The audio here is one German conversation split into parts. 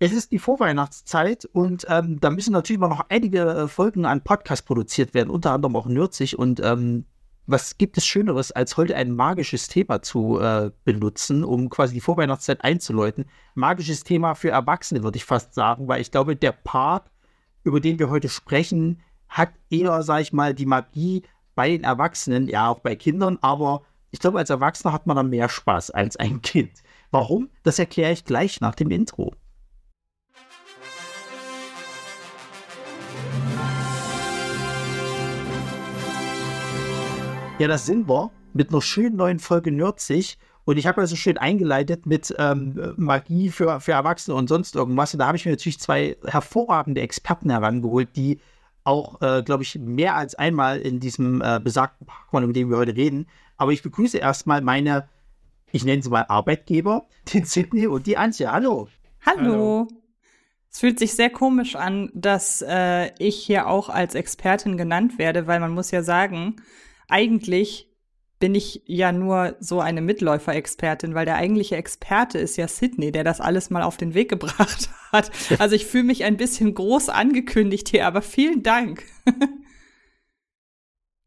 Es ist die Vorweihnachtszeit und ähm, da müssen natürlich noch einige äh, Folgen an Podcast produziert werden, unter anderem auch Nürzig. Und ähm, was gibt es Schöneres, als heute ein magisches Thema zu äh, benutzen, um quasi die Vorweihnachtszeit einzuläuten? Magisches Thema für Erwachsene, würde ich fast sagen, weil ich glaube, der Part, über den wir heute sprechen, hat eher, sag ich mal, die Magie bei den Erwachsenen, ja auch bei Kindern, aber ich glaube, als Erwachsener hat man da mehr Spaß als ein Kind. Warum? Das erkläre ich gleich nach dem Intro. Ja, das sind wir mit einer schönen neuen Folge Nerdzig. Und ich habe also schön eingeleitet mit ähm, Magie für, für Erwachsene und sonst irgendwas. Und da habe ich mir natürlich zwei hervorragende Experten herangeholt, die auch, äh, glaube ich, mehr als einmal in diesem äh, besagten Park waren, um den wir heute reden. Aber ich begrüße erstmal meine, ich nenne sie mal Arbeitgeber, den Sydney und die Antje. Hallo. Hallo. Hallo. Es fühlt sich sehr komisch an, dass äh, ich hier auch als Expertin genannt werde, weil man muss ja sagen, eigentlich bin ich ja nur so eine Mitläufer-Expertin, weil der eigentliche Experte ist ja Sydney, der das alles mal auf den Weg gebracht hat. Also ich fühle mich ein bisschen groß angekündigt hier, aber vielen Dank.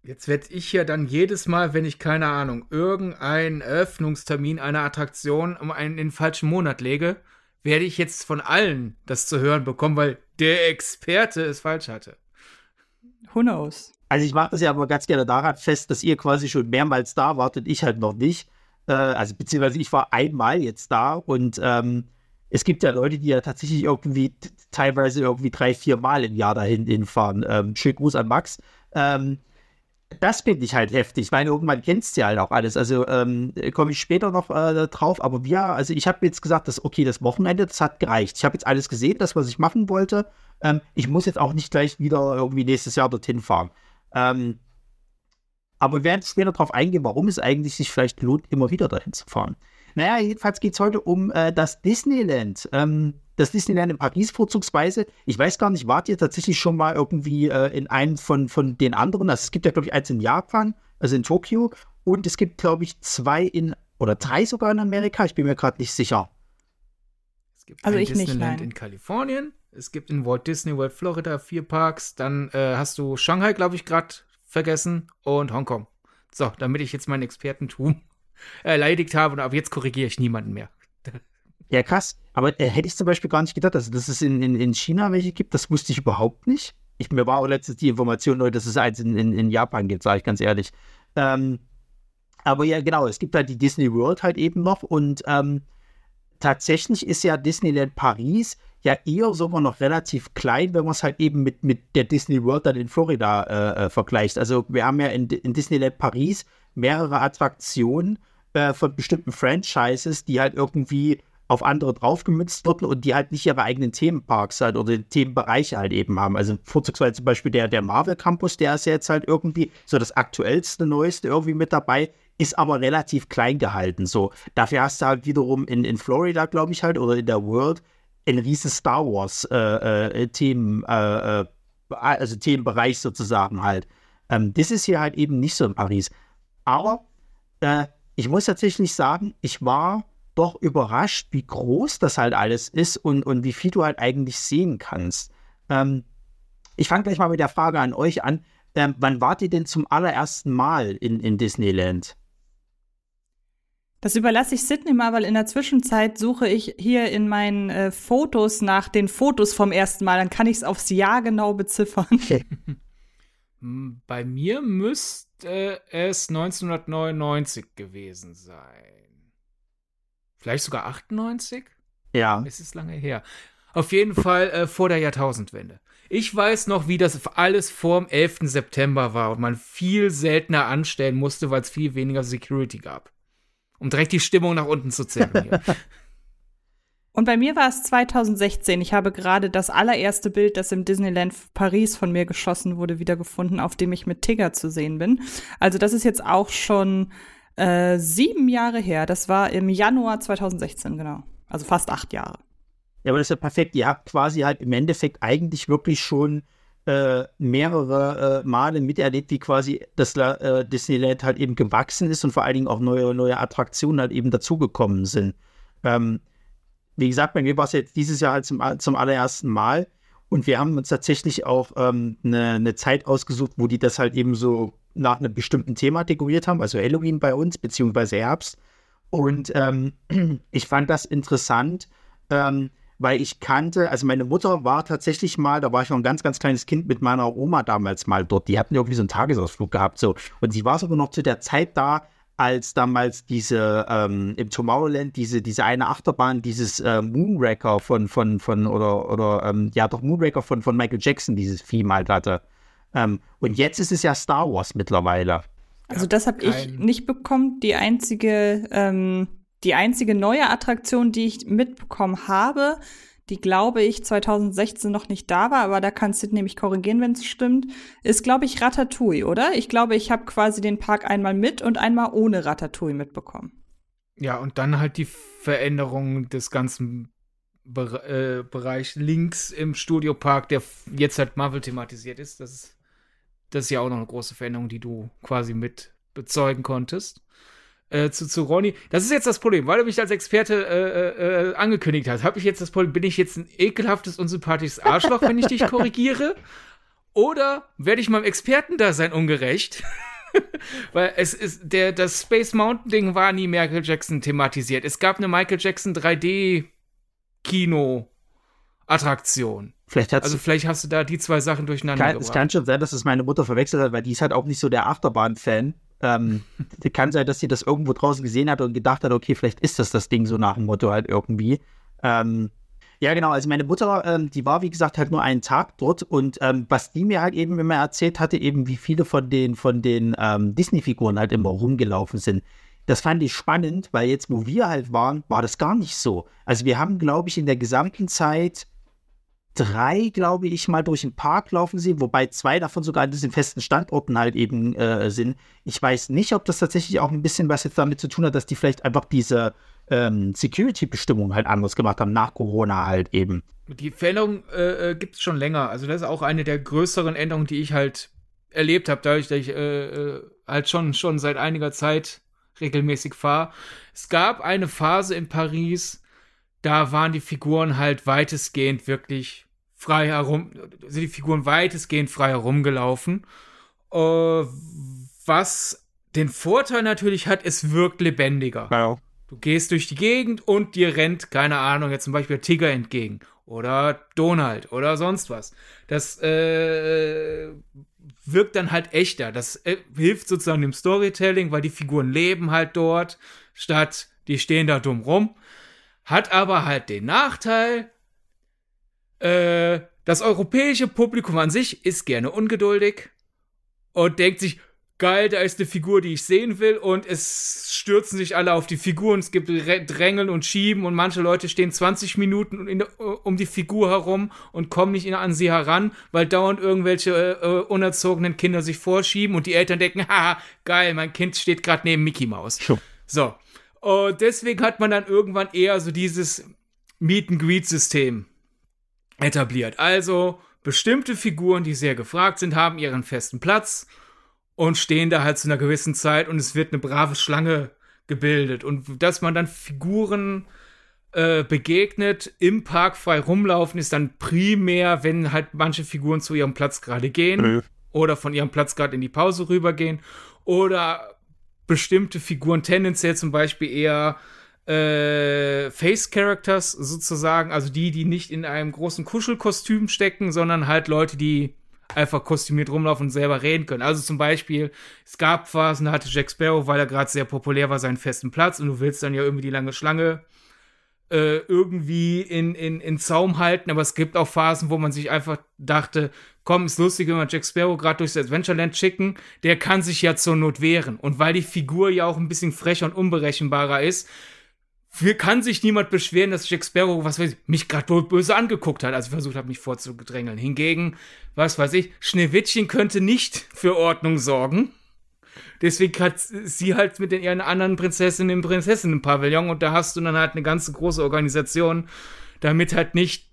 Jetzt werde ich ja dann jedes Mal, wenn ich keine Ahnung, irgendeinen Eröffnungstermin einer Attraktion um einen in den falschen Monat lege, werde ich jetzt von allen das zu hören bekommen, weil der Experte es falsch hatte. Who knows? Also ich mache das ja aber ganz gerne daran fest, dass ihr quasi schon mehrmals da wart und ich halt noch nicht. Äh, also beziehungsweise ich war einmal jetzt da und ähm, es gibt ja Leute, die ja tatsächlich irgendwie teilweise irgendwie drei, vier Mal im Jahr dahin hinfahren. Ähm, schönen Gruß an Max. Ähm, das finde ich halt heftig. Ich meine, irgendwann kennst du ja halt auch alles. Also ähm, komme ich später noch äh, drauf. Aber ja, also ich habe jetzt gesagt, dass okay, das Wochenende, das hat gereicht. Ich habe jetzt alles gesehen, das, was ich machen wollte. Ähm, ich muss jetzt auch nicht gleich wieder irgendwie nächstes Jahr dorthin fahren. Ähm, aber wir werden später darauf eingehen, warum es eigentlich sich vielleicht lohnt, immer wieder dahin zu fahren. Naja, jedenfalls geht es heute um äh, das Disneyland. Ähm, das Disneyland in Paris vorzugsweise. Ich weiß gar nicht, wart ihr tatsächlich schon mal irgendwie äh, in einem von, von den anderen? Also es gibt ja, glaube ich, eins in Japan, also in Tokio. Und es gibt, glaube ich, zwei in, oder drei sogar in Amerika. Ich bin mir gerade nicht sicher. Es gibt also ein Disneyland nicht, in Kalifornien, es gibt in Walt Disney World Florida vier Parks. Dann äh, hast du Shanghai, glaube ich, gerade vergessen und Hongkong. So, damit ich jetzt mein Expertentum erleidigt habe und ab jetzt korrigiere ich niemanden mehr. Ja, krass. Aber äh, hätte ich zum Beispiel gar nicht gedacht, also, dass es in, in, in China welche gibt. Das wusste ich überhaupt nicht. Ich, mir war auch letztens die Information neu, dass es eins in, in, in Japan gibt, sage ich ganz ehrlich. Ähm, aber ja, genau, es gibt halt die Disney World halt eben noch und ähm, tatsächlich ist ja Disneyland Paris ja eher sogar noch relativ klein, wenn man es halt eben mit, mit der Disney World dann in Florida äh, äh, vergleicht. Also wir haben ja in, in Disneyland Paris mehrere Attraktionen äh, von bestimmten Franchises, die halt irgendwie auf andere draufgemützt wurden und die halt nicht ihre eigenen Themenparks halt oder Themenbereiche halt eben haben. Also vorzugsweise zum Beispiel der, der Marvel Campus, der ist jetzt halt irgendwie so das aktuellste, neueste irgendwie mit dabei ist aber relativ klein gehalten. So, dafür hast du halt wiederum in, in Florida, glaube ich, halt, oder in der World, ein riesen Star Wars äh, äh, Themen, äh, äh, also Themenbereich sozusagen halt. Ähm, das ist hier halt eben nicht so in Paris. Aber äh, ich muss tatsächlich sagen, ich war doch überrascht, wie groß das halt alles ist und, und wie viel du halt eigentlich sehen kannst. Ähm, ich fange gleich mal mit der Frage an euch an. Ähm, wann wart ihr denn zum allerersten Mal in, in Disneyland? Das überlasse ich Sydney mal, weil in der Zwischenzeit suche ich hier in meinen äh, Fotos nach den Fotos vom ersten Mal. Dann kann ich es aufs Jahr genau beziffern. Hm, bei mir müsste es 1999 gewesen sein. Vielleicht sogar 98? Ja. Es ist lange her. Auf jeden Fall äh, vor der Jahrtausendwende. Ich weiß noch, wie das alles vor dem 11. September war und man viel seltener anstellen musste, weil es viel weniger Security gab um direkt die Stimmung nach unten zu zerren. Und bei mir war es 2016. Ich habe gerade das allererste Bild, das im Disneyland Paris von mir geschossen wurde, wiedergefunden, auf dem ich mit Tigger zu sehen bin. Also das ist jetzt auch schon äh, sieben Jahre her. Das war im Januar 2016, genau. Also fast acht Jahre. Ja, aber das ist ja perfekt. Ihr habt quasi halt im Endeffekt eigentlich wirklich schon äh, mehrere äh, Male miterlebt, wie quasi das äh, Disneyland halt eben gewachsen ist und vor allen Dingen auch neue, neue Attraktionen halt eben dazugekommen sind. Ähm, wie gesagt, bei mir war es jetzt dieses Jahr halt zum, zum allerersten Mal. Und wir haben uns tatsächlich auch ähm, eine, eine Zeit ausgesucht, wo die das halt eben so nach einem bestimmten Thema dekoriert haben, also Halloween bei uns, beziehungsweise Herbst. Und ähm, ich fand das interessant, ähm, weil ich kannte, also meine Mutter war tatsächlich mal, da war ich noch ein ganz, ganz kleines Kind mit meiner Oma damals mal dort. Die hatten irgendwie so einen Tagesausflug gehabt, so. Und sie war sogar noch zu der Zeit da, als damals diese ähm, im Tomorrowland diese diese eine Achterbahn dieses äh, Moonraker von von von oder oder ähm, ja doch Moonraker von von Michael Jackson dieses Vieh mal hatte ähm, und jetzt ist es ja Star Wars mittlerweile also das habe ich nicht bekommen die einzige ähm, die einzige neue Attraktion die ich mitbekommen habe die glaube ich 2016 noch nicht da war, aber da kannst du nämlich korrigieren, wenn es stimmt, ist glaube ich Ratatouille, oder? Ich glaube, ich habe quasi den Park einmal mit und einmal ohne Ratatouille mitbekommen. Ja, und dann halt die Veränderung des ganzen Be äh, Bereich links im Studiopark, der jetzt halt Marvel thematisiert ist. Das ist, das ist ja auch noch eine große Veränderung, die du quasi mit bezeugen konntest äh, zu, zu Ronny. Das ist jetzt das Problem, weil du mich als Experte äh, äh, angekündigt hast. Habe ich jetzt das Problem, bin ich jetzt ein ekelhaftes, unsympathisches Arschloch, wenn ich dich korrigiere? Oder werde ich meinem Expertendasein ungerecht? Weil es ist, der, das Space Mountain Ding war nie Michael Jackson thematisiert. Es gab eine Michael Jackson 3D Kino Attraktion. Vielleicht also vielleicht hast du da die zwei Sachen durcheinander kann, gebracht. Es kann schon sein, dass es meine Mutter verwechselt hat, weil die ist halt auch nicht so der Achterbahn-Fan. Ähm, kann sein, dass sie das irgendwo draußen gesehen hat und gedacht hat, okay, vielleicht ist das das Ding so nach dem Motto halt irgendwie. Ähm, ja, genau. Also meine Mutter, ähm, die war wie gesagt halt nur einen Tag dort und ähm, was die mir halt eben immer erzählt hatte, eben wie viele von den von den ähm, Disney-Figuren halt immer rumgelaufen sind. Das fand ich spannend, weil jetzt, wo wir halt waren, war das gar nicht so. Also wir haben, glaube ich, in der gesamten Zeit drei, glaube ich, mal durch den Park laufen sehen, wobei zwei davon sogar an diesen festen Standorten halt eben äh, sind. Ich weiß nicht, ob das tatsächlich auch ein bisschen was jetzt damit zu tun hat, dass die vielleicht einfach diese ähm, Security-Bestimmungen halt anders gemacht haben, nach Corona halt eben. Die Veränderung äh, äh gibt es schon länger. Also das ist auch eine der größeren Änderungen, die ich halt erlebt habe, dadurch, dass ich äh, äh, halt schon, schon seit einiger Zeit regelmäßig fahre. Es gab eine Phase in Paris, da waren die Figuren halt weitestgehend wirklich frei herum, sind die Figuren weitestgehend frei herumgelaufen. Uh, was den Vorteil natürlich hat, es wirkt lebendiger. Ja. Du gehst durch die Gegend und dir rennt, keine Ahnung, jetzt zum Beispiel Tiger entgegen oder Donald oder sonst was. Das äh, wirkt dann halt echter. Das äh, hilft sozusagen dem Storytelling, weil die Figuren leben halt dort, statt die stehen da dumm rum. Hat aber halt den Nachteil, äh, das europäische Publikum an sich ist gerne ungeduldig und denkt sich, geil, da ist eine Figur, die ich sehen will und es stürzen sich alle auf die Figur und es gibt Drängeln und Schieben und manche Leute stehen 20 Minuten in, um die Figur herum und kommen nicht an sie heran, weil dauernd irgendwelche äh, unerzogenen Kinder sich vorschieben und die Eltern denken, haha, geil, mein Kind steht gerade neben Mickey Mouse. Sure. So. Und deswegen hat man dann irgendwann eher so dieses Meet-and-Greet-System etabliert. Also bestimmte Figuren, die sehr gefragt sind, haben ihren festen Platz und stehen da halt zu einer gewissen Zeit und es wird eine brave Schlange gebildet. Und dass man dann Figuren äh, begegnet, im Park frei rumlaufen, ist dann primär, wenn halt manche Figuren zu ihrem Platz gerade gehen mhm. oder von ihrem Platz gerade in die Pause rübergehen oder bestimmte Figuren tendenziell zum Beispiel eher äh, Face Characters sozusagen, also die, die nicht in einem großen Kuschelkostüm stecken, sondern halt Leute, die einfach kostümiert rumlaufen und selber reden können. Also zum Beispiel, es gab Phasen, da hatte Jack Sparrow, weil er gerade sehr populär war, seinen festen Platz und du willst dann ja irgendwie die lange Schlange äh, irgendwie in, in, in Zaum halten, aber es gibt auch Phasen, wo man sich einfach dachte, komm, ist lustig, wenn wir Jack Sparrow gerade durchs Adventureland schicken, der kann sich ja zur Not wehren. Und weil die Figur ja auch ein bisschen frecher und unberechenbarer ist, kann sich niemand beschweren, dass Jack Sparrow, was weiß ich, mich gerade böse angeguckt hat, als ich versucht habe, mich vorzudrängeln. Hingegen, was weiß ich, Schneewittchen könnte nicht für Ordnung sorgen. Deswegen hat sie halt mit den ihren anderen Prinzessinnen im Prinzessinnen-Pavillon und da hast du dann halt eine ganze große Organisation, damit halt nicht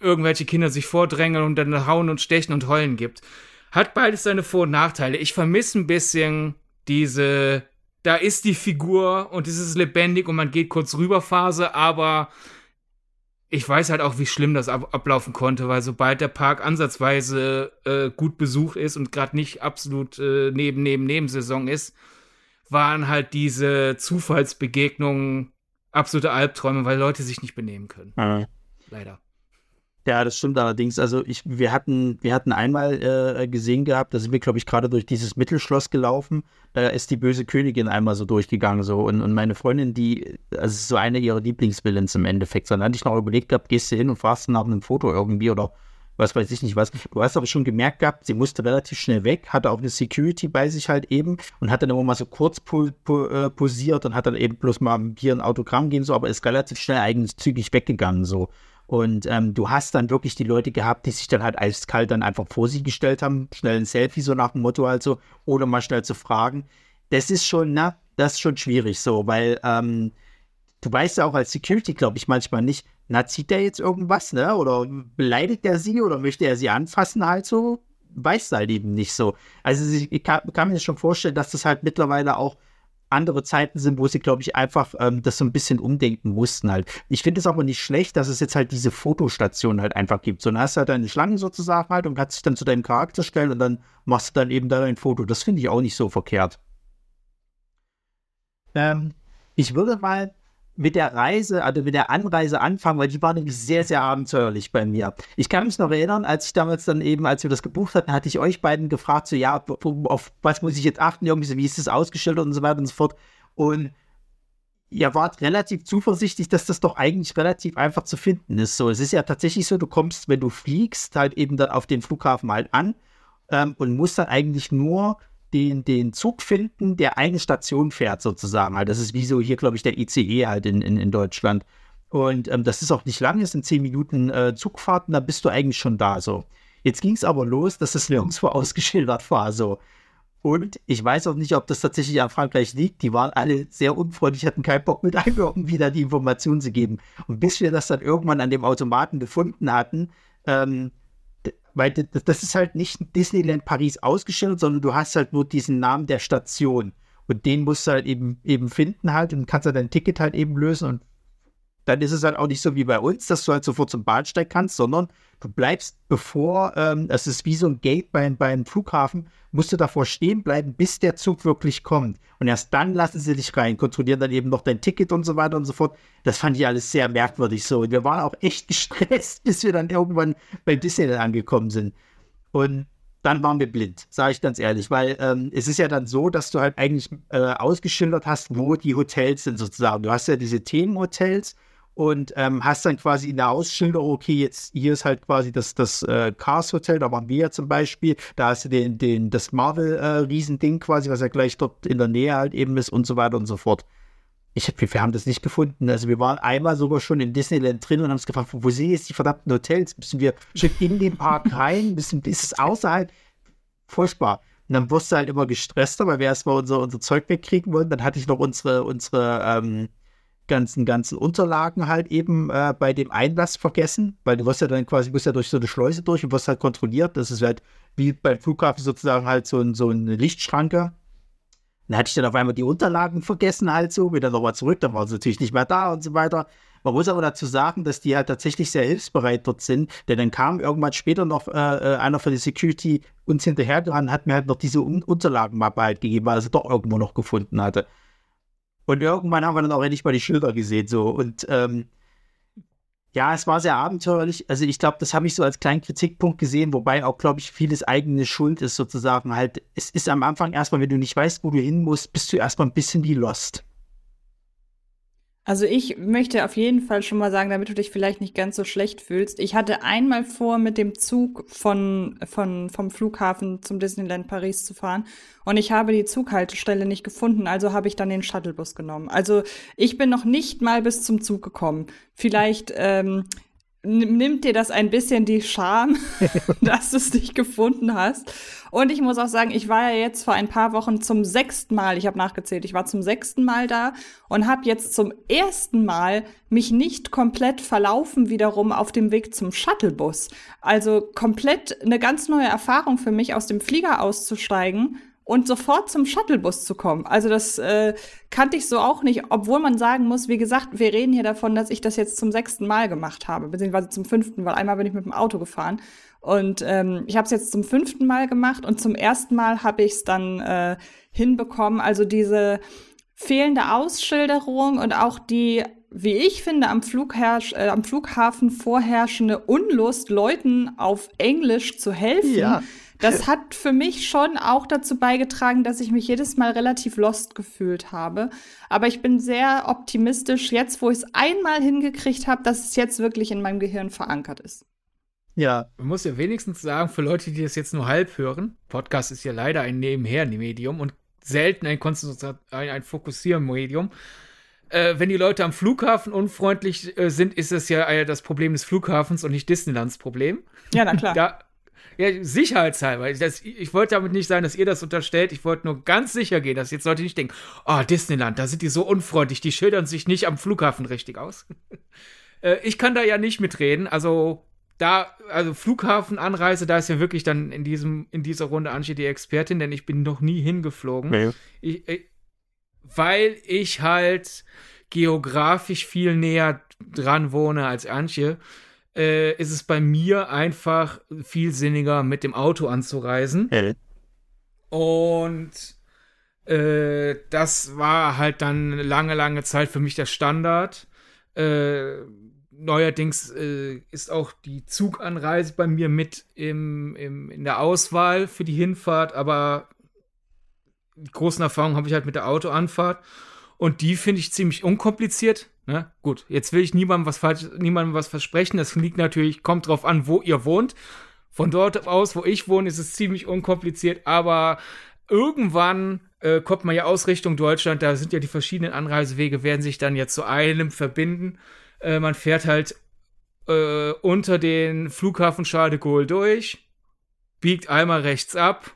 irgendwelche Kinder sich vordrängeln und dann hauen und stechen und heulen gibt. Hat beides seine Vor- und Nachteile. Ich vermisse ein bisschen diese, da ist die Figur und es ist lebendig und man geht kurz rüber Phase, aber ich weiß halt auch, wie schlimm das ab ablaufen konnte, weil sobald der Park ansatzweise äh, gut besucht ist und gerade nicht absolut äh, neben, neben, Nebensaison ist, waren halt diese Zufallsbegegnungen absolute Albträume, weil Leute sich nicht benehmen können. Mhm. Leider. Ja, das stimmt allerdings. Also ich, wir hatten, wir hatten einmal äh, gesehen gehabt, da sind wir, glaube ich, gerade durch dieses Mittelschloss gelaufen. Da ist die böse Königin einmal so durchgegangen. So. Und, und meine Freundin, die, also ist so eine ihrer Lieblingsvillains im Endeffekt. Dann hatte ich noch überlegt gehabt, gehst du hin und fragst nach einem Foto irgendwie oder was weiß ich nicht was. Du hast aber schon gemerkt gehabt, sie musste relativ schnell weg, hatte auch eine Security bei sich halt eben und hat dann immer mal so kurz po, po, äh, posiert und hat dann eben bloß mal hier ein Autogramm geben, so, aber ist relativ schnell eigentlich zügig weggegangen, so. Und ähm, du hast dann wirklich die Leute gehabt, die sich dann halt eiskalt dann einfach vor sie gestellt haben, schnell ein Selfie, so nach dem Motto halt so, ohne mal schnell zu fragen. Das ist schon, na, das ist schon schwierig so, weil ähm, du weißt ja auch als Security, glaube ich, manchmal nicht, na, zieht der jetzt irgendwas, ne? Oder beleidigt er sie oder möchte er sie anfassen halt so? Weiß halt eben nicht so. Also ich kann, kann mir schon vorstellen, dass das halt mittlerweile auch andere Zeiten sind, wo sie, glaube ich, einfach ähm, das so ein bisschen umdenken mussten halt. Ich finde es aber nicht schlecht, dass es jetzt halt diese Fotostation halt einfach gibt. So, dann hast du halt deine Schlangen sozusagen halt und kannst dich dann zu deinem Charakter stellen und dann machst du dann eben da ein Foto. Das finde ich auch nicht so verkehrt. Ähm, ich würde mal mit der Reise, also mit der Anreise anfangen, weil die war nämlich sehr, sehr abenteuerlich bei mir. Ich kann mich noch erinnern, als ich damals dann eben, als wir das gebucht hatten, hatte ich euch beiden gefragt, so ja, auf was muss ich jetzt achten, irgendwie so, wie ist das ausgestellt und so weiter und so fort. Und ihr wart relativ zuversichtlich, dass das doch eigentlich relativ einfach zu finden ist. So, es ist ja tatsächlich so, du kommst, wenn du fliegst, halt eben dann auf den Flughafen halt an ähm, und musst dann eigentlich nur den, den Zug finden, der eine Station fährt, sozusagen. Also das ist wie so hier, glaube ich, der ICE halt in, in, in Deutschland. Und ähm, das ist auch nicht lang, es sind zehn Minuten äh, und dann bist du eigentlich schon da. So. Jetzt ging es aber los, dass es nirgendwo ausgeschildert war. So. Und ich weiß auch nicht, ob das tatsächlich an Frankreich liegt. Die waren alle sehr unfreundlich, hatten keinen Bock mit einem irgendwie da die Informationen zu geben. Und bis wir das dann irgendwann an dem Automaten gefunden hatten, ähm, weil das ist halt nicht Disneyland Paris ausgestellt, sondern du hast halt nur diesen Namen der Station. Und den musst du halt eben, eben finden halt und kannst halt dein Ticket halt eben lösen und dann ist es halt auch nicht so wie bei uns, dass du halt sofort zum Bahnsteig kannst, sondern du bleibst bevor, ähm, das ist wie so ein Gate beim, beim Flughafen, musst du davor stehen bleiben, bis der Zug wirklich kommt. Und erst dann lassen sie dich rein, kontrollieren dann eben noch dein Ticket und so weiter und so fort. Das fand ich alles sehr merkwürdig so. Und wir waren auch echt gestresst, bis wir dann irgendwann bei Disneyland angekommen sind. Und dann waren wir blind, sage ich ganz ehrlich, weil ähm, es ist ja dann so, dass du halt eigentlich äh, ausgeschildert hast, wo die Hotels sind sozusagen. Du hast ja diese Themenhotels und ähm, hast dann quasi in der Ausschilderung, okay, jetzt hier ist halt quasi das, das äh, Cars Hotel, da waren wir ja zum Beispiel, da hast du den, den, das Marvel-Riesending äh, quasi, was ja gleich dort in der Nähe halt eben ist und so weiter und so fort. Ich, wir haben das nicht gefunden. Also wir waren einmal sogar schon in Disneyland drin und haben uns gefragt, wo sind jetzt die verdammten Hotels? Müssen wir schon in den Park rein? Müssen, ist es außerhalb? Furchtbar. Und dann wirst du halt immer gestresster, weil wir erstmal unser, unser Zeug wegkriegen wollen. Dann hatte ich noch unsere, unsere ähm, ganzen, ganzen Unterlagen halt eben äh, bei dem Einlass vergessen, weil du wirst ja dann quasi, musst ja durch so eine Schleuse durch und wirst halt kontrolliert. Das ist halt wie beim Flughafen sozusagen halt so, ein, so eine Lichtschranke. Dann hatte ich dann auf einmal die Unterlagen vergessen halt so, wieder nochmal zurück, dann waren sie natürlich nicht mehr da und so weiter. Man muss aber dazu sagen, dass die halt tatsächlich sehr hilfsbereit dort sind, denn dann kam irgendwann später noch äh, äh einer von der Security uns hinterhergerannt, hat mir halt noch diese Un Unterlagenmappe halt gegeben, weil er sie doch irgendwo noch gefunden hatte. Und irgendwann haben wir dann auch endlich mal die Schilder gesehen. So. Und ähm, ja, es war sehr abenteuerlich. Also ich glaube, das habe ich so als kleinen Kritikpunkt gesehen, wobei auch, glaube ich, vieles eigene Schuld ist sozusagen halt. Es ist am Anfang erstmal, wenn du nicht weißt, wo du hin musst, bist du erstmal ein bisschen wie Lost. Also ich möchte auf jeden Fall schon mal sagen, damit du dich vielleicht nicht ganz so schlecht fühlst. Ich hatte einmal vor, mit dem Zug von, von, vom Flughafen zum Disneyland Paris zu fahren und ich habe die Zughaltestelle nicht gefunden, also habe ich dann den Shuttlebus genommen. Also ich bin noch nicht mal bis zum Zug gekommen. Vielleicht ähm, nimmt dir das ein bisschen die Scham, dass du es nicht gefunden hast. Und ich muss auch sagen, ich war ja jetzt vor ein paar Wochen zum sechsten Mal, ich habe nachgezählt, ich war zum sechsten Mal da und habe jetzt zum ersten Mal mich nicht komplett verlaufen wiederum auf dem Weg zum Shuttlebus. Also komplett eine ganz neue Erfahrung für mich, aus dem Flieger auszusteigen und sofort zum Shuttlebus zu kommen. Also das äh, kannte ich so auch nicht, obwohl man sagen muss, wie gesagt, wir reden hier davon, dass ich das jetzt zum sechsten Mal gemacht habe, beziehungsweise zum fünften, weil einmal bin ich mit dem Auto gefahren. Und ähm, ich habe es jetzt zum fünften Mal gemacht und zum ersten Mal habe ich es dann äh, hinbekommen. Also diese fehlende Ausschilderung und auch die, wie ich finde, am, äh, am Flughafen vorherrschende Unlust, Leuten auf Englisch zu helfen. Ja das hat für mich schon auch dazu beigetragen, dass ich mich jedes Mal relativ lost gefühlt habe. Aber ich bin sehr optimistisch, jetzt wo ich es einmal hingekriegt habe, dass es jetzt wirklich in meinem Gehirn verankert ist. Ja. Man muss ja wenigstens sagen, für Leute, die das jetzt nur halb hören, Podcast ist ja leider ein Nebenher-Medium und selten ein, ein, ein Fokussieren-Medium. Äh, wenn die Leute am Flughafen unfreundlich äh, sind, ist es ja äh, das Problem des Flughafens und nicht Disneylands Problem. Ja, na klar. da, ja, sicherheitshalber. Das, ich wollte damit nicht sagen, dass ihr das unterstellt. Ich wollte nur ganz sicher gehen, dass jetzt Leute nicht denken, oh, Disneyland, da sind die so unfreundlich, die schildern sich nicht am Flughafen richtig aus. äh, ich kann da ja nicht mitreden. Also, da, also Flughafenanreise, da ist ja wirklich dann in diesem, in dieser Runde Angie die Expertin, denn ich bin noch nie hingeflogen. Nee. Ich, ich, weil ich halt geografisch viel näher dran wohne als Antje äh, ist es bei mir einfach viel sinniger, mit dem Auto anzureisen. Hell. Und äh, das war halt dann lange, lange Zeit für mich der Standard. Äh, neuerdings äh, ist auch die Zuganreise bei mir mit im, im, in der Auswahl für die Hinfahrt, aber die großen Erfahrungen habe ich halt mit der Autoanfahrt. Und die finde ich ziemlich unkompliziert. Ne? Gut, jetzt will ich niemandem was niemandem was versprechen. Das liegt natürlich, kommt drauf an, wo ihr wohnt. Von dort aus, wo ich wohne, ist es ziemlich unkompliziert, aber irgendwann äh, kommt man ja aus Richtung Deutschland, da sind ja die verschiedenen Anreisewege, werden sich dann ja zu einem verbinden. Äh, man fährt halt äh, unter den Flughafen Charles de Gaulle durch, biegt einmal rechts ab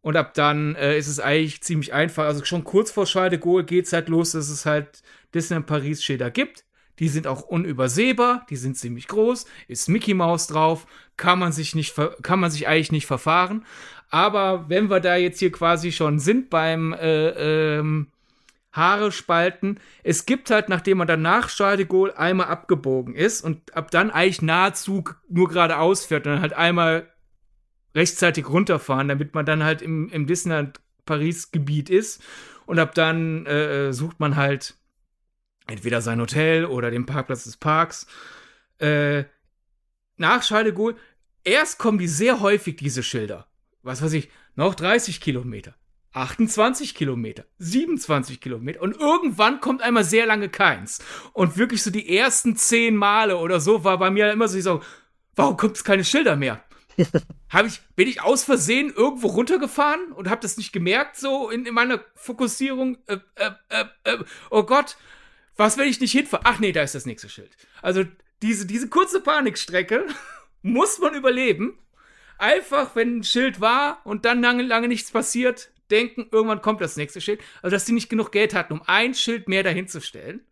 und ab dann äh, ist es eigentlich ziemlich einfach. Also schon kurz vor Charles de Gaulle geht es halt los, dass es halt Disneyland Paris Schilder gibt. Die sind auch unübersehbar, die sind ziemlich groß, ist Mickey Mouse drauf, kann man sich nicht, kann man sich eigentlich nicht verfahren. Aber wenn wir da jetzt hier quasi schon sind beim äh, ähm, Haare spalten, es gibt halt, nachdem man dann nach Charles de einmal abgebogen ist und ab dann eigentlich nahezu nur geradeaus fährt und dann halt einmal rechtzeitig runterfahren, damit man dann halt im, im Disneyland Paris Gebiet ist und ab dann äh, äh sucht man halt entweder sein Hotel oder den Parkplatz des Parks. Äh, nach Charles erst kommen die sehr häufig, diese Schilder. Was weiß ich, noch 30 Kilometer, 28 Kilometer, 27 Kilometer und irgendwann kommt einmal sehr lange keins. Und wirklich so die ersten zehn Male oder so war bei mir immer so, ich so warum kommt es keine Schilder mehr? hab ich, bin ich aus Versehen irgendwo runtergefahren und hab das nicht gemerkt, so in, in meiner Fokussierung. Äh, äh, äh, äh oh Gott, was, wenn ich nicht hinfahre? Ach nee, da ist das nächste Schild. Also diese, diese kurze Panikstrecke muss man überleben. Einfach, wenn ein Schild war und dann lange, lange nichts passiert, denken, irgendwann kommt das nächste Schild. Also, dass die nicht genug Geld hatten, um ein Schild mehr dahinzustellen.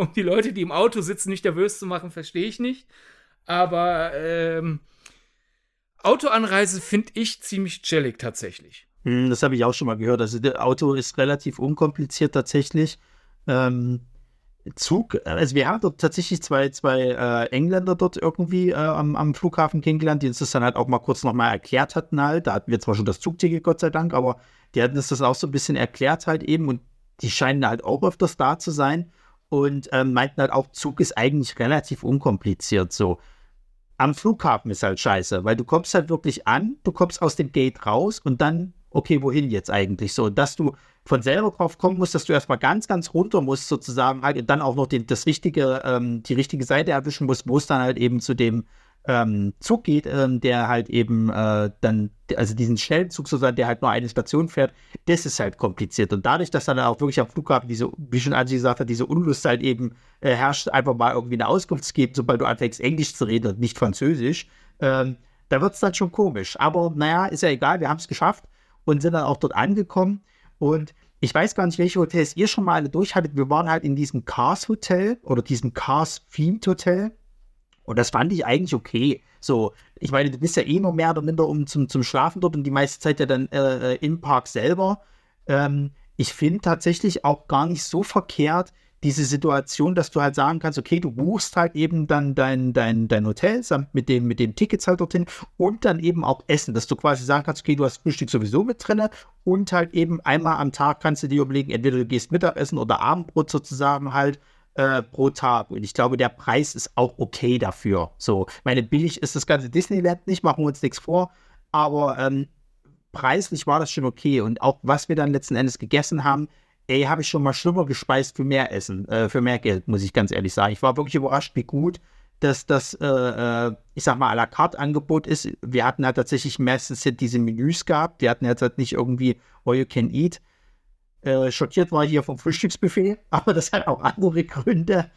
Um die Leute, die im Auto sitzen, nicht nervös zu machen, verstehe ich nicht. Aber ähm, Autoanreise finde ich ziemlich chillig tatsächlich. Hm, das habe ich auch schon mal gehört. Also, das Auto ist relativ unkompliziert tatsächlich ähm, Zug. Also wir haben dort tatsächlich zwei, zwei äh, Engländer dort irgendwie äh, am, am, Flughafen kennengelernt, die uns das dann halt auch mal kurz nochmal erklärt hatten halt. Da hatten wir zwar schon das Zugticket, Gott sei Dank, aber die hatten uns das auch so ein bisschen erklärt halt eben und die scheinen halt auch öfters da zu sein und ähm, meinten halt auch, Zug ist eigentlich relativ unkompliziert so. Am Flughafen ist halt scheiße, weil du kommst halt wirklich an, du kommst aus dem Gate raus und dann, okay, wohin jetzt eigentlich so? Dass du von selber drauf kommen musst, dass du erstmal ganz, ganz runter musst, sozusagen, halt, und dann auch noch den, das richtige, ähm, die richtige Seite erwischen musst, wo es dann halt eben zu dem ähm, Zug geht, ähm, der halt eben äh, dann, also diesen Schnellzug sozusagen, der halt nur eine Station fährt, das ist halt kompliziert. Und dadurch, dass dann auch wirklich am Flughafen diese, wie schon Angie gesagt hat, diese Unlust halt eben äh, herrscht, einfach mal irgendwie eine Auskunft zu geben, sobald du anfängst, Englisch zu reden und nicht Französisch, ähm, da wird es dann schon komisch. Aber naja, ist ja egal, wir haben es geschafft und sind dann auch dort angekommen. Und ich weiß gar nicht, welche Hotels ihr schon mal alle durchhattet. Wir waren halt in diesem Cars Hotel oder diesem Cars Themed Hotel. Und das fand ich eigentlich okay. So, ich meine, du bist ja eh noch mehr oder minder um zum, zum Schlafen dort und die meiste Zeit ja dann äh, äh im Park selber. Ähm, ich finde tatsächlich auch gar nicht so verkehrt, diese Situation, dass du halt sagen kannst, okay, du buchst halt eben dann dein, dein, dein Hotel samt mit dem, mit dem Tickets halt dorthin und dann eben auch Essen, dass du quasi sagen kannst, okay, du hast Frühstück sowieso mit drin und halt eben einmal am Tag kannst du dir überlegen, entweder du gehst Mittagessen oder Abendbrot sozusagen halt äh, pro Tag. Und ich glaube, der Preis ist auch okay dafür. So, meine, billig ist das ganze Disneyland nicht, machen wir uns nichts vor, aber ähm, preislich war das schon okay. Und auch was wir dann letzten Endes gegessen haben, ey, habe ich schon mal schlimmer gespeist für mehr Essen, äh, für mehr Geld, muss ich ganz ehrlich sagen. Ich war wirklich überrascht, wie gut dass das, äh, äh, ich sag mal, à la carte Angebot ist. Wir hatten halt tatsächlich meistens diese Menüs gehabt. Wir hatten jetzt halt nicht irgendwie All You Can Eat. Äh, schockiert war hier vom Frühstücksbuffet, aber das hat auch andere Gründe.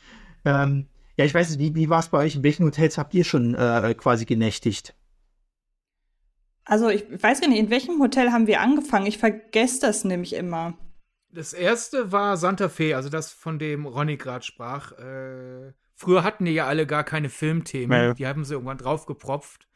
Ähm, ja, ich weiß nicht, wie, wie war es bei euch? In welchen Hotels habt ihr schon äh, quasi genächtigt? Also ich weiß gar nicht, in welchem Hotel haben wir angefangen? Ich vergesse das nämlich immer. Das erste war Santa Fe, also das, von dem Ronny gerade sprach. Äh, früher hatten die ja alle gar keine Filmthemen. Ja. Die haben sie irgendwann draufgepropft,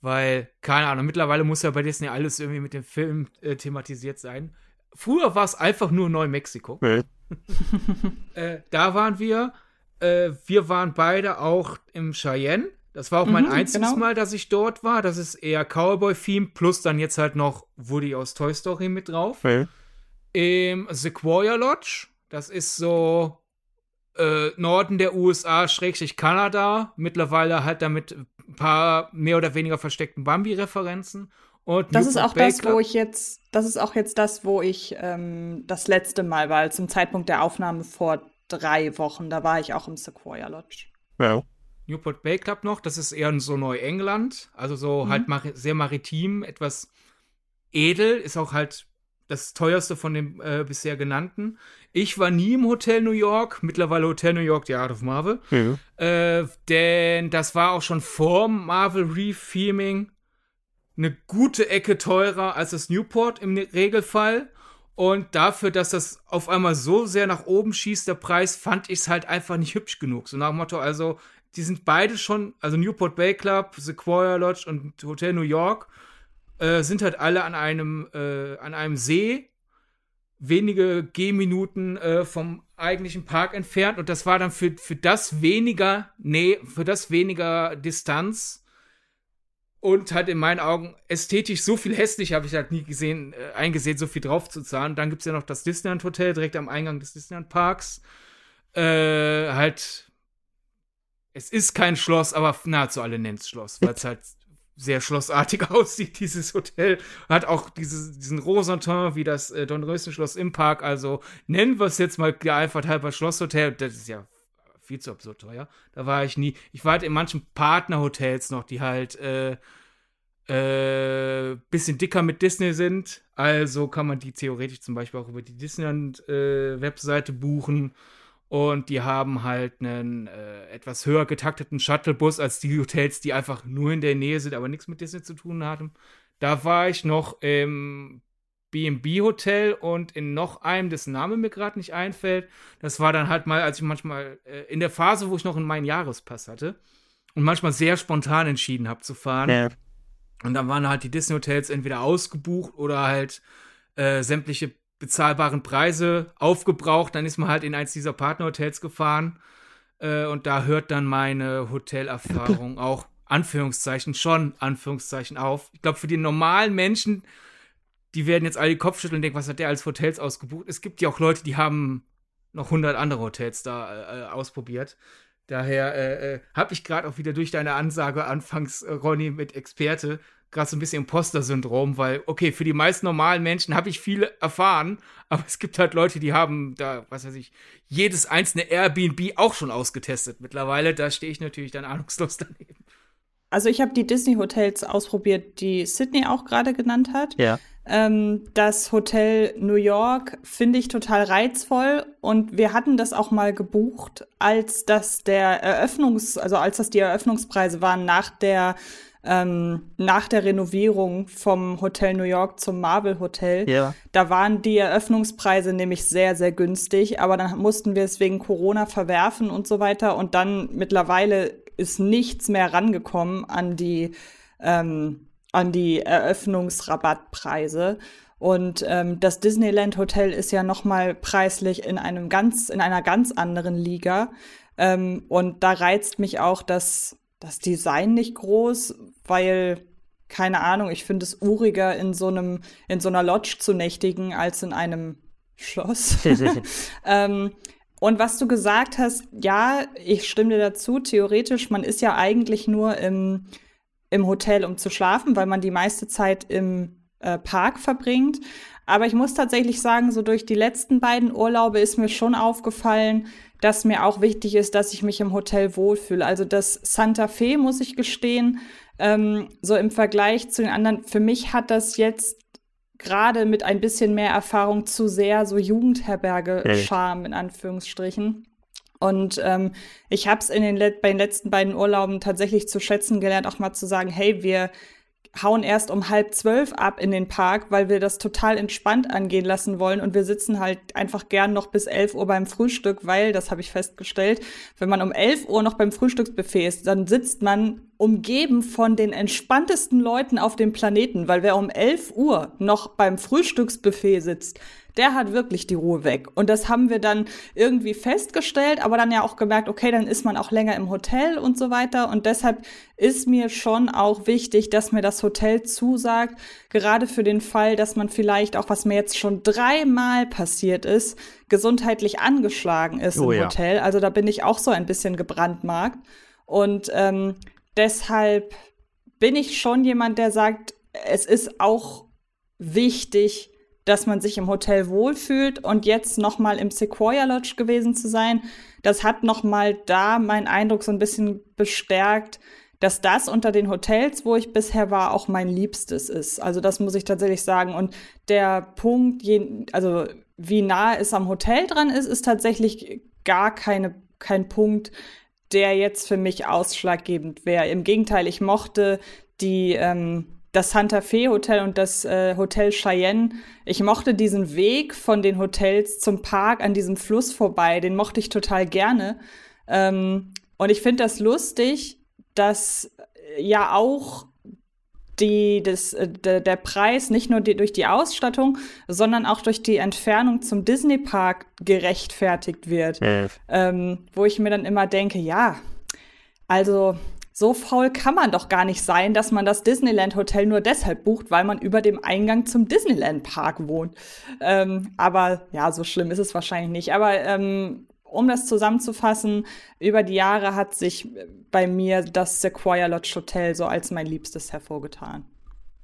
weil, keine Ahnung, mittlerweile muss ja bei Disney alles irgendwie mit dem Film äh, thematisiert sein. Früher war es einfach nur Neu-Mexiko. Ja. äh, da waren wir. Äh, wir waren beide auch im Cheyenne. Das war auch mein mhm, einziges genau. Mal, dass ich dort war. Das ist eher Cowboy-Theme, plus dann jetzt halt noch Woody aus Toy Story mit drauf. Okay. Im Sequoia Lodge, das ist so äh, Norden der USA, Schrägstrich Kanada. Mittlerweile halt damit ein paar mehr oder weniger versteckten Bambi-Referenzen. Und das Newport ist auch Bay das, wo ich jetzt, das ist auch jetzt das, wo ich ähm, das letzte Mal war, zum Zeitpunkt der Aufnahme vor drei Wochen. Da war ich auch im Sequoia Lodge. Ja. Newport Bay Club noch, das ist eher so Neuengland, also so mhm. halt mari sehr maritim, etwas edel, ist auch halt das teuerste von den äh, bisher genannten. Ich war nie im Hotel New York, mittlerweile Hotel New York, The Art of Marvel. Mhm. Äh, denn das war auch schon vor Marvel Refilming eine gute Ecke teurer als das Newport im Regelfall. Und dafür, dass das auf einmal so sehr nach oben schießt, der Preis, fand ich es halt einfach nicht hübsch genug. So nach dem Motto, also, die sind beide schon, also Newport Bay Club, Sequoia Lodge und Hotel New York, äh, sind halt alle an einem, äh, an einem See, wenige Gehminuten äh, vom eigentlichen Park entfernt. Und das war dann für, für das weniger, nee, für das weniger Distanz und halt in meinen Augen ästhetisch so viel hässlich habe ich halt nie gesehen, äh, eingesehen, so viel drauf zu zahlen. Dann gibt es ja noch das Disneyland Hotel direkt am Eingang des Disneyland Parks. Äh, halt, es ist kein Schloss, aber nahezu alle nennen es Schloss, weil es halt sehr schlossartig aussieht, dieses Hotel. Hat auch dieses, diesen Rosenton wie das äh, Dornröschen-Schloss im Park. Also nennen wir es jetzt mal einfach halber Schlosshotel. Das ist ja viel zu absurd teuer. Da war ich nie. Ich war halt in manchen Partnerhotels noch, die halt äh, äh, bisschen dicker mit Disney sind. Also kann man die theoretisch zum Beispiel auch über die Disneyland-Webseite äh, buchen. Und die haben halt einen äh, etwas höher getakteten Shuttlebus als die Hotels, die einfach nur in der Nähe sind, aber nichts mit Disney zu tun haben. Da war ich noch im B&B Hotel und in noch einem, dessen Name mir gerade nicht einfällt. Das war dann halt mal, als ich manchmal äh, in der Phase, wo ich noch in meinen Jahrespass hatte und manchmal sehr spontan entschieden habe zu fahren. Ja. Und dann waren halt die Disney Hotels entweder ausgebucht oder halt äh, sämtliche bezahlbaren Preise aufgebraucht. Dann ist man halt in eins dieser Partnerhotels gefahren äh, und da hört dann meine Hotelerfahrung auch Anführungszeichen schon Anführungszeichen auf. Ich glaube für die normalen Menschen die werden jetzt alle die Kopfschütteln und denken, was hat der als Hotels ausgebucht? Es gibt ja auch Leute, die haben noch 100 andere Hotels da äh, ausprobiert. Daher äh, äh, habe ich gerade auch wieder durch deine Ansage anfangs, äh, Ronny, mit Experte, gerade so ein bisschen Imposter-Syndrom, weil, okay, für die meisten normalen Menschen habe ich viel erfahren, aber es gibt halt Leute, die haben da, was weiß ich, jedes einzelne Airbnb auch schon ausgetestet mittlerweile. Da stehe ich natürlich dann ahnungslos daneben. Also ich habe die Disney-Hotels ausprobiert, die Sydney auch gerade genannt hat. Ja. Ähm, das Hotel New York finde ich total reizvoll und wir hatten das auch mal gebucht, als das der Eröffnungs, also als das die Eröffnungspreise waren nach der ähm, nach der Renovierung vom Hotel New York zum Marvel Hotel. Ja. Da waren die Eröffnungspreise nämlich sehr, sehr günstig, aber dann mussten wir es wegen Corona verwerfen und so weiter. Und dann mittlerweile ist nichts mehr rangekommen an die, ähm, an die Eröffnungsrabattpreise. Und ähm, das Disneyland Hotel ist ja noch mal preislich in einem ganz, in einer ganz anderen Liga. Ähm, und da reizt mich auch das, das Design nicht groß, weil keine Ahnung, ich finde es uriger, in so einem, in so einer Lodge zu nächtigen, als in einem Schloss. ähm, und was du gesagt hast, ja, ich stimme dir dazu, theoretisch, man ist ja eigentlich nur im, im Hotel, um zu schlafen, weil man die meiste Zeit im äh, Park verbringt. Aber ich muss tatsächlich sagen, so durch die letzten beiden Urlaube ist mir schon aufgefallen, dass mir auch wichtig ist, dass ich mich im Hotel wohlfühle. Also das Santa Fe, muss ich gestehen, ähm, so im Vergleich zu den anderen, für mich hat das jetzt gerade mit ein bisschen mehr Erfahrung zu sehr so Jugendherberge-Charme in Anführungsstrichen. Und ähm, ich habe es in den bei den letzten beiden Urlauben tatsächlich zu schätzen gelernt, auch mal zu sagen, hey, wir hauen erst um halb zwölf ab in den Park, weil wir das total entspannt angehen lassen wollen. Und wir sitzen halt einfach gern noch bis elf Uhr beim Frühstück, weil, das habe ich festgestellt, wenn man um elf Uhr noch beim Frühstücksbuffet ist, dann sitzt man umgeben von den entspanntesten Leuten auf dem Planeten, weil wer um elf Uhr noch beim Frühstücksbuffet sitzt, der hat wirklich die Ruhe weg. Und das haben wir dann irgendwie festgestellt, aber dann ja auch gemerkt, okay, dann ist man auch länger im Hotel und so weiter. Und deshalb ist mir schon auch wichtig, dass mir das Hotel zusagt, gerade für den Fall, dass man vielleicht auch, was mir jetzt schon dreimal passiert ist, gesundheitlich angeschlagen ist oh, im ja. Hotel. Also da bin ich auch so ein bisschen gebrandmarkt. Und ähm, deshalb bin ich schon jemand, der sagt, es ist auch wichtig, dass man sich im Hotel wohlfühlt und jetzt noch mal im Sequoia Lodge gewesen zu sein, das hat noch mal da meinen Eindruck so ein bisschen bestärkt, dass das unter den Hotels, wo ich bisher war, auch mein Liebstes ist. Also das muss ich tatsächlich sagen. Und der Punkt, also wie nah es am Hotel dran ist, ist tatsächlich gar keine, kein Punkt, der jetzt für mich ausschlaggebend wäre. Im Gegenteil, ich mochte die ähm, das Santa Fe Hotel und das äh, Hotel Cheyenne. Ich mochte diesen Weg von den Hotels zum Park an diesem Fluss vorbei. Den mochte ich total gerne. Ähm, und ich finde das lustig, dass äh, ja auch die, das, äh, der, der Preis nicht nur die, durch die Ausstattung, sondern auch durch die Entfernung zum Disney Park gerechtfertigt wird. Mhm. Ähm, wo ich mir dann immer denke, ja, also so faul kann man doch gar nicht sein, dass man das Disneyland Hotel nur deshalb bucht, weil man über dem Eingang zum Disneyland Park wohnt. Ähm, aber ja, so schlimm ist es wahrscheinlich nicht. Aber ähm, um das zusammenzufassen, über die Jahre hat sich bei mir das Sequoia Lodge Hotel so als mein Liebstes hervorgetan.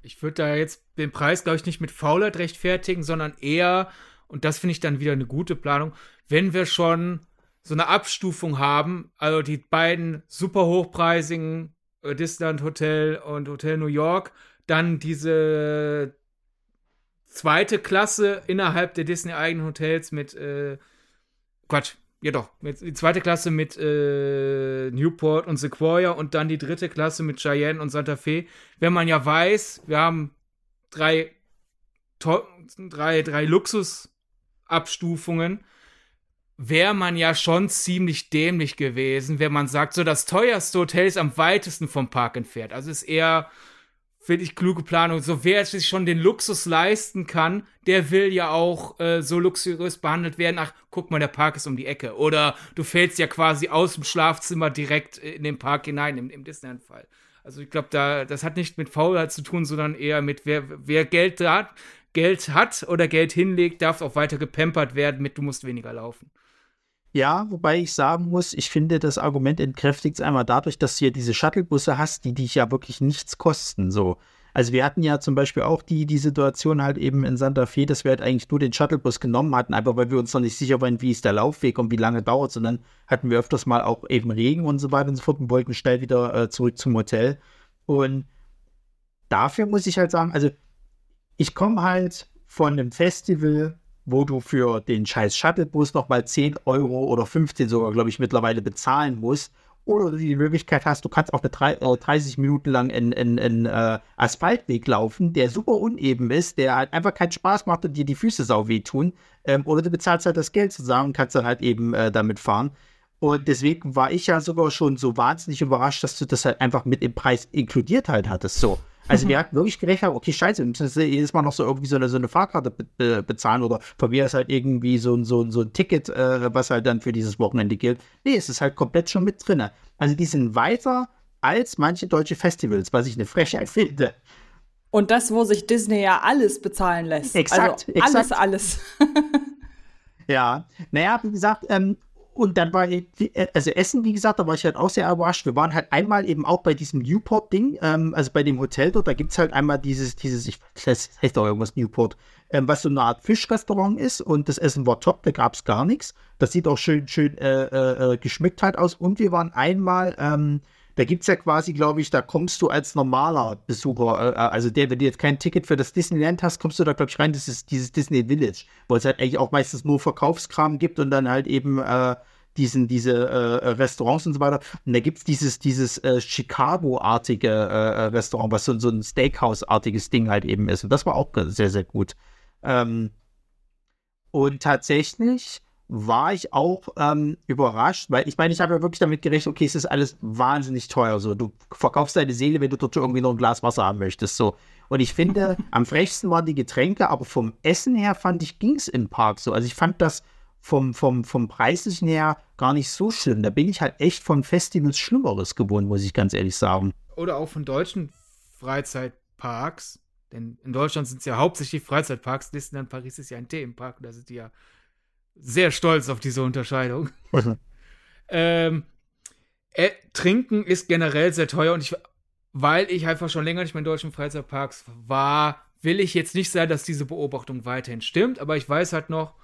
Ich würde da jetzt den Preis, glaube ich, nicht mit Faulheit rechtfertigen, sondern eher, und das finde ich dann wieder eine gute Planung, wenn wir schon so eine Abstufung haben. Also die beiden super hochpreisigen äh, Disneyland Hotel und Hotel New York, dann diese zweite Klasse innerhalb der Disney eigenen Hotels mit äh, Quatsch, ja doch, mit, die zweite Klasse mit äh, Newport und Sequoia und dann die dritte Klasse mit Cheyenne und Santa Fe. Wenn man ja weiß, wir haben drei, drei, drei Luxusabstufungen, wäre man ja schon ziemlich dämlich gewesen, wenn man sagt, so das teuerste Hotel ist am weitesten vom Park entfernt. Also ist eher, finde ich, kluge Planung. So wer sich schon den Luxus leisten kann, der will ja auch äh, so luxuriös behandelt werden. Ach, guck mal, der Park ist um die Ecke. Oder du fällst ja quasi aus dem Schlafzimmer direkt in den Park hinein, im, im Disneyland-Fall. Also ich glaube, da, das hat nicht mit Faulheit zu tun, sondern eher mit, wer, wer Geld hat, Geld hat oder Geld hinlegt, darf auch weiter gepampert werden mit, du musst weniger laufen. Ja, wobei ich sagen muss, ich finde, das Argument entkräftigt es einmal dadurch, dass du hier diese Shuttlebusse hast, die dich ja wirklich nichts kosten. So. Also wir hatten ja zum Beispiel auch die, die Situation halt eben in Santa Fe, dass wir halt eigentlich nur den Shuttlebus genommen hatten, einfach weil wir uns noch nicht sicher waren, wie ist der Laufweg und wie lange dauert es. Und dann hatten wir öfters mal auch eben Regen und so weiter und so fort und wollten schnell wieder äh, zurück zum Hotel. Und dafür muss ich halt sagen, also ich komme halt von einem Festival wo du für den scheiß Shuttlebus nochmal 10 Euro oder 15 sogar, glaube ich, mittlerweile bezahlen musst. Oder du die Möglichkeit hast, du kannst auch eine 30 äh, Minuten lang in, einen äh, Asphaltweg laufen, der super uneben ist, der halt einfach keinen Spaß macht und dir die Füße sau wehtun. Ähm, oder du bezahlst halt das Geld zusammen und kannst dann halt eben äh, damit fahren. Und deswegen war ich ja sogar schon so wahnsinnig überrascht, dass du das halt einfach mit im Preis inkludiert halt hattest. So. Also wir hatten wirklich gerechnet, okay, scheiße, wir müssen jedes Mal noch so irgendwie so eine, so eine Fahrkarte be bezahlen oder von mir ist halt irgendwie so, so, so ein Ticket, äh, was halt dann für dieses Wochenende gilt. Nee, es ist halt komplett schon mit drin. Also die sind weiter als manche deutsche Festivals, was ich eine Frechheit finde. Und das, wo sich Disney ja alles bezahlen lässt. Exakt, also alles, alles. ja, naja, wie gesagt, ähm, und dann war, also Essen, wie gesagt, da war ich halt auch sehr überrascht. Wir waren halt einmal eben auch bei diesem Newport-Ding, ähm, also bei dem Hotel dort, da gibt es halt einmal dieses, dieses, ich, das heißt auch irgendwas Newport, ähm, was so eine Art Fischrestaurant ist und das Essen war top, da gab es gar nichts. Das sieht auch schön, schön äh, äh, äh, geschmückt halt aus. Und wir waren einmal, ähm, da gibt es ja quasi, glaube ich, da kommst du als normaler Besucher, äh, äh, also der, wenn du jetzt kein Ticket für das Disneyland hast, kommst du da, glaube ich, rein, das ist dieses Disney Village, wo es halt eigentlich auch meistens nur Verkaufskram gibt und dann halt eben äh, diesen, diese äh, Restaurants und so weiter. Und da gibt es dieses, dieses äh, Chicago-artige äh, Restaurant, was so, so ein Steakhouse-artiges Ding halt eben ist. Und das war auch sehr, sehr gut. Ähm, und tatsächlich war ich auch ähm, überrascht, weil ich meine, ich habe ja wirklich damit gerechnet, okay, es ist alles wahnsinnig teuer. So, du verkaufst deine Seele, wenn du dort irgendwie noch ein Glas Wasser haben möchtest. So. Und ich finde, am frechsten waren die Getränke, aber vom Essen her fand ich, ging es im Park so. Also ich fand das vom, vom, vom Preislichen her gar nicht so schlimm. Da bin ich halt echt von Festivals Schlimmeres gewohnt, muss ich ganz ehrlich sagen. Oder auch von deutschen Freizeitparks. Denn in Deutschland sind es ja hauptsächlich Freizeitparks. Disneyland Paris ist ja ein Themenpark. Da sind die ja sehr stolz auf diese Unterscheidung. ähm, äh, Trinken ist generell sehr teuer und ich, weil ich einfach schon länger nicht mehr in deutschen Freizeitparks war, will ich jetzt nicht sagen, dass diese Beobachtung weiterhin stimmt, aber ich weiß halt noch,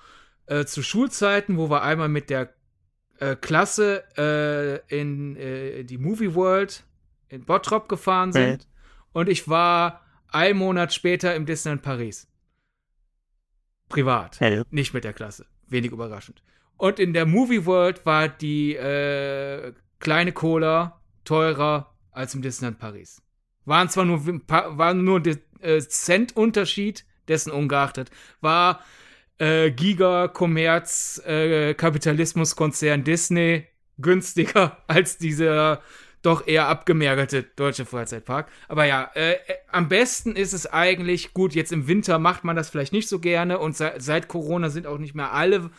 äh, zu Schulzeiten, wo wir einmal mit der äh, Klasse äh, in äh, die Movie World in Bottrop gefahren sind. Right. Und ich war ein Monat später im Disneyland Paris. Privat. Hello. Nicht mit der Klasse wenig überraschend. Und in der Movie World war die äh, kleine Cola teurer als im Disneyland Paris. Waren zwar nur, waren nur äh, Cent-Unterschied, dessen ungeachtet, war äh, Giga, Kommerz, äh, Kapitalismuskonzern Disney günstiger als dieser doch eher abgemergelte deutsche Freizeitpark. Aber ja, äh, äh, am besten ist es eigentlich, gut, jetzt im Winter macht man das vielleicht nicht so gerne und se seit Corona sind auch nicht mehr alle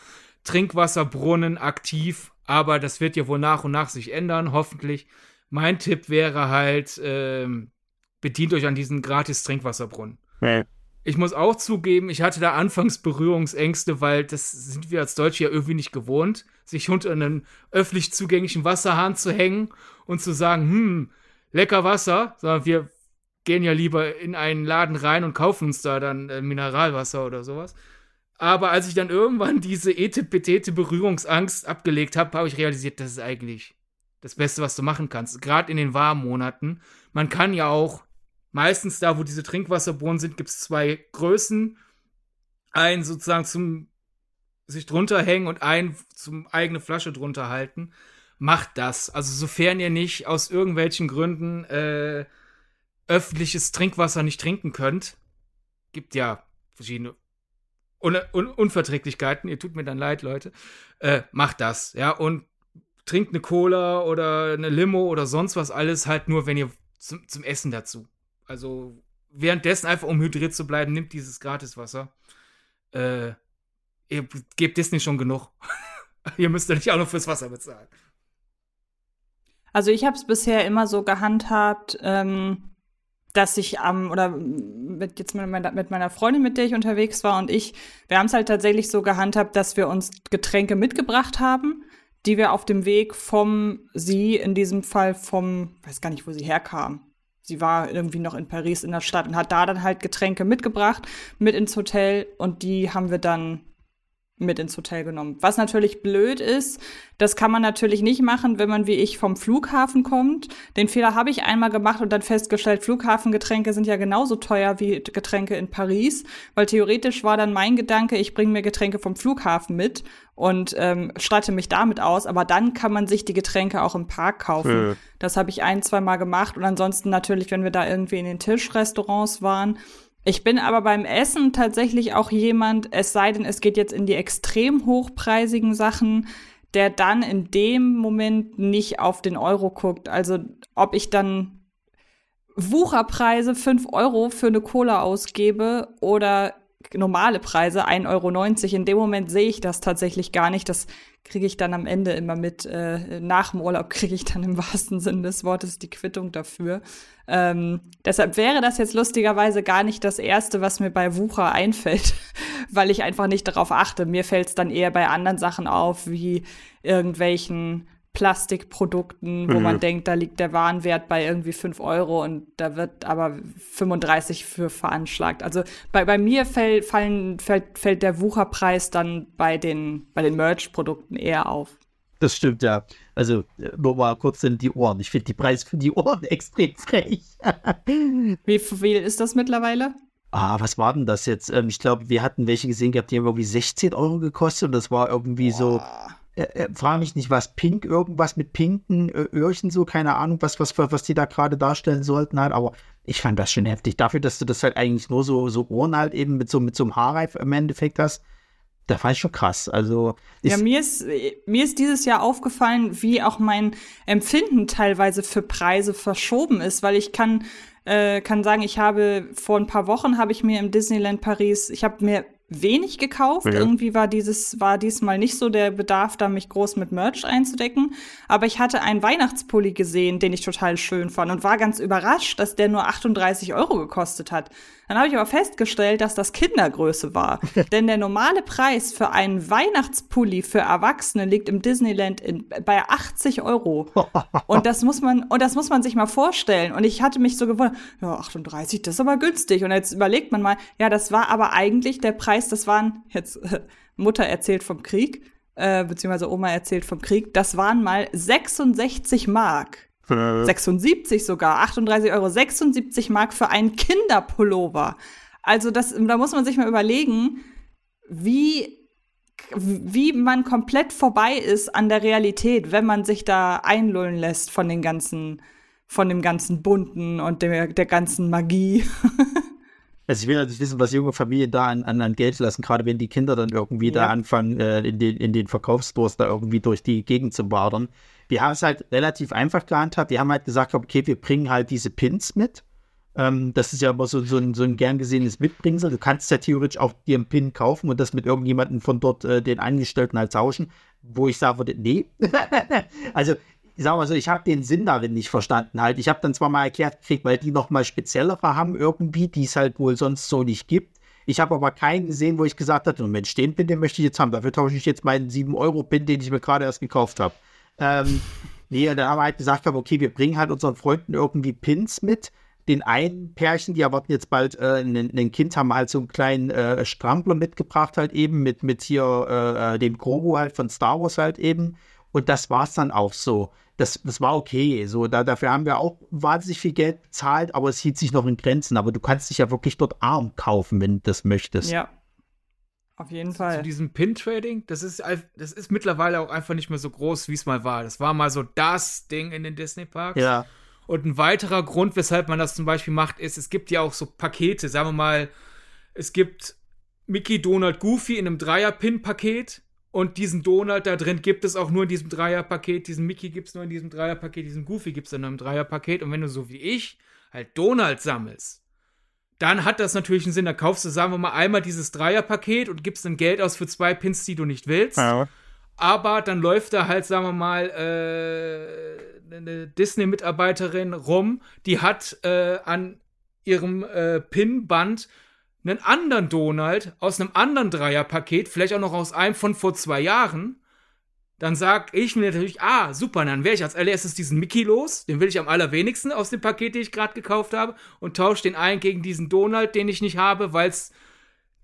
Trinkwasserbrunnen aktiv, aber das wird ja wohl nach und nach sich ändern, hoffentlich. Mein Tipp wäre halt, äh, bedient euch an diesen gratis Trinkwasserbrunnen. Nee. Ich muss auch zugeben, ich hatte da anfangs Berührungsängste, weil das sind wir als Deutsche ja irgendwie nicht gewohnt, sich unter einen öffentlich zugänglichen Wasserhahn zu hängen und zu sagen, hm, lecker Wasser, sondern wir gehen ja lieber in einen Laden rein und kaufen uns da dann äh, Mineralwasser oder sowas. Aber als ich dann irgendwann diese etepetete Berührungsangst abgelegt habe, habe ich realisiert, das ist eigentlich das Beste, was du machen kannst. Gerade in den warmen Monaten. Man kann ja auch meistens da, wo diese Trinkwasserbrunnen sind, gibt es zwei Größen. Einen sozusagen zum sich drunter hängen und einen zum eigene Flasche drunter halten. Macht das. Also sofern ihr nicht aus irgendwelchen Gründen äh, öffentliches Trinkwasser nicht trinken könnt, gibt ja verschiedene Un Un Unverträglichkeiten. Ihr tut mir dann leid, Leute. Äh, macht das, ja. Und trinkt eine Cola oder eine Limo oder sonst was alles halt nur, wenn ihr zum, zum Essen dazu. Also währenddessen einfach, um hydriert zu bleiben, nimmt dieses Gratiswasser. Äh, ihr gebt Disney schon genug. ihr müsst ja nicht auch noch fürs Wasser bezahlen. Also ich habe es bisher immer so gehandhabt, ähm, dass ich am, oder mit jetzt mit meiner, mit meiner Freundin, mit der ich unterwegs war und ich, wir haben es halt tatsächlich so gehandhabt, dass wir uns Getränke mitgebracht haben, die wir auf dem Weg vom sie, in diesem Fall vom, weiß gar nicht, wo sie herkam, sie war irgendwie noch in Paris in der Stadt und hat da dann halt Getränke mitgebracht, mit ins Hotel und die haben wir dann mit ins Hotel genommen. Was natürlich blöd ist, das kann man natürlich nicht machen, wenn man wie ich vom Flughafen kommt. Den Fehler habe ich einmal gemacht und dann festgestellt, Flughafengetränke sind ja genauso teuer wie Getränke in Paris, weil theoretisch war dann mein Gedanke, ich bringe mir Getränke vom Flughafen mit und ähm, statte mich damit aus, aber dann kann man sich die Getränke auch im Park kaufen. Ja. Das habe ich ein, zwei Mal gemacht und ansonsten natürlich, wenn wir da irgendwie in den Tischrestaurants waren, ich bin aber beim Essen tatsächlich auch jemand, es sei denn, es geht jetzt in die extrem hochpreisigen Sachen, der dann in dem Moment nicht auf den Euro guckt. Also ob ich dann Wucherpreise 5 Euro für eine Cola ausgebe oder normale Preise 1,90 Euro. In dem Moment sehe ich das tatsächlich gar nicht. Das kriege ich dann am Ende immer mit. Äh, nach dem Urlaub kriege ich dann im wahrsten Sinne des Wortes die Quittung dafür. Ähm, deshalb wäre das jetzt lustigerweise gar nicht das Erste, was mir bei Wucher einfällt, weil ich einfach nicht darauf achte. Mir fällt es dann eher bei anderen Sachen auf, wie irgendwelchen Plastikprodukten, wo mhm. man denkt, da liegt der Warenwert bei irgendwie 5 Euro und da wird aber 35 für veranschlagt. Also bei, bei mir fällt, fallen, fällt, fällt der Wucherpreis dann bei den, bei den Merch-Produkten eher auf. Das stimmt, ja. Also nur mal kurz in die Ohren. Ich finde die Preise für die Ohren extrem frech. Wie viel ist das mittlerweile? Ah, was war denn das jetzt? Ähm, ich glaube, wir hatten welche gesehen gehabt, die haben irgendwie 16 Euro gekostet und das war irgendwie Boah. so äh, äh, frage mich nicht, was pink, irgendwas mit pinken äh, Öhrchen, so, keine Ahnung, was, was, was die da gerade darstellen sollten halt, aber ich fand das schon heftig. Dafür, dass du das halt eigentlich nur so, so Ohren halt eben mit so, mit so einem Haarreif im Endeffekt hast, da fand ich schon krass. Also ja, mir ist mir ist dieses Jahr aufgefallen, wie auch mein Empfinden teilweise für Preise verschoben ist, weil ich kann äh, kann sagen, ich habe vor ein paar Wochen habe ich mir im Disneyland Paris, ich habe mir wenig gekauft. Ja. Irgendwie war dieses, war diesmal nicht so der Bedarf, da mich groß mit Merch einzudecken. Aber ich hatte einen Weihnachtspulli gesehen, den ich total schön fand und war ganz überrascht, dass der nur 38 Euro gekostet hat. Dann habe ich aber festgestellt, dass das Kindergröße war. Denn der normale Preis für einen Weihnachtspulli für Erwachsene liegt im Disneyland in, bei 80 Euro. Und das muss man, und das muss man sich mal vorstellen. Und ich hatte mich so gewundert, ja, 38, das ist aber günstig. Und jetzt überlegt man mal, ja, das war aber eigentlich der Preis, das waren jetzt, äh, Mutter erzählt vom Krieg, äh, beziehungsweise Oma erzählt vom Krieg, das waren mal 66 Mark. 76 sogar, 38 Euro, 76 Mark für einen Kinderpullover. Also das, da muss man sich mal überlegen, wie, wie man komplett vorbei ist an der Realität, wenn man sich da einlullen lässt von den ganzen, von dem ganzen Bunten und der, der ganzen Magie. Also ich will natürlich wissen, was junge Familien da an, an, Geld lassen, gerade wenn die Kinder dann irgendwie ja. da anfangen, äh, in den, in den Verkaufsstores da irgendwie durch die Gegend zu badern wir haben es halt relativ einfach gehandhabt. Wir haben halt gesagt, okay, wir bringen halt diese Pins mit. Ähm, das ist ja immer so, so, ein, so ein gern gesehenes Mitbringsel. Du kannst ja theoretisch auch dir einen Pin kaufen und das mit irgendjemandem von dort, äh, den Angestellten halt tauschen, wo ich sagen würde, nee. also, ich sag mal so, ich habe den Sinn darin nicht verstanden halt. Ich habe dann zwar mal erklärt gekriegt, weil die nochmal speziellere haben irgendwie, die es halt wohl sonst so nicht gibt. Ich habe aber keinen gesehen, wo ich gesagt hatte, Mensch, den Pin, den möchte ich jetzt haben. Dafür tausche ich jetzt meinen 7-Euro-Pin, den ich mir gerade erst gekauft habe. Ähm, nee, und dann haben wir halt gesagt, okay, wir bringen halt unseren Freunden irgendwie Pins mit. Den einen Pärchen, die erwarten jetzt bald äh, ein, Kind, haben halt so einen kleinen äh, Strampler mitgebracht, halt eben, mit, mit hier äh, äh dem Grogu halt von Star Wars halt eben. Und das war es dann auch so. Das, das war okay. So, da, dafür haben wir auch wahnsinnig viel Geld bezahlt, aber es hielt sich noch in Grenzen. Aber du kannst dich ja wirklich dort arm kaufen, wenn du das möchtest. Ja, auf jeden Fall. Zu diesem Pin-Trading, das ist, das ist mittlerweile auch einfach nicht mehr so groß, wie es mal war. Das war mal so das Ding in den Disney-Parks. Ja. Und ein weiterer Grund, weshalb man das zum Beispiel macht, ist, es gibt ja auch so Pakete. Sagen wir mal, es gibt Mickey, Donald, Goofy in einem Dreier-Pin-Paket. Und diesen Donald da drin gibt es auch nur in diesem Dreier-Paket. Diesen Mickey gibt es nur in diesem Dreier-Paket. Diesen Goofy gibt es in einem Dreier-Paket. Und wenn du so wie ich halt Donald sammelst, dann hat das natürlich einen Sinn. Da kaufst du, sagen wir mal, einmal dieses Dreierpaket und gibst dann Geld aus für zwei Pins, die du nicht willst. Ja. Aber dann läuft da halt, sagen wir mal, äh, eine Disney-Mitarbeiterin rum, die hat äh, an ihrem äh, Pin-Band einen anderen Donald aus einem anderen Dreierpaket, vielleicht auch noch aus einem von vor zwei Jahren dann sag ich mir natürlich, ah, super, dann wäre ich als allererstes diesen Mickey los. Den will ich am allerwenigsten aus dem Paket, den ich gerade gekauft habe. Und tausche den ein gegen diesen Donald, den ich nicht habe, weil es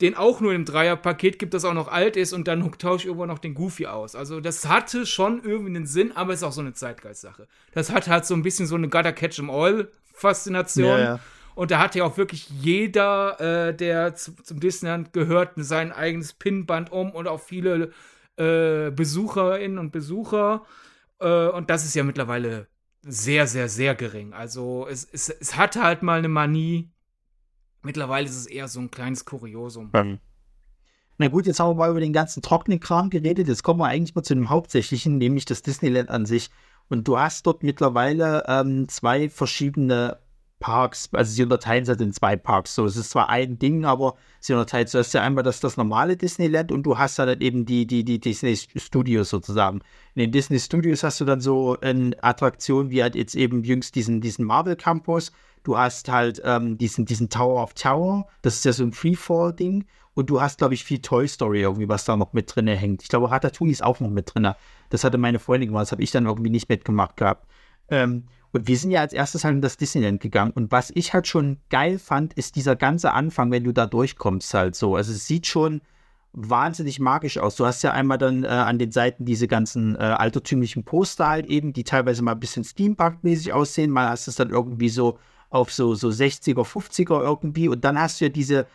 den auch nur im Dreierpaket gibt, das auch noch alt ist. Und dann tausche ich irgendwo noch den Goofy aus. Also das hatte schon irgendwie einen Sinn, aber es ist auch so eine Zeitgeistsache. Das hat halt so ein bisschen so eine Gotta Catch 'em All Faszination. Ja, ja. Und da hat ja auch wirklich jeder, äh, der zum Disneyland gehört, sein eigenes Pinband um und auch viele äh, Besucherinnen und Besucher. Äh, und das ist ja mittlerweile sehr, sehr, sehr gering. Also es, es, es hatte halt mal eine Manie. Mittlerweile ist es eher so ein kleines Kuriosum. Ähm. Na gut, jetzt haben wir mal über den ganzen trockenen Kram geredet. Jetzt kommen wir eigentlich mal zu dem Hauptsächlichen, nämlich das Disneyland an sich. Und du hast dort mittlerweile ähm, zwei verschiedene Parks, also sie unterteilen es halt in zwei Parks. So, es ist zwar ein Ding, aber sie unterteilen es. Ja einmal das, das normale Disneyland und du hast halt eben die, die, die Disney Studios sozusagen. In den Disney Studios hast du dann so eine Attraktion wie halt jetzt eben jüngst diesen, diesen Marvel Campus. Du hast halt ähm, diesen, diesen Tower of Tower, das ist ja so ein Freefall-Ding. Und du hast, glaube ich, viel Toy Story irgendwie, was da noch mit drin hängt. Ich glaube, Ratatouille ist auch noch mit drin. Das hatte meine Freundin gemacht, das habe ich dann irgendwie nicht mitgemacht gehabt. Ähm, und wir sind ja als erstes halt in das Disneyland gegangen. Und was ich halt schon geil fand, ist dieser ganze Anfang, wenn du da durchkommst, halt so. Also es sieht schon wahnsinnig magisch aus. Du hast ja einmal dann äh, an den Seiten diese ganzen äh, altertümlichen Poster halt eben, die teilweise mal ein bisschen Steampunk-mäßig aussehen. Mal hast du es dann irgendwie so auf so, so 60er, 50er irgendwie. Und dann hast du ja diese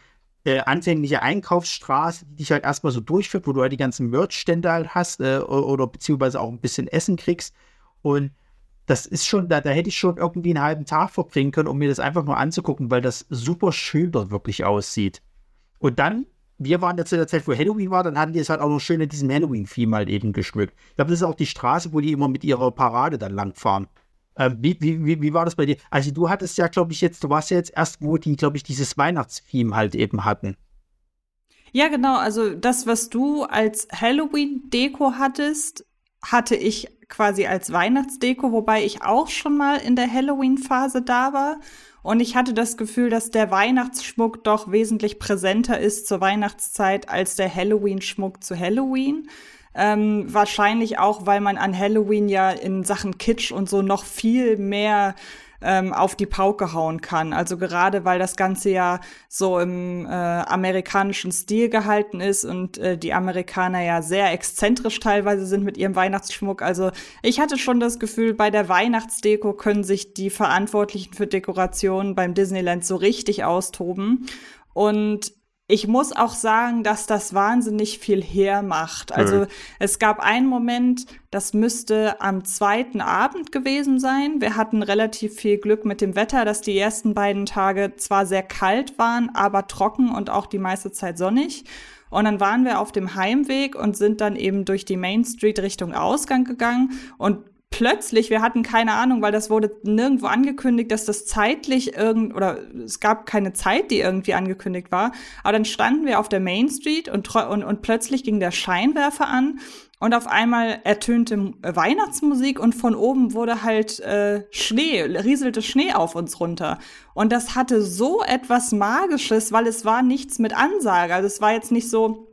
äh, anfängliche Einkaufsstraße, die dich halt erstmal so durchführt, wo du halt die ganzen Merch-Stände halt hast äh, oder, oder beziehungsweise auch ein bisschen Essen kriegst. Und das ist schon, da, da hätte ich schon irgendwie einen halben Tag verbringen können, um mir das einfach nur anzugucken, weil das super schön dort wirklich aussieht. Und dann, wir waren ja zu der Zeit, wo Halloween war, dann hatten die es halt auch noch schön in diesem Halloween-Theme halt eben geschmückt. Ich glaube, das ist auch die Straße, wo die immer mit ihrer Parade dann langfahren. Ähm, wie, wie, wie, war das bei dir? Also du hattest ja, glaube ich, jetzt, du warst ja jetzt erst, wo die, glaube ich, dieses Weihnachtstheme halt eben hatten. Ja, genau. Also das, was du als Halloween-Deko hattest, hatte ich quasi als Weihnachtsdeko, wobei ich auch schon mal in der Halloween-Phase da war. Und ich hatte das Gefühl, dass der Weihnachtsschmuck doch wesentlich präsenter ist zur Weihnachtszeit als der Halloween-Schmuck zu Halloween. Ähm, wahrscheinlich auch, weil man an Halloween ja in Sachen Kitsch und so noch viel mehr ähm, auf die Pauke hauen kann. Also gerade weil das Ganze ja so im äh, amerikanischen Stil gehalten ist und äh, die Amerikaner ja sehr exzentrisch teilweise sind mit ihrem Weihnachtsschmuck. Also ich hatte schon das Gefühl, bei der Weihnachtsdeko können sich die Verantwortlichen für Dekorationen beim Disneyland so richtig austoben. Und ich muss auch sagen, dass das wahnsinnig viel hermacht. Also mhm. es gab einen Moment, das müsste am zweiten Abend gewesen sein. Wir hatten relativ viel Glück mit dem Wetter, dass die ersten beiden Tage zwar sehr kalt waren, aber trocken und auch die meiste Zeit sonnig. Und dann waren wir auf dem Heimweg und sind dann eben durch die Main Street Richtung Ausgang gegangen und plötzlich, wir hatten keine Ahnung, weil das wurde nirgendwo angekündigt, dass das zeitlich irgend oder es gab keine Zeit, die irgendwie angekündigt war. Aber dann standen wir auf der Main Street und, und, und plötzlich ging der Scheinwerfer an und auf einmal ertönte Weihnachtsmusik und von oben wurde halt äh, Schnee, rieselte Schnee auf uns runter. Und das hatte so etwas Magisches, weil es war nichts mit Ansage. Also es war jetzt nicht so,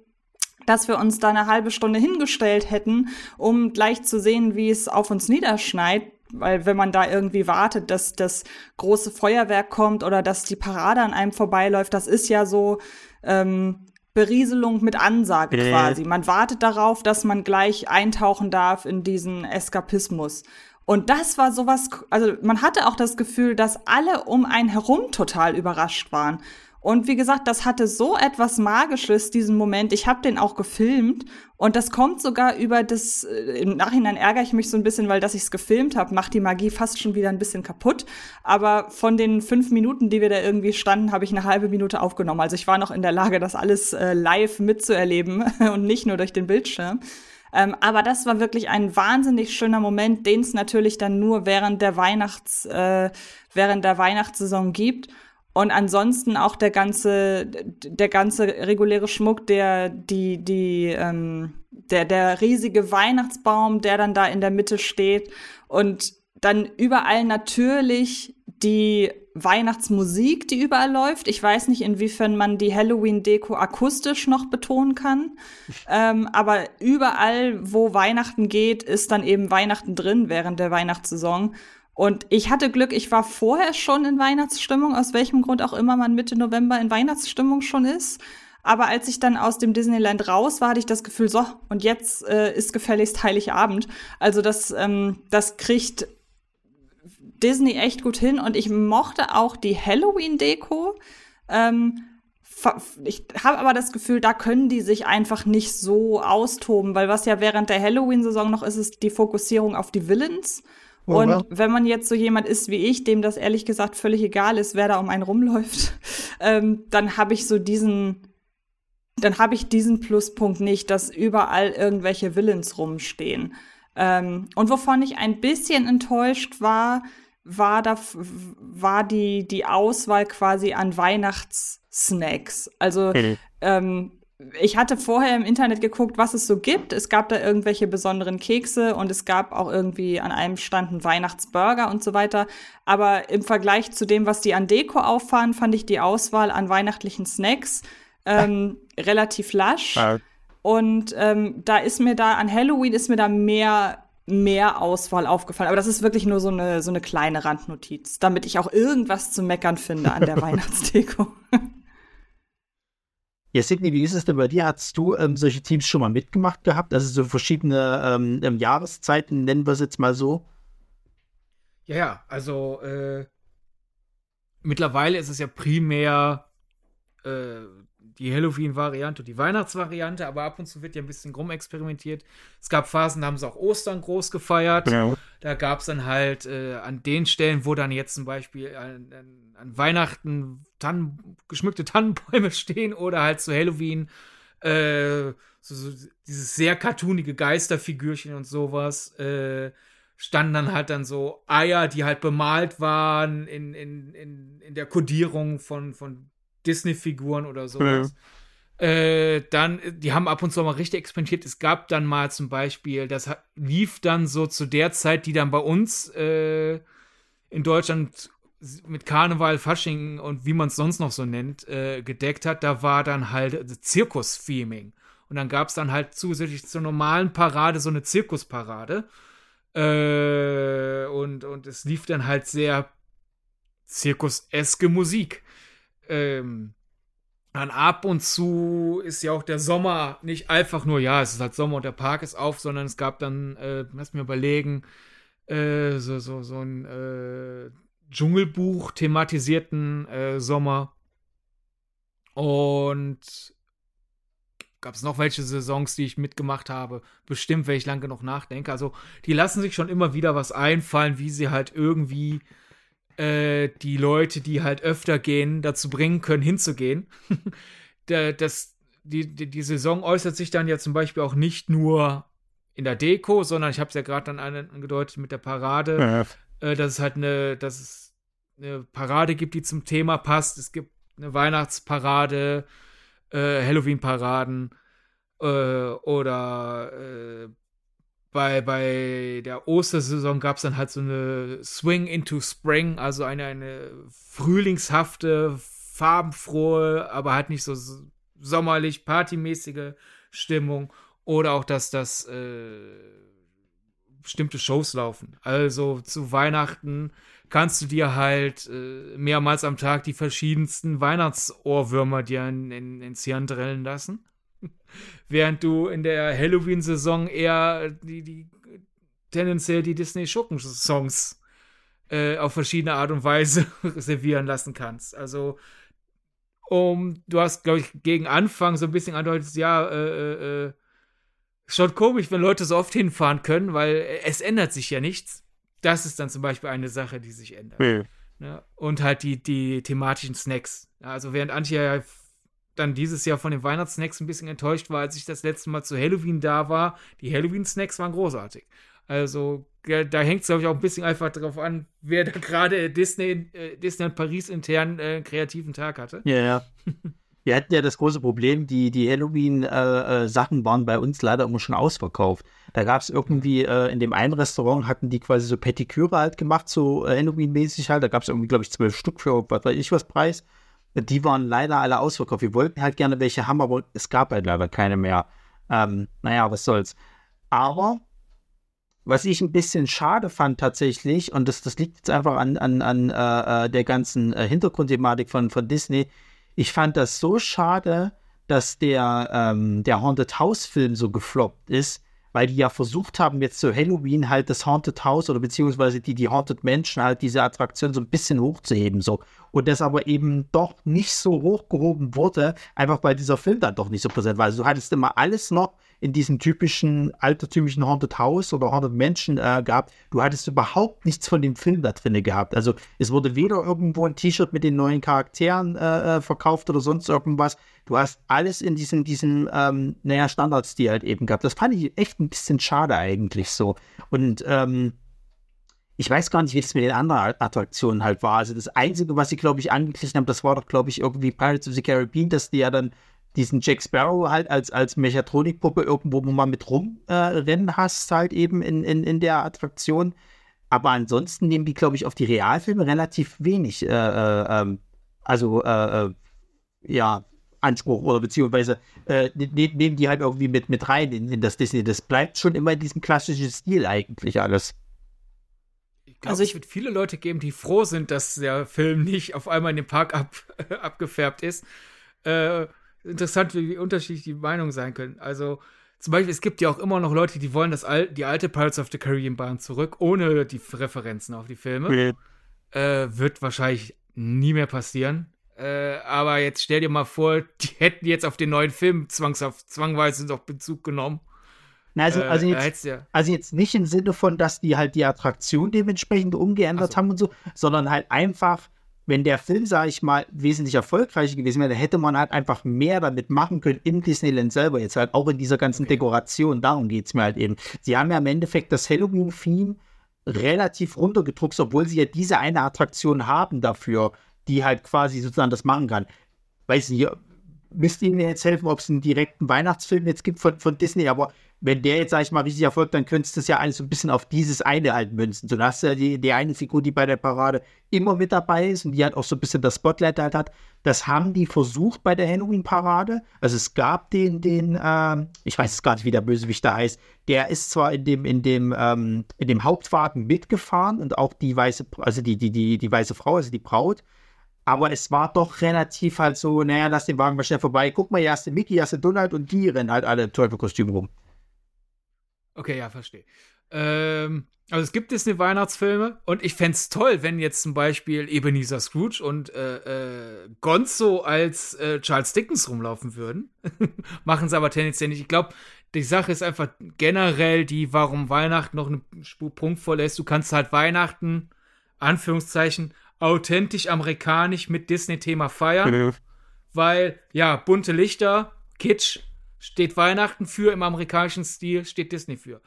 dass wir uns da eine halbe Stunde hingestellt hätten, um gleich zu sehen, wie es auf uns niederschneit. Weil wenn man da irgendwie wartet, dass das große Feuerwerk kommt oder dass die Parade an einem vorbeiläuft, das ist ja so ähm, Berieselung mit Ansage äh. quasi. Man wartet darauf, dass man gleich eintauchen darf in diesen Eskapismus. Und das war sowas, also man hatte auch das Gefühl, dass alle um einen herum total überrascht waren. Und wie gesagt, das hatte so etwas Magisches, diesen Moment. Ich habe den auch gefilmt und das kommt sogar über das, äh, im Nachhinein ärgere ich mich so ein bisschen, weil dass ich es gefilmt habe, macht die Magie fast schon wieder ein bisschen kaputt. Aber von den fünf Minuten, die wir da irgendwie standen, habe ich eine halbe Minute aufgenommen. Also ich war noch in der Lage, das alles äh, live mitzuerleben und nicht nur durch den Bildschirm. Ähm, aber das war wirklich ein wahnsinnig schöner Moment, den es natürlich dann nur während der Weihnachts, äh, während der Weihnachtssaison gibt. Und ansonsten auch der ganze, der ganze reguläre Schmuck, der, die, die, ähm, der, der riesige Weihnachtsbaum, der dann da in der Mitte steht und dann überall natürlich die Weihnachtsmusik, die überall läuft. Ich weiß nicht, inwiefern man die Halloween-Deko akustisch noch betonen kann. ähm, aber überall, wo Weihnachten geht, ist dann eben Weihnachten drin während der Weihnachtssaison. Und ich hatte Glück, ich war vorher schon in Weihnachtsstimmung, aus welchem Grund auch immer man Mitte November in Weihnachtsstimmung schon ist. Aber als ich dann aus dem Disneyland raus war, hatte ich das Gefühl, so, und jetzt äh, ist gefälligst Heiligabend. Also das, ähm, das kriegt Disney echt gut hin. Und ich mochte auch die Halloween-Deko. Ähm, ich habe aber das Gefühl, da können die sich einfach nicht so austoben, weil was ja während der Halloween-Saison noch ist, ist die Fokussierung auf die Villains. Oh, und well. wenn man jetzt so jemand ist wie ich, dem das ehrlich gesagt völlig egal ist, wer da um einen rumläuft, ähm, dann habe ich so diesen dann habe ich diesen Pluspunkt nicht, dass überall irgendwelche Villains rumstehen. Ähm, und wovon ich ein bisschen enttäuscht war, war, da, war die, die Auswahl quasi an Weihnachtssnacks. Also mhm. ähm, ich hatte vorher im Internet geguckt, was es so gibt. Es gab da irgendwelche besonderen Kekse und es gab auch irgendwie an einem Stand einen Weihnachtsburger und so weiter. Aber im Vergleich zu dem, was die an Deko auffahren, fand ich die Auswahl an weihnachtlichen Snacks ähm, relativ lasch. Ja. Und ähm, da ist mir da an Halloween ist mir da mehr mehr Auswahl aufgefallen. Aber das ist wirklich nur so eine, so eine kleine Randnotiz, damit ich auch irgendwas zu meckern finde an der Weihnachtsdeko. Ja, Sidney, wie ist es denn bei dir? Hast du ähm, solche Teams schon mal mitgemacht gehabt? Also so verschiedene ähm, ähm Jahreszeiten, nennen wir es jetzt mal so? Ja, ja, also äh, mittlerweile ist es ja primär äh, die Halloween-Variante und die Weihnachtsvariante, aber ab und zu wird ja ein bisschen rumexperimentiert. Es gab Phasen, da haben sie auch Ostern groß gefeiert. Genau. Da gab es dann halt äh, an den Stellen, wo dann jetzt zum Beispiel an, an, Weihnachten Tannen, geschmückte Tannenbäume stehen oder halt zu Halloween äh, so, so dieses sehr cartoonige Geisterfigürchen und sowas. Äh, standen dann halt dann so Eier, die halt bemalt waren in, in, in, in der Kodierung von, von Disney-Figuren oder sowas. Ja. Äh, dann, die haben ab und zu mal richtig experimentiert. Es gab dann mal zum Beispiel, das lief dann so zu der Zeit, die dann bei uns äh, in Deutschland mit Karneval, Fasching und wie man es sonst noch so nennt, äh, gedeckt hat. Da war dann halt Zirkus-Theming. Und dann gab es dann halt zusätzlich zur normalen Parade so eine Zirkusparade. Äh, und, und es lief dann halt sehr zirkuseske Musik ähm, dann ab und zu ist ja auch der Sommer nicht einfach nur, ja, es ist halt Sommer und der Park ist auf, sondern es gab dann, äh, lass mir überlegen, äh, so, so, so ein äh, Dschungelbuch thematisierten äh, Sommer. Und gab es noch welche Saisons, die ich mitgemacht habe? Bestimmt, wenn ich lange noch nachdenke. Also, die lassen sich schon immer wieder was einfallen, wie sie halt irgendwie äh, die Leute, die halt öfter gehen, dazu bringen können, hinzugehen. das, die, die, die Saison äußert sich dann ja zum Beispiel auch nicht nur in der Deko, sondern ich habe es ja gerade dann angedeutet mit der Parade, ja. äh, dass es halt eine, dass es eine Parade gibt, die zum Thema passt. Es gibt eine Weihnachtsparade, äh, Halloween-Paraden äh, oder äh, bei, bei der Ostersaison gab es dann halt so eine Swing into Spring, also eine, eine frühlingshafte, farbenfrohe, aber halt nicht so sommerlich, partymäßige Stimmung. Oder auch, dass das äh, bestimmte Shows laufen. Also zu Weihnachten kannst du dir halt äh, mehrmals am Tag die verschiedensten Weihnachtsohrwürmer dir in, in, ins Hirn drillen lassen. Während du in der Halloween-Saison eher die, die tendenziell die Disney-Schurken-Songs äh, auf verschiedene Art und Weise servieren lassen kannst. Also, um, du hast, glaube ich, gegen Anfang so ein bisschen andeutet, ja, äh, äh, äh, schon komisch, wenn Leute so oft hinfahren können, weil es ändert sich ja nichts. Das ist dann zum Beispiel eine Sache, die sich ändert. Mhm. Ja, und halt die, die thematischen Snacks. Also während Antje ja dann dieses Jahr von den Weihnachtssnacks ein bisschen enttäuscht war, als ich das letzte Mal zu Halloween da war. Die Halloween-Snacks waren großartig. Also da hängt es, glaube ich, auch ein bisschen einfach darauf an, wer da gerade Disney, äh, Disneyland Paris intern äh, einen kreativen Tag hatte. Ja, ja. Wir hatten ja das große Problem, die, die Halloween-Sachen äh, äh waren bei uns leider immer schon ausverkauft. Da gab es irgendwie, äh, in dem einen Restaurant hatten die quasi so Petiküre halt gemacht, so äh, Halloween-mäßig halt. Da gab es irgendwie, glaube ich, zwölf Stück für was weiß ich was Preis. Die waren leider alle ausverkauft. Wir wollten halt gerne welche haben, aber es gab halt leider keine mehr. Ähm, naja, was soll's. Aber was ich ein bisschen schade fand tatsächlich, und das, das liegt jetzt einfach an, an, an äh, äh der ganzen äh, Hintergrundthematik von, von Disney, ich fand das so schade, dass der, ähm, der Haunted House-Film so gefloppt ist, weil die ja versucht haben, jetzt zu Halloween halt das Haunted House oder beziehungsweise die, die Haunted Menschen halt diese Attraktion so ein bisschen hochzuheben, so. Und das aber eben doch nicht so hochgehoben wurde, einfach weil dieser Film dann doch nicht so präsent war. Also du hattest immer alles noch in diesem typischen altertümlichen Haunted House oder Haunted Mansion äh, gab, du hattest überhaupt nichts von dem Film da drin gehabt. Also es wurde weder irgendwo ein T-Shirt mit den neuen Charakteren äh, äh, verkauft oder sonst irgendwas. Du hast alles in diesem, diesem ähm, naja, Standardstil halt eben gehabt. Das fand ich echt ein bisschen schade eigentlich so. Und ähm, ich weiß gar nicht, wie das mit den anderen Attraktionen halt war. Also das Einzige, was sie, glaube ich, angeglichen haben, das war doch, glaube ich, irgendwie Pirates of the Caribbean, dass die ja dann diesen Jack Sparrow halt als, als Mechatronikpuppe irgendwo mal mit rumrennen äh, hast, halt eben in, in, in der Attraktion. Aber ansonsten nehmen die, glaube ich, auf die Realfilme relativ wenig, äh, äh, ähm, also, äh, äh, ja, Anspruch oder beziehungsweise äh, ne, ne, nehmen die halt irgendwie mit, mit rein in, in das Disney. Das bleibt schon immer in diesem klassischen Stil eigentlich alles. Glaub, also ich würde viele Leute geben, die froh sind, dass der Film nicht auf einmal in den Park ab, abgefärbt ist. Äh, interessant, wie unterschiedlich die Meinungen sein können. Also zum Beispiel, es gibt ja auch immer noch Leute, die wollen das Al die alte Pirates of the Caribbean Bahn zurück, ohne die Referenzen auf die Filme. Okay. Äh, wird wahrscheinlich nie mehr passieren. Äh, aber jetzt stell dir mal vor, die hätten jetzt auf den neuen Film zwangshaft, zwangweise noch Bezug genommen. Na, also, also, äh, jetzt, ja. also jetzt nicht im Sinne von, dass die halt die Attraktion dementsprechend umgeändert so. haben und so, sondern halt einfach, wenn der Film, sage ich mal, wesentlich erfolgreicher gewesen wäre, dann hätte man halt einfach mehr damit machen können im Disneyland selber, jetzt halt auch in dieser ganzen okay. Dekoration. Darum geht es mir halt eben. Sie haben ja im Endeffekt das Halloween-Theme relativ runtergedruckt, obwohl sie ja diese eine Attraktion haben dafür, die halt quasi sozusagen das machen kann. Weiß nicht, müsst ihr mir jetzt helfen, ob es einen direkten Weihnachtsfilm jetzt gibt von, von Disney, aber wenn der jetzt, sag ich mal, richtig erfolgt, dann könntest du es ja alles so ein bisschen auf dieses eine halt münzen. So, dann hast ja die, die eine Figur, die bei der Parade immer mit dabei ist und die halt auch so ein bisschen das Spotlight halt hat. Das haben die versucht bei der Halloween-Parade. Also es gab den, den, ähm, ich weiß es gar nicht, wie der Bösewicht da heißt. Der ist zwar in dem, in dem, ähm, in dem Hauptwagen mitgefahren und auch die weiße, also die, die, die, die weiße Frau, also die Braut. Aber es war doch relativ halt so, naja, lass den Wagen mal schnell vorbei. Guck mal, hier hast du Mickey, hier hast du Donald und die rennen halt alle Teufelkostüme rum. Okay, ja, verstehe. Ähm, also es gibt Disney Weihnachtsfilme und ich fände es toll, wenn jetzt zum Beispiel Ebenezer Scrooge und äh, äh, Gonzo als äh, Charles Dickens rumlaufen würden. Machen sie aber tendenziell nicht. Ich glaube, die Sache ist einfach generell die, warum Weihnachten noch eine Spur prunkvoller ist. Du kannst halt Weihnachten, Anführungszeichen, authentisch amerikanisch mit Disney-Thema feiern. Weil, ja, bunte Lichter, Kitsch, steht Weihnachten für, im amerikanischen Stil steht Disney für.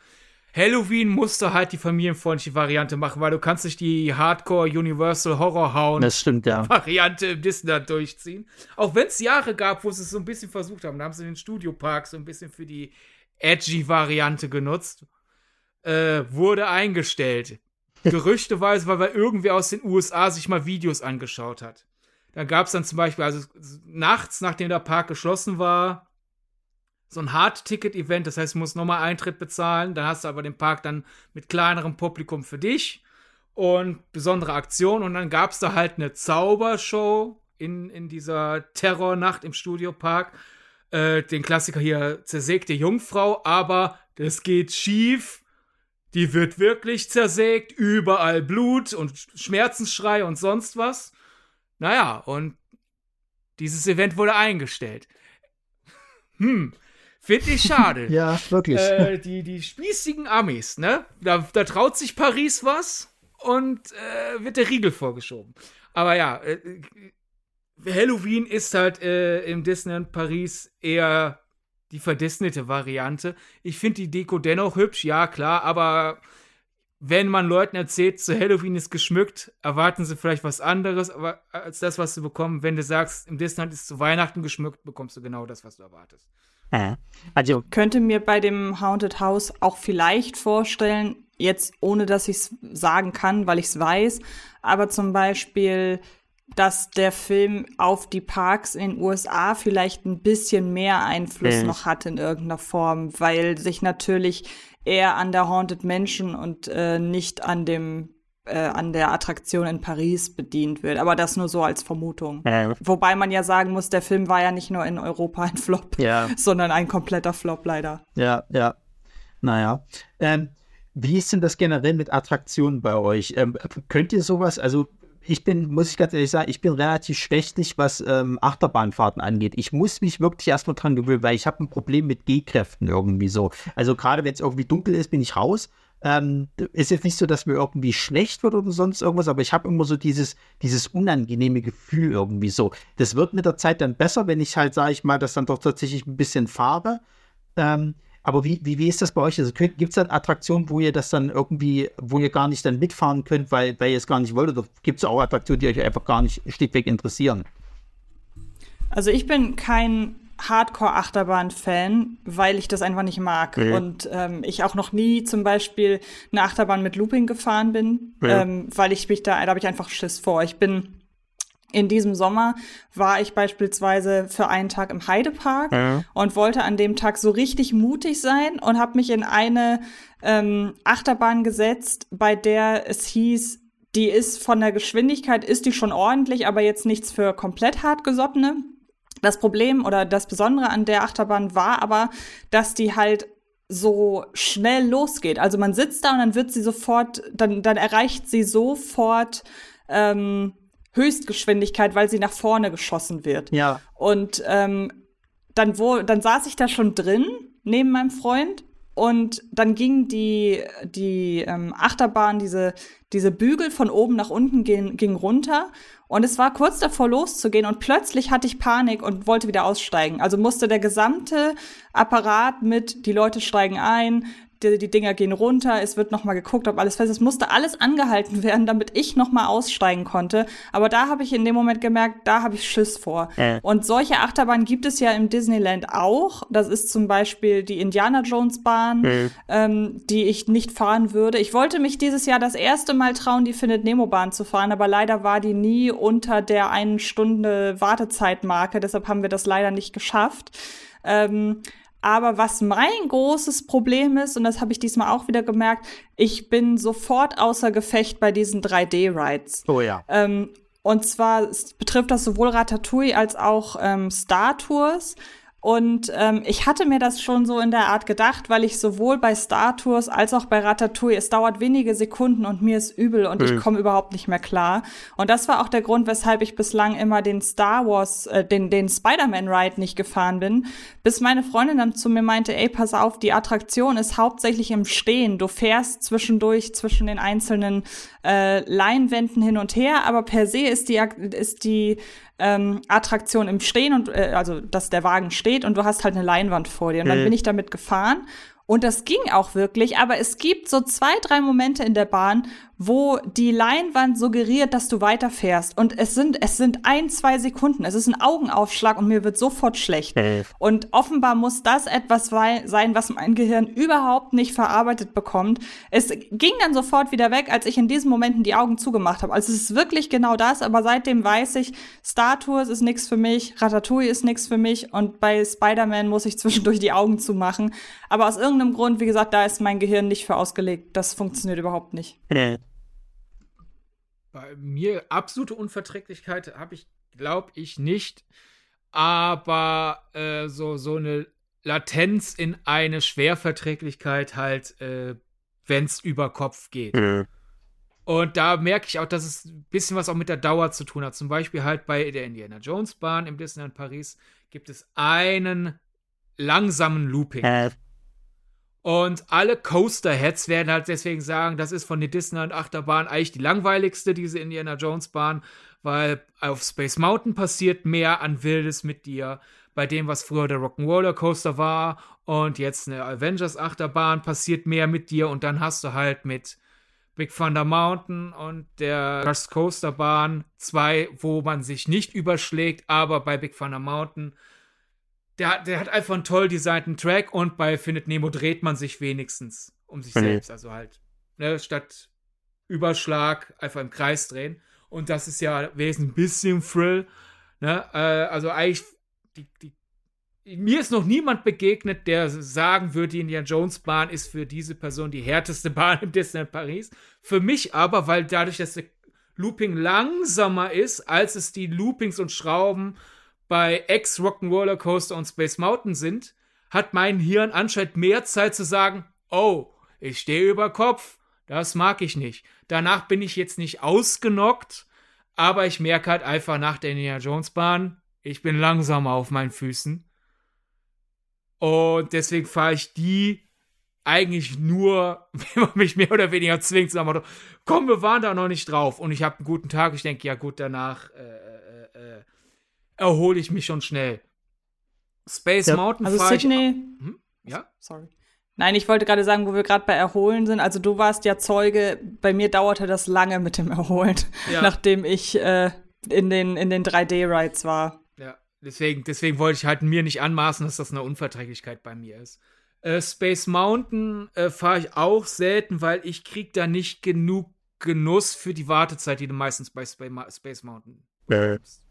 Halloween musste halt die familienfreundliche Variante machen, weil du kannst nicht die Hardcore Universal Horror Hound das stimmt, ja. Variante im Disney durchziehen. Auch wenn es Jahre gab, wo sie es so ein bisschen versucht haben. Da haben sie den Studiopark so ein bisschen für die edgy Variante genutzt. Äh, wurde eingestellt. Gerüchteweise, weil irgendwer aus den USA sich mal Videos angeschaut hat. Da gab es dann zum Beispiel, also nachts, nachdem der Park geschlossen war, so ein Hard-Ticket-Event, das heißt, du musst nochmal Eintritt bezahlen, dann hast du aber den Park dann mit kleinerem Publikum für dich und besondere Aktionen und dann gab es da halt eine Zaubershow in, in dieser Terrornacht im Studiopark. Äh, den Klassiker hier zersägte Jungfrau, aber das geht schief. Die wird wirklich zersägt, überall Blut und Schmerzensschrei und sonst was. Naja, und dieses Event wurde eingestellt. Hm, Finde ich schade. ja, wirklich. Äh, die, die spießigen Amis, ne? Da, da traut sich Paris was und äh, wird der Riegel vorgeschoben. Aber ja, äh, Halloween ist halt äh, im Disneyland Paris eher die verdisnete Variante. Ich finde die Deko dennoch hübsch, ja klar, aber wenn man Leuten erzählt, zu Halloween ist geschmückt, erwarten sie vielleicht was anderes aber als das, was sie bekommen. Wenn du sagst, im Disneyland ist zu Weihnachten geschmückt, bekommst du genau das, was du erwartest. Also könnte mir bei dem Haunted House auch vielleicht vorstellen, jetzt ohne dass ich es sagen kann, weil ich es weiß, aber zum Beispiel, dass der Film auf die Parks in den USA vielleicht ein bisschen mehr Einfluss mhm. noch hat in irgendeiner Form, weil sich natürlich eher an der Haunted Mansion und äh, nicht an dem äh, an der Attraktion in Paris bedient wird. Aber das nur so als Vermutung. Ja. Wobei man ja sagen muss, der Film war ja nicht nur in Europa ein Flop, ja. sondern ein kompletter Flop leider. Ja, ja. Naja. Ähm, wie ist denn das generell mit Attraktionen bei euch? Ähm, könnt ihr sowas, also ich bin, muss ich ganz ehrlich sagen, ich bin relativ schwächlich, was ähm, Achterbahnfahrten angeht. Ich muss mich wirklich erstmal dran gewöhnen, weil ich habe ein Problem mit G-Kräften irgendwie so. Also gerade wenn es irgendwie dunkel ist, bin ich raus. Ähm, ist jetzt nicht so, dass mir irgendwie schlecht wird oder sonst irgendwas, aber ich habe immer so dieses, dieses unangenehme Gefühl irgendwie so. Das wird mit der Zeit dann besser, wenn ich halt, sage ich mal, das dann doch tatsächlich ein bisschen fahre. Ähm, aber wie, wie, wie ist das bei euch? Also gibt es dann Attraktionen, wo ihr das dann irgendwie, wo ihr gar nicht dann mitfahren könnt, weil, weil ihr es gar nicht wollt? Oder gibt es auch Attraktionen, die euch einfach gar nicht schlichtweg interessieren? Also ich bin kein Hardcore-Achterbahn-Fan, weil ich das einfach nicht mag. Okay. Und ähm, ich auch noch nie zum Beispiel eine Achterbahn mit Looping gefahren bin, ja. ähm, weil ich mich da, da habe ich einfach Schiss vor. Ich bin in diesem Sommer war ich beispielsweise für einen Tag im Heidepark ja. und wollte an dem Tag so richtig mutig sein und habe mich in eine ähm, Achterbahn gesetzt, bei der es hieß, die ist von der Geschwindigkeit, ist die schon ordentlich, aber jetzt nichts für komplett hartgesottene. Das Problem oder das Besondere an der Achterbahn war aber, dass die halt so schnell losgeht. Also man sitzt da und dann wird sie sofort, dann, dann erreicht sie sofort ähm, Höchstgeschwindigkeit, weil sie nach vorne geschossen wird. Ja. Und ähm, dann, wo, dann saß ich da schon drin, neben meinem Freund. Und dann ging die, die ähm, Achterbahn, diese, diese Bügel von oben nach unten ging, ging runter. Und es war kurz davor loszugehen und plötzlich hatte ich Panik und wollte wieder aussteigen. Also musste der gesamte Apparat mit, die Leute steigen ein, die, die Dinger gehen runter, es wird nochmal geguckt, ob alles fest ist. Es musste alles angehalten werden, damit ich nochmal aussteigen konnte. Aber da habe ich in dem Moment gemerkt, da habe ich Schiss vor. Äh. Und solche Achterbahnen gibt es ja im Disneyland auch. Das ist zum Beispiel die Indiana Jones Bahn, äh. ähm, die ich nicht fahren würde. Ich wollte mich dieses Jahr das erste Mal trauen, die Findet Nemo Bahn zu fahren, aber leider war die nie unter der einen Stunde Wartezeitmarke. Deshalb haben wir das leider nicht geschafft. Ähm, aber was mein großes Problem ist, und das habe ich diesmal auch wieder gemerkt, ich bin sofort außer Gefecht bei diesen 3D-Rides. Oh ja. Ähm, und zwar betrifft das sowohl Ratatouille als auch ähm, Star Tours. Und ähm, ich hatte mir das schon so in der Art gedacht, weil ich sowohl bei Star Tours als auch bei Ratatouille, es dauert wenige Sekunden und mir ist übel und mhm. ich komme überhaupt nicht mehr klar. Und das war auch der Grund, weshalb ich bislang immer den Star Wars, äh, den, den Spider-Man-Ride nicht gefahren bin, bis meine Freundin dann zu mir meinte, ey, pass auf, die Attraktion ist hauptsächlich im Stehen. Du fährst zwischendurch zwischen den einzelnen äh, Leinwänden hin und her, aber per se ist die, ist die ähm, Attraktion im Stehen und äh, also dass der Wagen steht und du hast halt eine Leinwand vor dir. Und dann mhm. bin ich damit gefahren und das ging auch wirklich, aber es gibt so zwei, drei Momente in der Bahn, wo die Leinwand suggeriert, dass du weiterfährst. Und es sind, es sind ein, zwei Sekunden. Es ist ein Augenaufschlag und mir wird sofort schlecht. Und offenbar muss das etwas sein, was mein Gehirn überhaupt nicht verarbeitet bekommt. Es ging dann sofort wieder weg, als ich in diesen Momenten die Augen zugemacht habe. Also es ist wirklich genau das, aber seitdem weiß ich, Star Tours ist nichts für mich, Ratatouille ist nichts für mich und bei Spider-Man muss ich zwischendurch die Augen zumachen. Aber aus irgendeinem Grund, wie gesagt, da ist mein Gehirn nicht für ausgelegt. Das funktioniert überhaupt nicht. Bei mir absolute Unverträglichkeit habe ich, glaube ich, nicht. Aber äh, so, so eine Latenz in eine Schwerverträglichkeit halt, äh, wenn es über Kopf geht. Mhm. Und da merke ich auch, dass es ein bisschen was auch mit der Dauer zu tun hat. Zum Beispiel halt bei der Indiana Jones Bahn im Disneyland Paris gibt es einen langsamen Looping. Äh. Und alle Coaster-Heads werden halt deswegen sagen, das ist von der Disneyland-Achterbahn eigentlich die langweiligste, diese Indiana Jones-Bahn, weil auf Space Mountain passiert mehr an Wildes mit dir. Bei dem, was früher der Rock'n'Roller Coaster war und jetzt eine Avengers-Achterbahn, passiert mehr mit dir. Und dann hast du halt mit Big Thunder Mountain und der Rush Coaster Bahn zwei, wo man sich nicht überschlägt, aber bei Big Thunder Mountain der, der hat einfach einen toll designten Track und bei Findet Nemo dreht man sich wenigstens um sich okay. selbst. Also halt, ne, statt Überschlag einfach im Kreis drehen. Und das ist ja wesentlich ein bisschen Thrill. Ne? Äh, also eigentlich, die, die, mir ist noch niemand begegnet, der sagen würde, die Indiana Jones Bahn ist für diese Person die härteste Bahn im Disneyland Paris. Für mich aber, weil dadurch, dass der Looping langsamer ist, als es die Loopings und Schrauben bei Ex Rock'n'Roller Coaster und Space Mountain sind, hat mein Hirn anscheinend mehr Zeit zu sagen, oh, ich stehe über Kopf, das mag ich nicht. Danach bin ich jetzt nicht ausgenockt, Aber ich merke halt einfach nach der Indiana Jones Bahn, ich bin langsamer auf meinen Füßen. Und deswegen fahre ich die eigentlich nur, wenn man mich mehr oder weniger zwingt, sagen, komm, wir waren da noch nicht drauf. Und ich habe einen guten Tag. Ich denke, ja gut, danach äh, erhole ich mich schon schnell. Space ja, Mountain also Sydney. Ich, hm? Ja? Sorry. Nein, ich wollte gerade sagen, wo wir gerade bei Erholen sind. Also du warst ja Zeuge. Bei mir dauerte das lange mit dem Erholen, ja. nachdem ich äh, in den, in den 3D-Rides war. Ja, deswegen, deswegen wollte ich halt mir nicht anmaßen, dass das eine Unverträglichkeit bei mir ist. Äh, Space Mountain äh, fahre ich auch selten, weil ich krieg da nicht genug Genuss für die Wartezeit, die du meistens bei Space Mountain hast.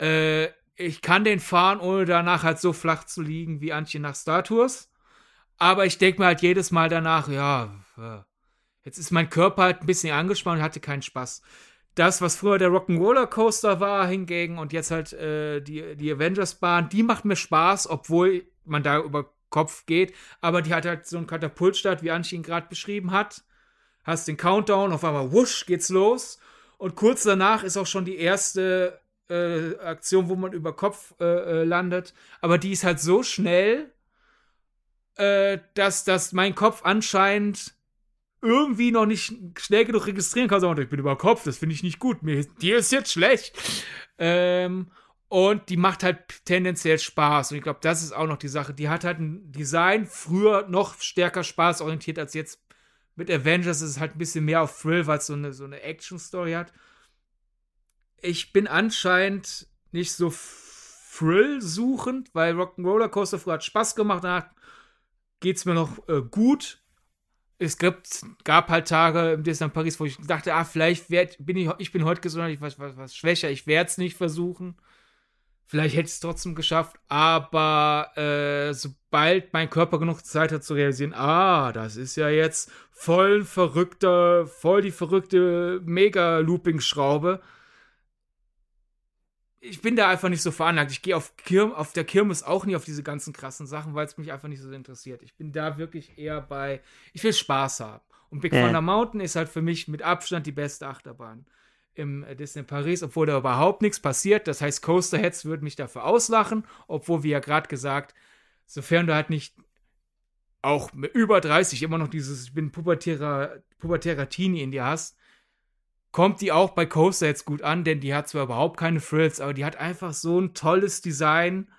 Äh, ich kann den fahren, ohne danach halt so flach zu liegen wie Antje nach Star Tours. Aber ich denke mir halt jedes Mal danach, ja, äh, jetzt ist mein Körper halt ein bisschen angespannt und hatte keinen Spaß. Das, was früher der Rock'n'Roller Coaster war, hingegen und jetzt halt äh, die, die Avengers Bahn, die macht mir Spaß, obwohl man da über Kopf geht. Aber die hat halt so einen Katapultstart, wie Antje ihn gerade beschrieben hat. Hast den Countdown, auf einmal wusch geht's los. Und kurz danach ist auch schon die erste äh, Aktion, wo man über Kopf äh, äh landet. Aber die ist halt so schnell, äh, dass, dass mein Kopf anscheinend irgendwie noch nicht schnell genug registrieren kann. Sagen, ich bin über Kopf, das finde ich nicht gut. Mir, dir ist jetzt schlecht. Ähm, und die macht halt tendenziell Spaß. Und ich glaube, das ist auch noch die Sache. Die hat halt ein Design früher noch stärker spaßorientiert als jetzt. Mit Avengers ist es halt ein bisschen mehr auf Thrill, weil es so eine, so eine Action-Story hat. Ich bin anscheinend nicht so Thrill-suchend, weil Rock'n'Roller Coaster früher hat Spaß gemacht. Danach geht es mir noch äh, gut. Es gibt, gab halt Tage im Disneyland Paris, wo ich dachte, ah, vielleicht werd, bin ich, ich bin heute gesundheitlich was, was, was schwächer, ich werde es nicht versuchen. Vielleicht hätte ich es trotzdem geschafft, aber äh, sobald mein Körper genug Zeit hat zu realisieren, ah, das ist ja jetzt voll verrückter, voll die verrückte Mega-Looping-Schraube, ich bin da einfach nicht so veranlagt. Ich gehe auf, auf der Kirmes auch nie auf diese ganzen krassen Sachen, weil es mich einfach nicht so interessiert. Ich bin da wirklich eher bei, ich will Spaß haben. Und Big. Thunder Mountain ist halt für mich mit Abstand die beste Achterbahn im äh, Disney Paris, obwohl da überhaupt nichts passiert. Das heißt, Coasterheads würden mich dafür auslachen, obwohl, wie ja gerade gesagt, sofern du halt nicht auch über 30 immer noch dieses, ich bin pubertärer, pubertärer Teenie in dir hast, kommt die auch bei Coaster jetzt gut an, denn die hat zwar überhaupt keine Frills, aber die hat einfach so ein tolles Design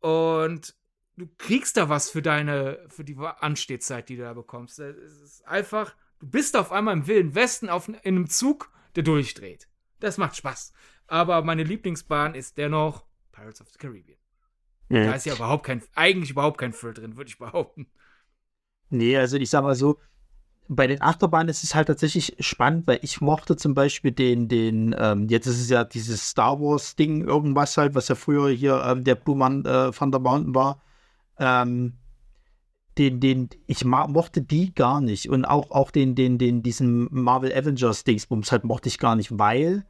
und du kriegst da was für deine, für die Anstehzeit, die du da bekommst. Es ist einfach, du bist auf einmal im Wilden Westen auf, in einem Zug, der durchdreht. Das macht Spaß. Aber meine Lieblingsbahn ist dennoch Pirates of the Caribbean. Ja. Da ist ja überhaupt kein, eigentlich überhaupt kein Thrill drin, würde ich behaupten. Nee, also ich sag mal so, bei den Achterbahnen ist es halt tatsächlich spannend, weil ich mochte zum Beispiel den, den, ähm, jetzt ist es ja dieses Star Wars-Ding, irgendwas halt, was ja früher hier ähm, der Blue Man äh, Thunder Mountain war. Ähm, den, den, ich mochte die gar nicht. Und auch, auch den, den, den, diesen Marvel Avengers Dingsbums halt mochte ich gar nicht, weil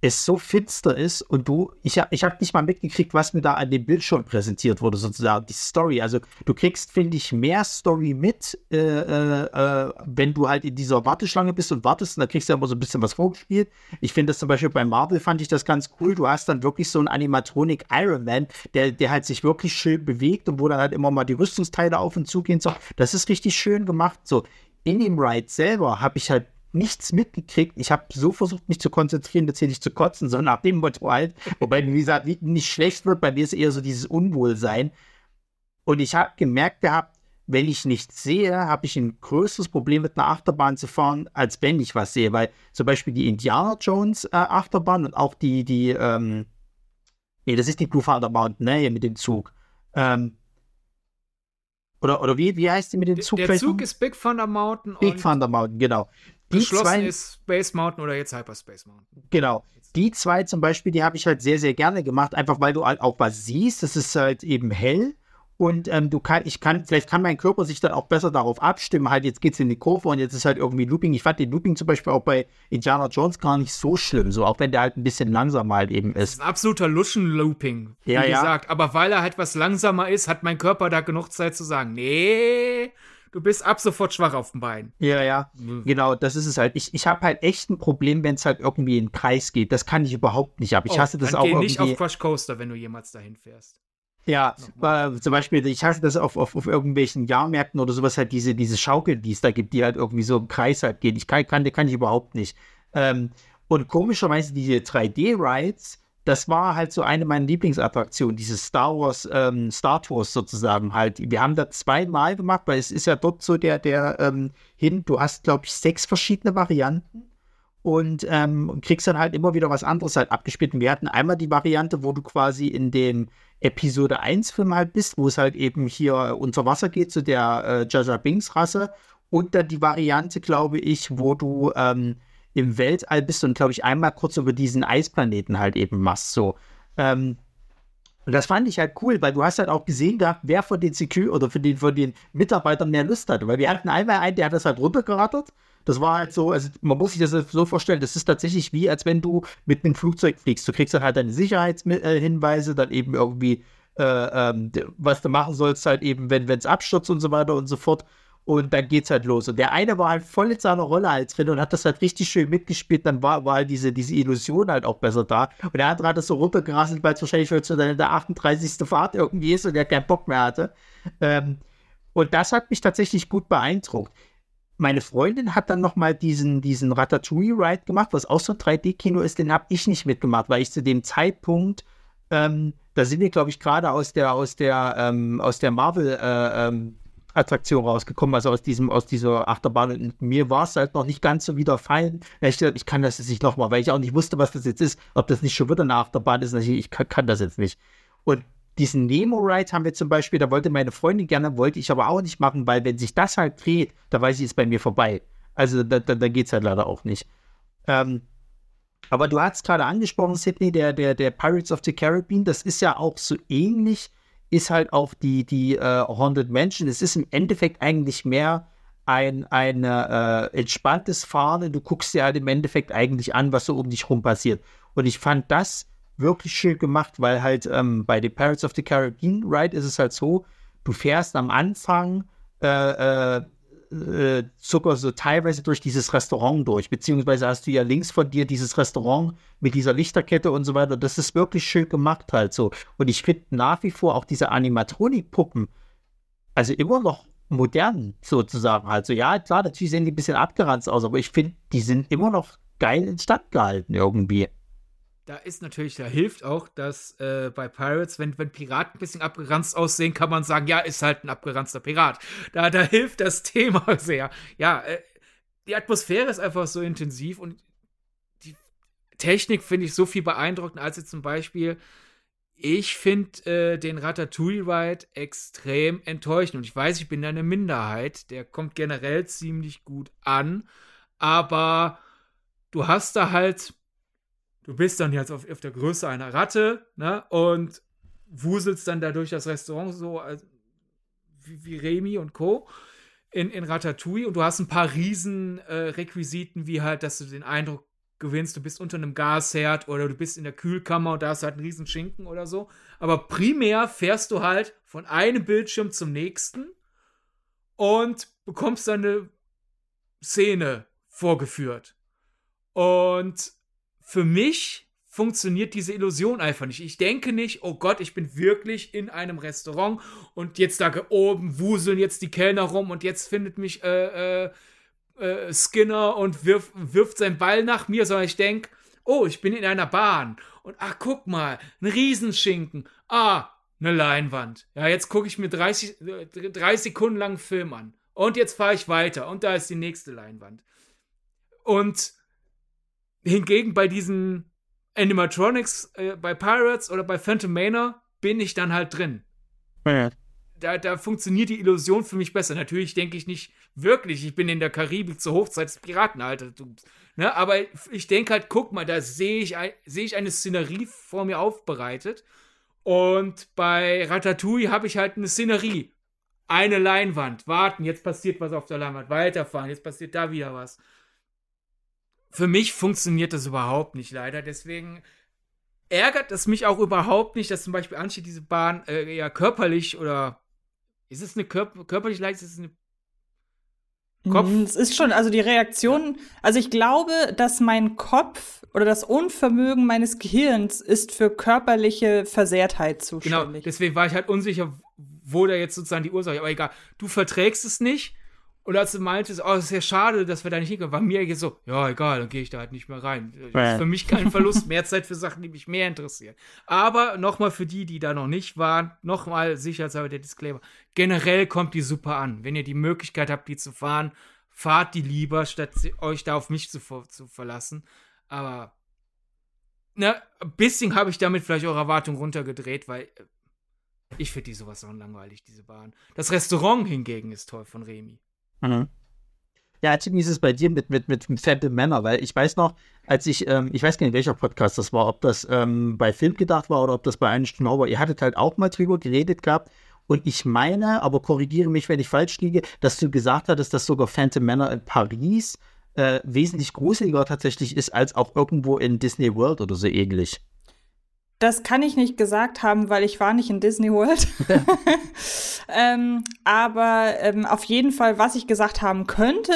es so finster ist und du, ich, ich habe nicht mal mitgekriegt, was mir da an dem Bildschirm präsentiert wurde, sozusagen, die Story. Also du kriegst, finde ich, mehr Story mit, äh, äh, äh, wenn du halt in dieser Warteschlange bist und wartest und da kriegst du immer so ein bisschen was vorgespielt. Ich finde das zum Beispiel bei Marvel fand ich das ganz cool. Du hast dann wirklich so einen Animatronic Iron Man, der, der halt sich wirklich schön bewegt und wo dann halt immer mal die Rüstungsteile auf und zu gehen. So, das ist richtig schön gemacht. So, in dem Ride selber habe ich halt nichts mitgekriegt. Ich habe so versucht, mich zu konzentrieren, jetzt hier nicht zu kotzen, sondern nach dem Motto halt, wobei, wie gesagt, nicht schlecht wird, bei mir ist eher so dieses Unwohlsein. Und ich habe gemerkt gehabt, wenn ich nichts sehe, habe ich ein größeres Problem mit einer Achterbahn zu fahren, als wenn ich was sehe. Weil zum Beispiel die Indiana Jones äh, Achterbahn und auch die, die, ähm, nee, das ist die Blue Thunder Mountain, ne, hier mit dem Zug. Ähm, oder, oder wie, wie heißt die mit dem Zug? Der Zug ist Big Thunder Mountain. Big Thunder Mountain, genau die Geschlossen zwei, ist Space Mountain oder jetzt Hyperspace Mountain. Genau. Die zwei zum Beispiel, die habe ich halt sehr, sehr gerne gemacht, einfach weil du halt auch was siehst. Das ist halt eben hell und ähm, du kann, ich kann, vielleicht kann mein Körper sich dann auch besser darauf abstimmen. Halt, jetzt geht's in die Kurve und jetzt ist halt irgendwie Looping. Ich fand den Looping zum Beispiel auch bei Indiana Jones gar nicht so schlimm, so auch wenn der halt ein bisschen langsamer halt eben ist. Das ist ein absoluter Luschen-Looping, wie ja, gesagt. Ja. Aber weil er halt was langsamer ist, hat mein Körper da genug Zeit zu sagen, nee, du bist ab sofort schwach auf dem Bein. Ja, ja, genau, das ist es halt. Ich, ich habe halt echt ein Problem, wenn es halt irgendwie in den Kreis geht. Das kann ich überhaupt nicht ab. Ich oh, hasse das dann auch geh irgendwie. nicht auf Crush Coaster, wenn du jemals dahin fährst. Ja, äh, zum Beispiel, ich hasse das auf, auf, auf irgendwelchen Jahrmärkten oder sowas halt, diese, diese Schaukel, die es da gibt, die halt irgendwie so im Kreis halt gehen. Ich kann, kann, kann ich überhaupt nicht. Ähm, und komischerweise diese 3D-Rides, das war halt so eine meiner Lieblingsattraktionen, diese Star Wars, ähm, Star Tours sozusagen halt. Wir haben das zweimal gemacht, weil es ist ja dort so der, der ähm, hin, du hast, glaube ich, sechs verschiedene Varianten und ähm, kriegst dann halt immer wieder was anderes halt abgespielt. Und wir hatten einmal die Variante, wo du quasi in dem Episode 1 Film halt bist, wo es halt eben hier unter Wasser geht zu der äh, Jaja Binks Rasse. Und dann die Variante, glaube ich, wo du ähm, im Weltall bist und, glaube ich, einmal kurz über diesen Eisplaneten halt eben machst. So. Ähm, und das fand ich halt cool, weil du hast halt auch gesehen gehabt, wer von den CQ oder von den, von den Mitarbeitern mehr Lust hatte. Weil wir hatten einmal einen, der hat das halt runtergerattert. Das war halt so, also man muss sich das so vorstellen, das ist tatsächlich wie, als wenn du mit einem Flugzeug fliegst. Du kriegst dann halt deine Sicherheitshinweise, dann eben irgendwie, äh, ähm, was du machen sollst, halt eben, wenn es abstürzt und so weiter und so fort. Und dann geht's halt los. Und der eine war halt voll in seiner Rolle halt drin und hat das halt richtig schön mitgespielt. Dann war, war halt diese, diese Illusion halt auch besser da. Und der andere hat das so runtergerasselt, weil es wahrscheinlich schon zu der 38. Fahrt irgendwie ist und der keinen Bock mehr hatte. Ähm, und das hat mich tatsächlich gut beeindruckt. Meine Freundin hat dann nochmal diesen, diesen Ratatouille-Ride gemacht, was auch so ein 3D-Kino ist. Den habe ich nicht mitgemacht, weil ich zu dem Zeitpunkt ähm, da sind wir, glaube ich, gerade aus der, aus der, ähm, aus der Marvel, äh, ähm, Attraktion rausgekommen, also aus diesem, aus dieser Achterbahn. Und mir war es halt noch nicht ganz so wieder fein. Ich, ich kann das jetzt nicht nochmal, weil ich auch nicht wusste, was das jetzt ist, ob das nicht schon wieder eine Achterbahn ist. Ich kann, kann das jetzt nicht. Und diesen Nemo-Ride haben wir zum Beispiel, da wollte meine Freundin gerne, wollte ich aber auch nicht machen, weil wenn sich das halt dreht, da weiß ich, ist bei mir vorbei. Also da, da, da geht es halt leider auch nicht. Ähm, aber du hast gerade angesprochen, Sydney, der, der, der Pirates of the Caribbean, das ist ja auch so ähnlich ist halt auch die, die äh, Haunted Mansion. Es ist im Endeffekt eigentlich mehr ein, ein äh, entspanntes Fahren. Du guckst dir halt im Endeffekt eigentlich an, was so um dich rum passiert. Und ich fand das wirklich schön gemacht, weil halt ähm, bei den Pirates of the Caribbean Ride ist es halt so, du fährst am Anfang äh, äh sogar so teilweise durch dieses Restaurant durch, beziehungsweise hast du ja links von dir dieses Restaurant mit dieser Lichterkette und so weiter. Das ist wirklich schön gemacht halt so. Und ich finde nach wie vor auch diese Animatronik-Puppen, also immer noch modern sozusagen halt so. Ja, klar, natürlich sehen die ein bisschen abgeranzt aus, aber ich finde, die sind immer noch geil instand gehalten irgendwie da ist natürlich, da hilft auch, dass äh, bei Pirates, wenn, wenn Piraten ein bisschen abgeranzt aussehen, kann man sagen, ja, ist halt ein abgeranzter Pirat. Da, da hilft das Thema sehr. Ja, äh, die Atmosphäre ist einfach so intensiv und die Technik finde ich so viel beeindruckender als jetzt zum Beispiel. Ich finde äh, den Ratatouille-Ride extrem enttäuschend. Und ich weiß, ich bin da eine Minderheit. Der kommt generell ziemlich gut an. Aber du hast da halt du bist dann jetzt auf, auf der Größe einer Ratte, ne? Und wuselst dann da durch das Restaurant so als, wie, wie Remy und Co. In, in Ratatouille und du hast ein paar Riesenrequisiten, äh, wie halt, dass du den Eindruck gewinnst, du bist unter einem Gasherd oder du bist in der Kühlkammer und da hast du halt einen riesen Schinken oder so. Aber primär fährst du halt von einem Bildschirm zum nächsten und bekommst dann eine Szene vorgeführt. Und für mich funktioniert diese Illusion einfach nicht. Ich denke nicht, oh Gott, ich bin wirklich in einem Restaurant und jetzt da oben wuseln jetzt die Kellner rum und jetzt findet mich äh, äh, äh, Skinner und wirf, wirft seinen Ball nach mir, sondern ich denke, oh, ich bin in einer Bahn und ach, guck mal, ein Riesenschinken, ah, eine Leinwand. Ja, jetzt gucke ich mir 30, 30 äh, Sekunden lang einen Film an und jetzt fahre ich weiter und da ist die nächste Leinwand. Und Hingegen bei diesen Animatronics, äh, bei Pirates oder bei Phantom Manor bin ich dann halt drin. Ja. Da, da funktioniert die Illusion für mich besser. Natürlich denke ich nicht wirklich, ich bin in der Karibik zur Hochzeit des Piratenaltertums. Ne? Aber ich denke halt, guck mal, da sehe ich, seh ich eine Szenerie vor mir aufbereitet. Und bei Ratatouille habe ich halt eine Szenerie. Eine Leinwand. Warten, jetzt passiert was auf der Leinwand. Weiterfahren, jetzt passiert da wieder was für mich funktioniert das überhaupt nicht, leider. Deswegen ärgert es mich auch überhaupt nicht, dass zum Beispiel Anchi diese Bahn äh, eher körperlich oder ist es eine Kör körperlich leicht, ist es eine Kopf. Es ist schon, also die Reaktion, also ich glaube, dass mein Kopf oder das Unvermögen meines Gehirns ist für körperliche Versehrtheit zuständig. Genau, deswegen war ich halt unsicher, wo da jetzt sozusagen die Ursache, aber egal. Du verträgst es nicht und als du meintest, oh, es ist ja schade, dass wir da nicht hinkommen, war mir jetzt so, ja, egal, dann gehe ich da halt nicht mehr rein. Das ist für mich kein Verlust, mehr Zeit für Sachen, die mich mehr interessieren. Aber nochmal für die, die da noch nicht waren, nochmal sicherheitshalber der Disclaimer. Generell kommt die super an. Wenn ihr die Möglichkeit habt, die zu fahren, fahrt die lieber, statt euch da auf mich zu, zu verlassen. Aber, na, ein bisschen habe ich damit vielleicht eure Erwartung runtergedreht, weil äh, ich finde die sowas so langweilig, diese Bahn. Das Restaurant hingegen ist toll von Remy. Mhm. Ja, Tim, wie ist es bei dir mit, mit, mit Phantom Männer? Weil ich weiß noch, als ich, ähm, ich weiß gar nicht, welcher Podcast das war, ob das ähm, bei Film gedacht war oder ob das bei einer Stunde war. Ihr hattet halt auch mal drüber geredet gehabt. Und ich meine, aber korrigiere mich, wenn ich falsch liege, dass du gesagt hattest, dass sogar Phantom Männer in Paris äh, wesentlich gruseliger tatsächlich ist als auch irgendwo in Disney World oder so ähnlich. Das kann ich nicht gesagt haben, weil ich war nicht in Disney World. ähm, aber ähm, auf jeden Fall, was ich gesagt haben könnte,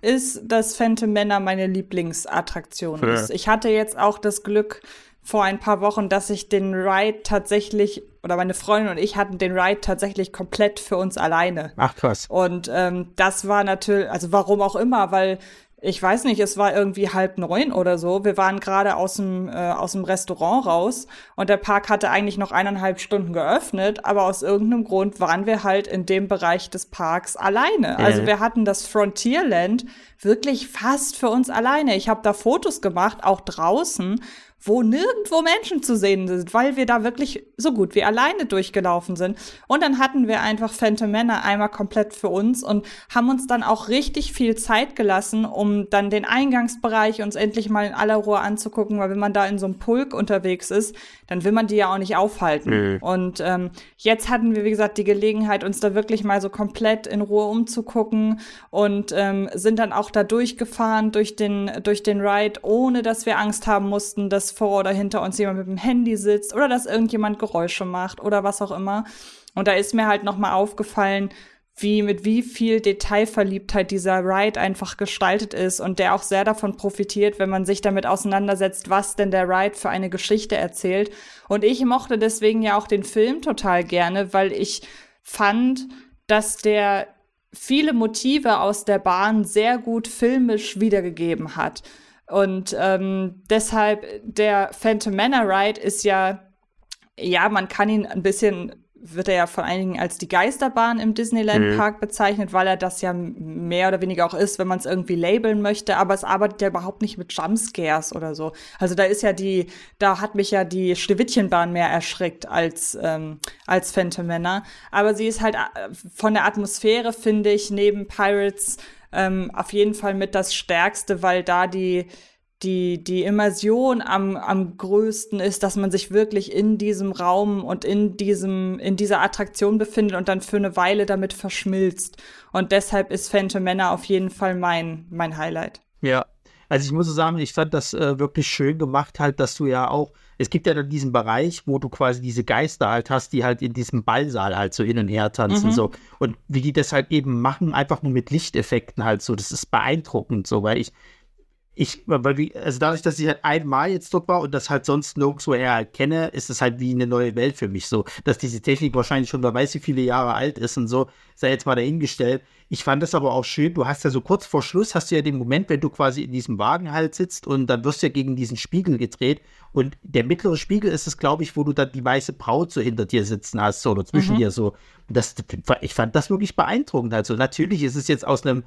ist, dass Phantom Männer meine Lieblingsattraktion ja. ist. Ich hatte jetzt auch das Glück vor ein paar Wochen, dass ich den Ride tatsächlich, oder meine Freundin und ich hatten den Ride tatsächlich komplett für uns alleine. Ach krass. Und ähm, das war natürlich, also warum auch immer, weil ich weiß nicht, es war irgendwie halb neun oder so. Wir waren gerade aus dem, äh, aus dem Restaurant raus und der Park hatte eigentlich noch eineinhalb Stunden geöffnet, aber aus irgendeinem Grund waren wir halt in dem Bereich des Parks alleine. Äh. Also wir hatten das Frontierland wirklich fast für uns alleine. Ich habe da Fotos gemacht, auch draußen wo nirgendwo Menschen zu sehen sind, weil wir da wirklich so gut wie alleine durchgelaufen sind. Und dann hatten wir einfach Phantom Männer einmal komplett für uns und haben uns dann auch richtig viel Zeit gelassen, um dann den Eingangsbereich uns endlich mal in aller Ruhe anzugucken, weil wenn man da in so einem Pulk unterwegs ist, dann will man die ja auch nicht aufhalten. Mhm. Und ähm, jetzt hatten wir, wie gesagt, die Gelegenheit, uns da wirklich mal so komplett in Ruhe umzugucken und ähm, sind dann auch da durchgefahren durch den, durch den Ride, ohne dass wir Angst haben mussten, dass vor oder hinter uns jemand mit dem Handy sitzt oder dass irgendjemand Geräusche macht oder was auch immer. Und da ist mir halt nochmal aufgefallen, wie mit wie viel Detailverliebtheit dieser Ride einfach gestaltet ist und der auch sehr davon profitiert, wenn man sich damit auseinandersetzt, was denn der Ride für eine Geschichte erzählt. Und ich mochte deswegen ja auch den Film total gerne, weil ich fand, dass der viele Motive aus der Bahn sehr gut filmisch wiedergegeben hat. Und ähm, deshalb, der Phantom Manor Ride ist ja, ja, man kann ihn ein bisschen, wird er ja von einigen als die Geisterbahn im Disneyland mhm. Park mhm. bezeichnet, weil er das ja mehr oder weniger auch ist, wenn man es irgendwie labeln möchte. Aber es arbeitet ja überhaupt nicht mit Jumpscares oder so. Also da ist ja die, da hat mich ja die Schneewittchenbahn mehr erschreckt als, ähm, als Phantom Manor. Aber sie ist halt äh, von der Atmosphäre, finde ich, neben Pirates ähm, auf jeden Fall mit das Stärkste, weil da die, die, die Immersion am, am größten ist, dass man sich wirklich in diesem Raum und in diesem, in dieser Attraktion befindet und dann für eine Weile damit verschmilzt. Und deshalb ist Phantom Männer auf jeden Fall mein, mein Highlight. Ja, also ich muss sagen, ich fand das äh, wirklich schön gemacht, halt, dass du ja auch, es gibt ja dann diesen Bereich, wo du quasi diese Geister halt hast, die halt in diesem Ballsaal halt so hin und her tanzen, mhm. so. Und wie die das halt eben machen, einfach nur mit Lichteffekten halt so, das ist beeindruckend, so, weil ich, ich, also dadurch, dass ich halt einmal jetzt dort war und das halt sonst nirgendwo her halt kenne, ist es halt wie eine neue Welt für mich so, dass diese Technik wahrscheinlich schon, wer weiß, wie viele Jahre alt ist und so, sei jetzt mal dahingestellt. Ich fand das aber auch schön, du hast ja so kurz vor Schluss, hast du ja den Moment, wenn du quasi in diesem Wagen halt sitzt und dann wirst du ja gegen diesen Spiegel gedreht und der mittlere Spiegel ist es, glaube ich, wo du dann die weiße Braut so hinter dir sitzen hast, so, oder zwischen mhm. dir so. Das, ich fand das wirklich beeindruckend. Also natürlich ist es jetzt aus einem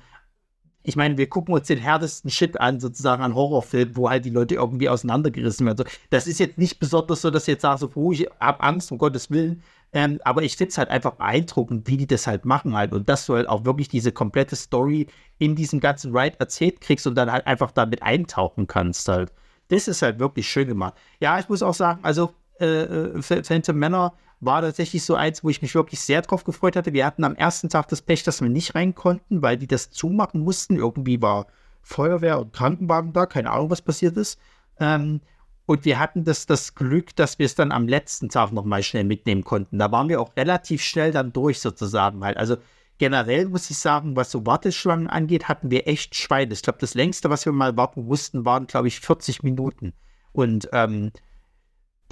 ich meine, wir gucken uns den härtesten Shit an, sozusagen an Horrorfilmen, wo halt die Leute irgendwie auseinandergerissen werden. das ist jetzt nicht besonders so, dass ich jetzt sage, so, oh, ich hab Angst, um Gottes Willen. Ähm, aber ich finde es halt einfach beeindruckend, wie die das halt machen halt. Und dass du halt auch wirklich diese komplette Story in diesem ganzen Ride erzählt kriegst und dann halt einfach damit eintauchen kannst halt. Das ist halt wirklich schön gemacht. Ja, ich muss auch sagen, also äh, äh Phantom Männer war tatsächlich so eins, wo ich mich wirklich sehr drauf gefreut hatte. Wir hatten am ersten Tag das Pech, dass wir nicht rein konnten, weil die das zumachen mussten. Irgendwie war Feuerwehr und Krankenwagen da, keine Ahnung, was passiert ist. Ähm, und wir hatten das, das Glück, dass wir es dann am letzten Tag nochmal schnell mitnehmen konnten. Da waren wir auch relativ schnell dann durch sozusagen halt. Also generell muss ich sagen, was so Warteschlangen angeht, hatten wir echt Schweine. Ich glaube, das längste, was wir mal warten mussten, waren, glaube ich, 40 Minuten. Und ähm,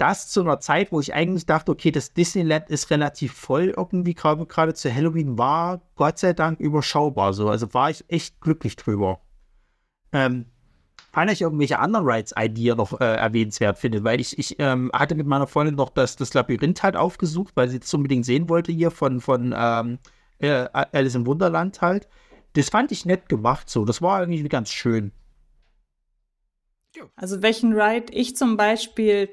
das zu einer Zeit, wo ich eigentlich dachte, okay, das Disneyland ist relativ voll irgendwie, gerade zu Halloween war Gott sei Dank überschaubar so. Also war ich echt glücklich drüber. Ähm, fand ich irgendwelche anderen Rides ein, die ihr noch äh, erwähnenswert findet, weil ich, ich ähm, hatte mit meiner Freundin noch das, das Labyrinth halt aufgesucht, weil sie das unbedingt sehen wollte hier von, von ähm, äh, Alice im Wunderland halt. Das fand ich nett gemacht so. Das war irgendwie ganz schön. Also welchen Ride ich zum Beispiel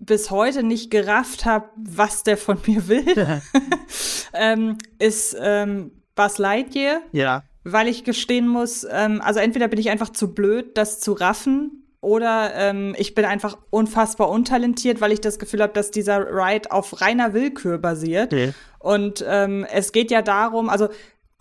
bis heute nicht gerafft habe, was der von mir will, ähm, ist ähm, Buzz Lightyear. Ja. Weil ich gestehen muss, ähm, also entweder bin ich einfach zu blöd, das zu raffen, oder ähm, ich bin einfach unfassbar untalentiert, weil ich das Gefühl habe, dass dieser Ride auf reiner Willkür basiert. Okay. Und ähm, es geht ja darum, also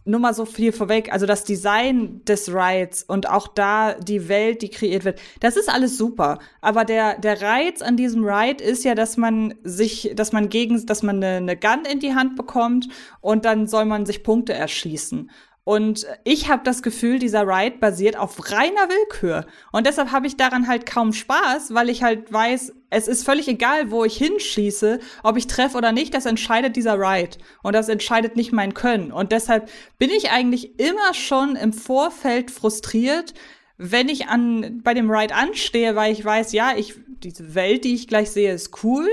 nur mal so viel vorweg, also das Design des Rides und auch da die Welt, die kreiert wird, das ist alles super. Aber der, der Reiz an diesem Ride ist ja, dass man sich, dass man gegen, dass man eine, eine Gun in die Hand bekommt und dann soll man sich Punkte erschließen. Und ich habe das Gefühl, dieser Ride basiert auf reiner Willkür. Und deshalb habe ich daran halt kaum Spaß, weil ich halt weiß, es ist völlig egal, wo ich hinschieße, ob ich treffe oder nicht, das entscheidet dieser Ride. Und das entscheidet nicht mein Können. Und deshalb bin ich eigentlich immer schon im Vorfeld frustriert, wenn ich an, bei dem Ride anstehe, weil ich weiß, ja, ich, diese Welt, die ich gleich sehe, ist cool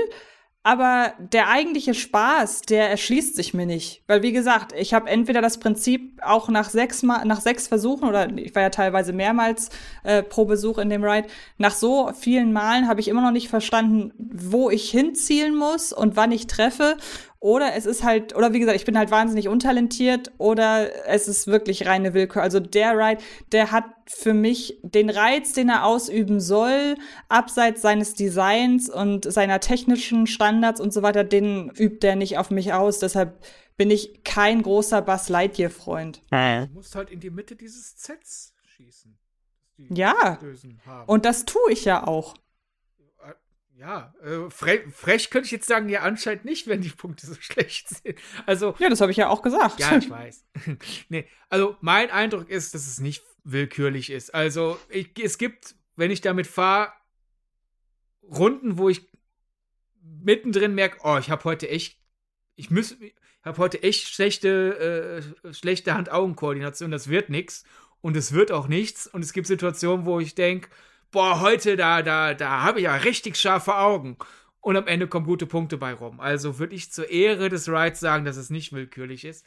aber der eigentliche Spaß, der erschließt sich mir nicht. Weil, wie gesagt, ich habe entweder das Prinzip auch nach sechs, Mal, nach sechs Versuchen, oder ich war ja teilweise mehrmals äh, pro Besuch in dem Ride, nach so vielen Malen habe ich immer noch nicht verstanden, wo ich hinzielen muss und wann ich treffe. Oder es ist halt, oder wie gesagt, ich bin halt wahnsinnig untalentiert oder es ist wirklich reine Willkür. Also der Ride, der hat für mich den Reiz, den er ausüben soll, abseits seines Designs und seiner technischen Standards und so weiter, den übt er nicht auf mich aus. Deshalb bin ich kein großer Buzz Lightyear-Freund. Du musst halt in die Mitte dieses Sets schießen. Ja, und das tue ich ja auch. Ja, äh, fre frech könnte ich jetzt sagen, ja, anscheinend nicht, wenn die Punkte so schlecht sind. Also. Ja, das habe ich ja auch gesagt. Ja, ich weiß. nee, also mein Eindruck ist, dass es nicht willkürlich ist. Also, ich, es gibt, wenn ich damit fahre, Runden, wo ich mittendrin merke, oh, ich habe heute echt, ich muss, habe heute echt schlechte, äh, schlechte Hand-Augen-Koordination, das wird nichts. Und es wird auch nichts. Und es gibt Situationen, wo ich denke, boah, heute, da, da, da habe ich ja richtig scharfe Augen. Und am Ende kommen gute Punkte bei rum. Also würde ich zur Ehre des Rides sagen, dass es nicht willkürlich ist.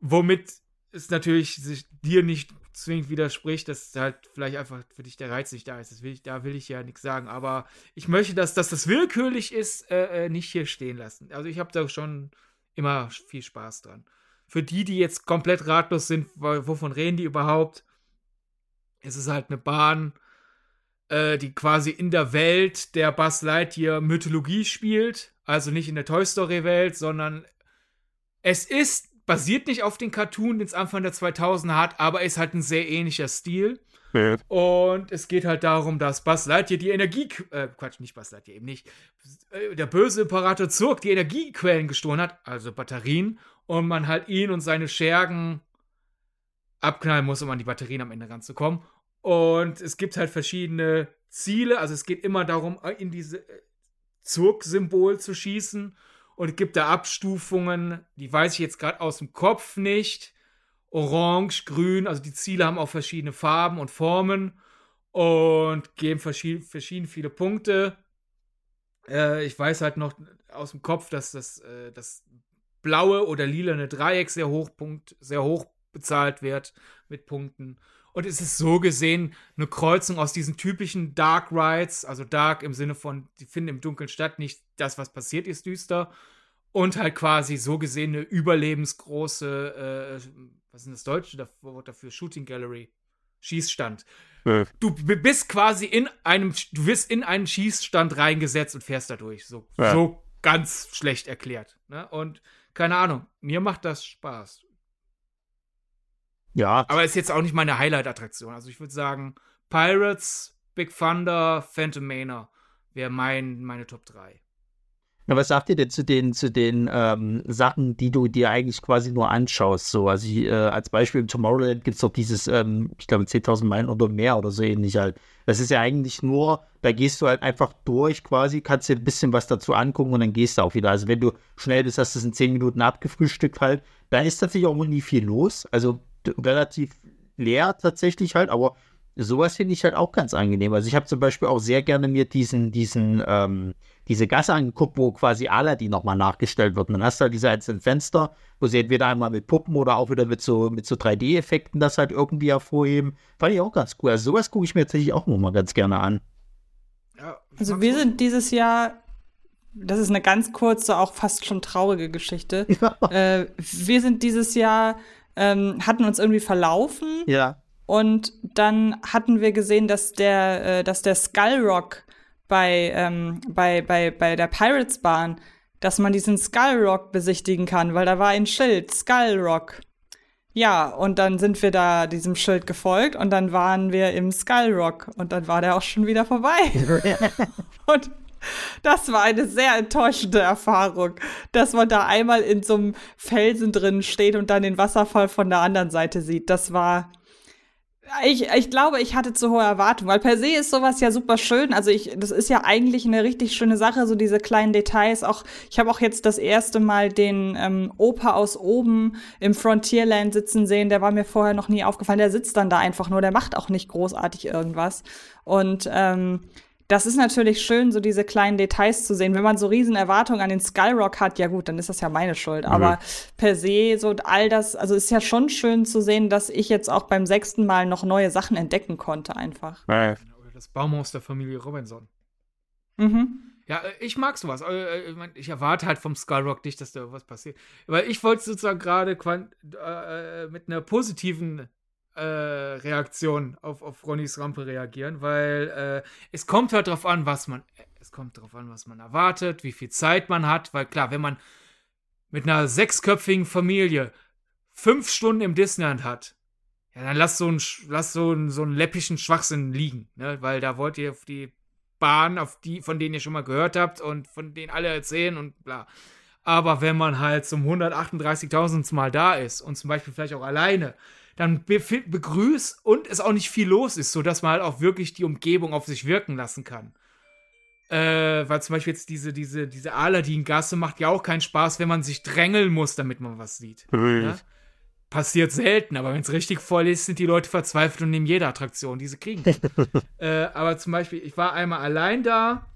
Womit es natürlich sich dir nicht zwingend widerspricht, dass halt vielleicht einfach für dich der Reiz nicht da ist. Will ich, da will ich ja nichts sagen. Aber ich möchte, dass, dass das willkürlich ist, äh, äh nicht hier stehen lassen. Also ich habe da schon immer viel Spaß dran. Für die, die jetzt komplett ratlos sind, wovon reden die überhaupt? Es ist halt eine Bahn, äh, die quasi in der Welt der Buzz Lightyear Mythologie spielt. Also nicht in der Toy Story Welt, sondern es ist, basiert nicht auf den Cartoon, den es Anfang der 2000er hat, aber ist halt ein sehr ähnlicher Stil. Ja. Und es geht halt darum, dass Buzz Lightyear die Energie, äh, Quatsch, nicht Buzz Lightyear, eben nicht, äh, der böse Imperator Zurg die Energiequellen gestohlen hat, also Batterien, und man halt ihn und seine Schergen abknallen muss, um an die Batterien am Ende ranzukommen. Und es gibt halt verschiedene Ziele. Also es geht immer darum, in diese äh, Zurg-Symbol zu schießen. Und es gibt da Abstufungen, die weiß ich jetzt gerade aus dem Kopf nicht. Orange, grün, also die Ziele haben auch verschiedene Farben und Formen und geben verschieden, verschieden viele Punkte. Äh, ich weiß halt noch aus dem Kopf, dass das, äh, das blaue oder lilane Dreieck sehr hoch, Punkt, sehr hoch bezahlt wird mit Punkten. Und es ist so gesehen eine Kreuzung aus diesen typischen Dark Rides, also Dark im Sinne von, die finden im Dunkeln statt, nicht das, was passiert ist, düster. Und halt quasi so gesehen eine überlebensgroße, äh, was ist das deutsche Wort dafür? Shooting Gallery. Schießstand. Ja. Du bist quasi in einem, du wirst in einen Schießstand reingesetzt und fährst dadurch. So, ja. so ganz schlecht erklärt. Ne? Und keine Ahnung, mir macht das Spaß. Ja. Aber ist jetzt auch nicht meine Highlight-Attraktion. Also ich würde sagen, Pirates, Big Thunder, Phantom Manor wäre mein, meine Top 3. Ja, was sagt ihr denn zu den, zu den ähm, Sachen, die du dir eigentlich quasi nur anschaust? So, also ich, äh, als Beispiel im Tomorrowland gibt es doch dieses, ähm, ich glaube, 10.000 Meilen oder mehr oder so ähnlich halt. Das ist ja eigentlich nur, da gehst du halt einfach durch quasi, kannst dir ein bisschen was dazu angucken und dann gehst du auch wieder. Also wenn du schnell bist, hast du es in 10 Minuten abgefrühstückt halt. Da ist tatsächlich auch nie viel los. Also relativ leer tatsächlich halt, aber sowas finde ich halt auch ganz angenehm. Also ich habe zum Beispiel auch sehr gerne mir diesen, diesen, ähm, diese Gasse angeguckt, wo quasi Aladdin nochmal nachgestellt wird. Und dann hast du halt diese einzelnen Fenster, wo sie entweder einmal mit Puppen oder auch wieder mit so, mit so 3D-Effekten das halt irgendwie hervorheben. Fand ich auch ganz cool. Also sowas gucke ich mir tatsächlich auch nochmal ganz gerne an. Ja, also wir sind dieses Jahr, das ist eine ganz kurze, auch fast schon traurige Geschichte. Ja. Äh, wir sind dieses Jahr, ähm, hatten uns irgendwie verlaufen. Ja. Und dann hatten wir gesehen, dass der, äh, dass der Skull Rock bei, ähm, bei, bei, bei der Pirates Bahn, dass man diesen Skull Rock besichtigen kann, weil da war ein Schild, Skull Rock. Ja, und dann sind wir da diesem Schild gefolgt und dann waren wir im Skull Rock und dann war der auch schon wieder vorbei. und das war eine sehr enttäuschende Erfahrung, dass man da einmal in so einem Felsen drin steht und dann den Wasserfall von der anderen Seite sieht. Das war, ich, ich glaube, ich hatte zu hohe Erwartungen, weil per se ist sowas ja super schön. Also ich, das ist ja eigentlich eine richtig schöne Sache, so diese kleinen Details. Auch ich habe auch jetzt das erste Mal den ähm, Opa aus oben im Frontierland sitzen sehen. Der war mir vorher noch nie aufgefallen. Der sitzt dann da einfach nur. Der macht auch nicht großartig irgendwas. Und ähm, das ist natürlich schön, so diese kleinen Details zu sehen. Wenn man so riesen Erwartungen an den Skyrock hat, ja gut, dann ist das ja meine Schuld. Mhm. Aber per se, so all das, also ist ja schon schön zu sehen, dass ich jetzt auch beim sechsten Mal noch neue Sachen entdecken konnte, einfach. Ja. Oder das Baumhaus der Familie Robinson. Mhm. Ja, äh, ich mag sowas. Äh, äh, ich erwarte halt vom Skyrock nicht, dass da was passiert. Weil ich wollte sozusagen gerade mit einer positiven äh, Reaktion auf, auf Ronnys Rampe reagieren, weil äh, es kommt halt drauf an, was man, es kommt drauf an, was man erwartet, wie viel Zeit man hat, weil klar, wenn man mit einer sechsköpfigen Familie fünf Stunden im Disneyland hat, ja, dann lass so einen, lass so einen, so einen läppischen Schwachsinn liegen, ne? weil da wollt ihr auf die Bahn, auf die, von denen ihr schon mal gehört habt und von denen alle erzählen und bla. Aber wenn man halt zum 138.000. Mal da ist und zum Beispiel vielleicht auch alleine, dann be begrüßt und es auch nicht viel los ist, sodass man halt auch wirklich die Umgebung auf sich wirken lassen kann. Äh, weil zum Beispiel jetzt diese, diese, diese Aladdin-Gasse macht ja auch keinen Spaß, wenn man sich drängeln muss, damit man was sieht. Ja? Passiert selten, aber wenn es richtig voll ist, sind die Leute verzweifelt und nehmen jede Attraktion, die sie kriegen. äh, aber zum Beispiel, ich war einmal allein da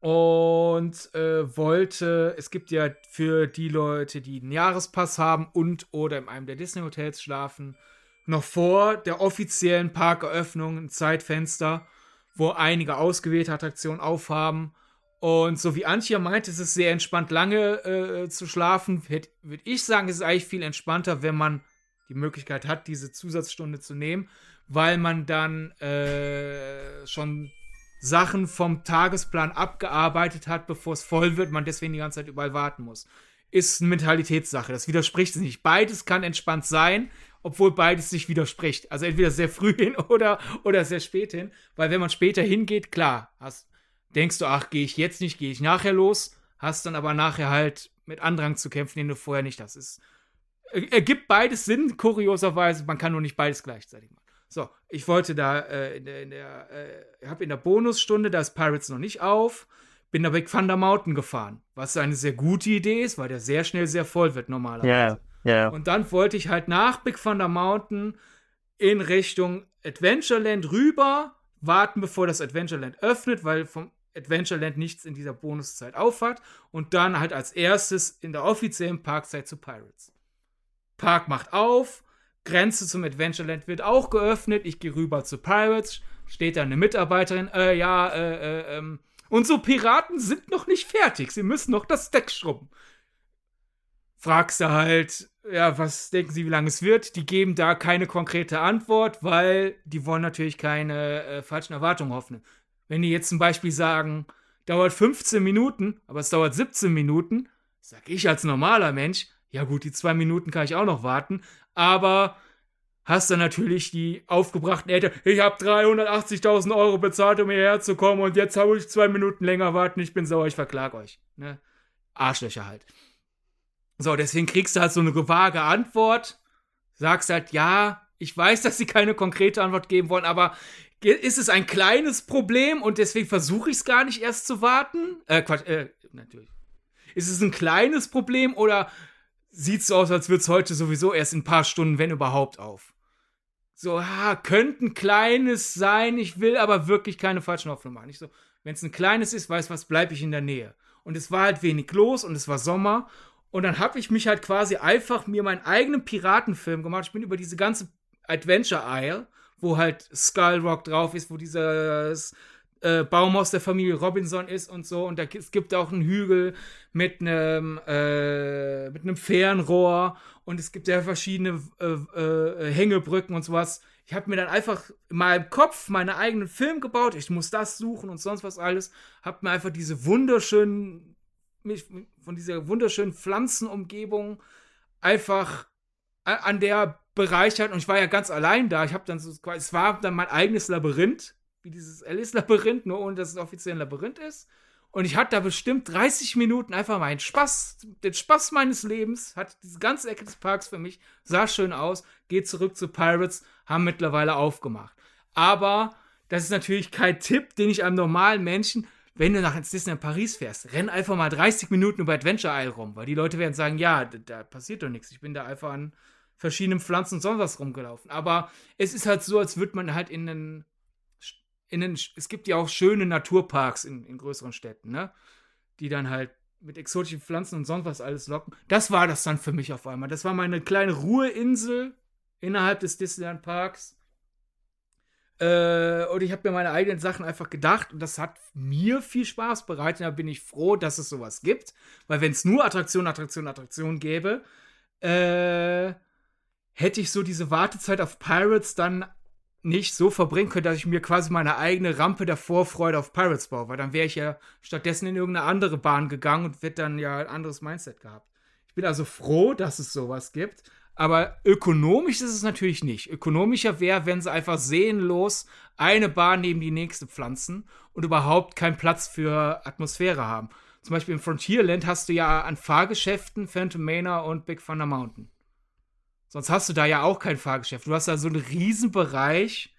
und äh, wollte, es gibt ja für die Leute, die einen Jahrespass haben und oder in einem der Disney-Hotels schlafen, noch vor der offiziellen Parkeröffnung ein Zeitfenster, wo einige ausgewählte Attraktionen aufhaben. Und so wie Antje meint, ist es sehr entspannt, lange äh, zu schlafen. Würde ich sagen, es ist eigentlich viel entspannter, wenn man die Möglichkeit hat, diese Zusatzstunde zu nehmen, weil man dann äh, schon Sachen vom Tagesplan abgearbeitet hat, bevor es voll wird, man deswegen die ganze Zeit überall warten muss. Ist eine Mentalitätssache. Das widerspricht sich nicht. Beides kann entspannt sein, obwohl beides sich widerspricht. Also entweder sehr früh hin oder, oder sehr spät hin. Weil wenn man später hingeht, klar, hast, denkst du, ach, gehe ich jetzt nicht, gehe ich nachher los, hast dann aber nachher halt mit Andrang zu kämpfen, den du vorher nicht hast. Es ergibt beides Sinn, kurioserweise, man kann nur nicht beides gleichzeitig machen. So, ich wollte da äh, in der, in der äh, habe in der Bonusstunde, da ist Pirates noch nicht auf, bin da Big Thunder Mountain gefahren, was eine sehr gute Idee ist, weil der sehr schnell sehr voll wird normalerweise. Ja, yeah, ja. Yeah. Und dann wollte ich halt nach Big Thunder Mountain in Richtung Adventureland rüber, warten, bevor das Adventureland öffnet, weil vom Adventureland nichts in dieser Bonuszeit aufhat und dann halt als erstes in der offiziellen Parkzeit zu Pirates. Park macht auf, Grenze zum Adventureland wird auch geöffnet. Ich gehe rüber zu Pirates. Steht da eine Mitarbeiterin. Äh, ja, äh, äh, ähm. Unsere Piraten sind noch nicht fertig. Sie müssen noch das Deck schrubben. Fragst du halt, ja, was denken Sie, wie lange es wird? Die geben da keine konkrete Antwort, weil die wollen natürlich keine äh, falschen Erwartungen hoffen. Wenn die jetzt zum Beispiel sagen, dauert 15 Minuten, aber es dauert 17 Minuten, sag ich als normaler Mensch, ja gut, die zwei Minuten kann ich auch noch warten, aber hast dann natürlich die aufgebrachten Eltern, ich habe 380.000 Euro bezahlt, um hierher zu kommen und jetzt habe ich zwei Minuten länger warten, ich bin sauer, ich verklag euch. Ne? Arschlöcher halt. So, deswegen kriegst du halt so eine vage Antwort, sagst halt, ja, ich weiß, dass sie keine konkrete Antwort geben wollen, aber ist es ein kleines Problem und deswegen versuche ich es gar nicht erst zu warten? Äh, Quatsch, äh, natürlich. Ist es ein kleines Problem oder sieht so aus, als würde es heute sowieso erst in ein paar Stunden, wenn überhaupt, auf? So, ha, könnte ein kleines sein, ich will aber wirklich keine falschen Hoffnungen machen. Ich so, wenn es ein kleines ist, weiß was, bleibe ich in der Nähe. Und es war halt wenig los und es war Sommer. Und dann habe ich mich halt quasi einfach mir meinen eigenen Piratenfilm gemacht. Ich bin über diese ganze Adventure Isle, wo halt Skull Rock drauf ist, wo dieses äh, Baumhaus der Familie Robinson ist und so. Und da, es gibt auch einen Hügel mit einem äh, mit einem Fernrohr und es gibt ja verschiedene äh, äh, Hängebrücken und sowas. Ich habe mir dann einfach in meinem Kopf meinen eigenen Film gebaut. Ich muss das suchen und sonst was alles. Hab mir einfach diese wunderschönen, mich von dieser wunderschönen Pflanzenumgebung einfach an der bereichert und ich war ja ganz allein da. Ich habe dann so, es war dann mein eigenes Labyrinth, wie dieses Alice-Labyrinth, nur ohne dass es offiziell ein Labyrinth ist. Und ich hatte da bestimmt 30 Minuten einfach meinen Spaß, den Spaß meines Lebens, hat diese ganze Ecke des Parks für mich, sah schön aus, geht zurück zu Pirates, haben mittlerweile aufgemacht. Aber das ist natürlich kein Tipp, den ich einem normalen Menschen, wenn du nach Disneyland Paris fährst, renn einfach mal 30 Minuten über Adventure Isle rum, weil die Leute werden sagen, ja, da, da passiert doch nichts. Ich bin da einfach an verschiedenen Pflanzen und sonst was rumgelaufen. Aber es ist halt so, als würde man halt in einen, in einen, es gibt ja auch schöne Naturparks in, in größeren Städten, ne? Die dann halt mit exotischen Pflanzen und sonst was alles locken. Das war das dann für mich auf einmal. Das war meine kleine Ruheinsel innerhalb des Disneyland Parks. Äh, und ich habe mir meine eigenen Sachen einfach gedacht und das hat mir viel Spaß bereitet. Da bin ich froh, dass es sowas gibt. Weil wenn es nur Attraktion, Attraktion, Attraktion gäbe, äh, hätte ich so diese Wartezeit auf Pirates dann nicht so verbringen können, dass ich mir quasi meine eigene Rampe der Vorfreude auf Pirates baue, weil dann wäre ich ja stattdessen in irgendeine andere Bahn gegangen und hätte dann ja ein anderes Mindset gehabt. Ich bin also froh, dass es sowas gibt, aber ökonomisch ist es natürlich nicht. Ökonomischer wäre, wenn sie einfach sehenlos eine Bahn neben die nächste pflanzen und überhaupt keinen Platz für Atmosphäre haben. Zum Beispiel im Frontierland hast du ja an Fahrgeschäften Phantom Manor und Big Thunder Mountain. Sonst hast du da ja auch kein Fahrgeschäft. Du hast da so einen Riesenbereich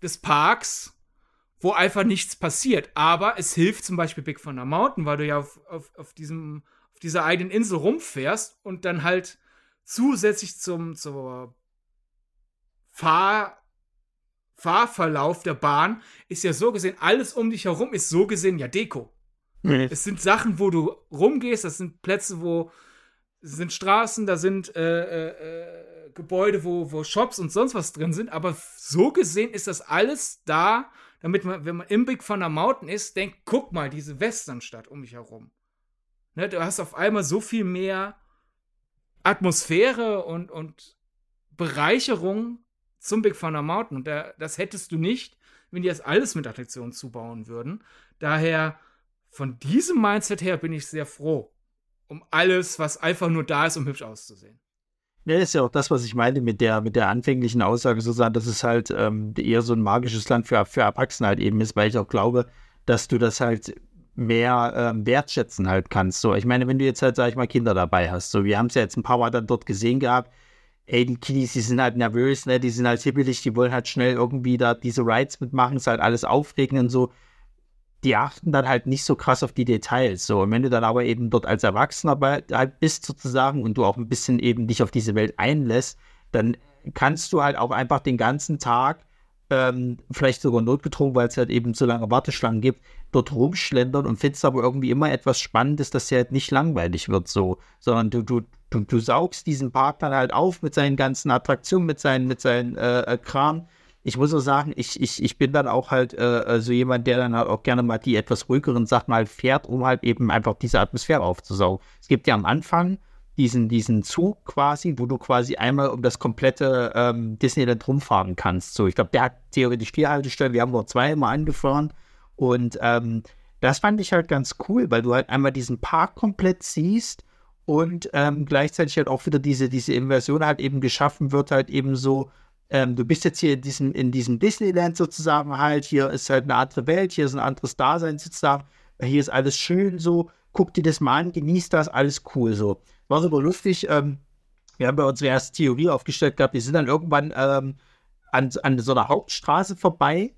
des Parks, wo einfach nichts passiert. Aber es hilft zum Beispiel Big Thunder Mountain, weil du ja auf, auf, auf, diesem, auf dieser eigenen Insel rumfährst und dann halt zusätzlich zum zur Fahr, Fahrverlauf der Bahn ist ja so gesehen, alles um dich herum ist so gesehen ja Deko. Nee. Es sind Sachen, wo du rumgehst, das sind Plätze, wo sind Straßen, da sind äh, äh, äh, Gebäude, wo, wo Shops und sonst was drin sind. Aber so gesehen ist das alles da, damit man, wenn man im Big Thunder Mountain ist, denkt, guck mal, diese Westernstadt um mich herum. Ne, du hast auf einmal so viel mehr Atmosphäre und, und Bereicherung zum Big Thunder Mountain. Und da, das hättest du nicht, wenn die das alles mit Attraktionen zubauen würden. Daher, von diesem Mindset her bin ich sehr froh um alles, was einfach nur da ist, um hübsch auszusehen. Ja, das ist ja auch das, was ich meinte mit der, mit der anfänglichen Aussage, sozusagen, dass es halt ähm, eher so ein magisches Land für, für Erwachsene halt eben ist, weil ich auch glaube, dass du das halt mehr ähm, wertschätzen halt kannst. So, ich meine, wenn du jetzt halt, sag ich mal, Kinder dabei hast, so, wir haben es ja jetzt ein paar Mal dann dort gesehen gehabt, ey, die Kiddies, die sind halt nervös, ne, die sind halt hippelig, die wollen halt schnell irgendwie da diese Rides mitmachen, ist halt alles aufregend und so die achten dann halt nicht so krass auf die Details. So, und wenn du dann aber eben dort als Erwachsener bist sozusagen und du auch ein bisschen eben dich auf diese Welt einlässt, dann kannst du halt auch einfach den ganzen Tag, ähm, vielleicht sogar notgedrungen, weil es halt eben so lange Warteschlangen gibt, dort rumschlendern und findest aber irgendwie immer etwas Spannendes, dass dir halt nicht langweilig wird, so, sondern du, du, du, du saugst diesen Park dann halt auf mit seinen ganzen Attraktionen, mit seinen, mit seinen äh, äh Kram ich muss auch sagen, ich, ich, ich bin dann auch halt äh, äh, so jemand, der dann halt auch gerne mal die etwas ruhigeren Sachen mal fährt, um halt eben einfach diese Atmosphäre aufzusaugen. Es gibt ja am Anfang diesen, diesen Zug quasi, wo du quasi einmal um das komplette ähm, Disneyland rumfahren kannst. So, ich glaube, der hat theoretisch vier Haltestellen, wir haben nur zwei immer angefahren und ähm, das fand ich halt ganz cool, weil du halt einmal diesen Park komplett siehst und ähm, gleichzeitig halt auch wieder diese, diese Inversion halt eben geschaffen wird, halt eben so, ähm, du bist jetzt hier in diesem, in diesem Disneyland sozusagen halt, hier ist halt eine andere Welt, hier ist ein anderes Dasein sozusagen, hier ist alles schön so, guck dir das mal an, genieß das, alles cool so. War super lustig, ähm, wir haben bei unsere erste Theorie aufgestellt gehabt, wir sind dann irgendwann ähm, an, an so einer Hauptstraße vorbei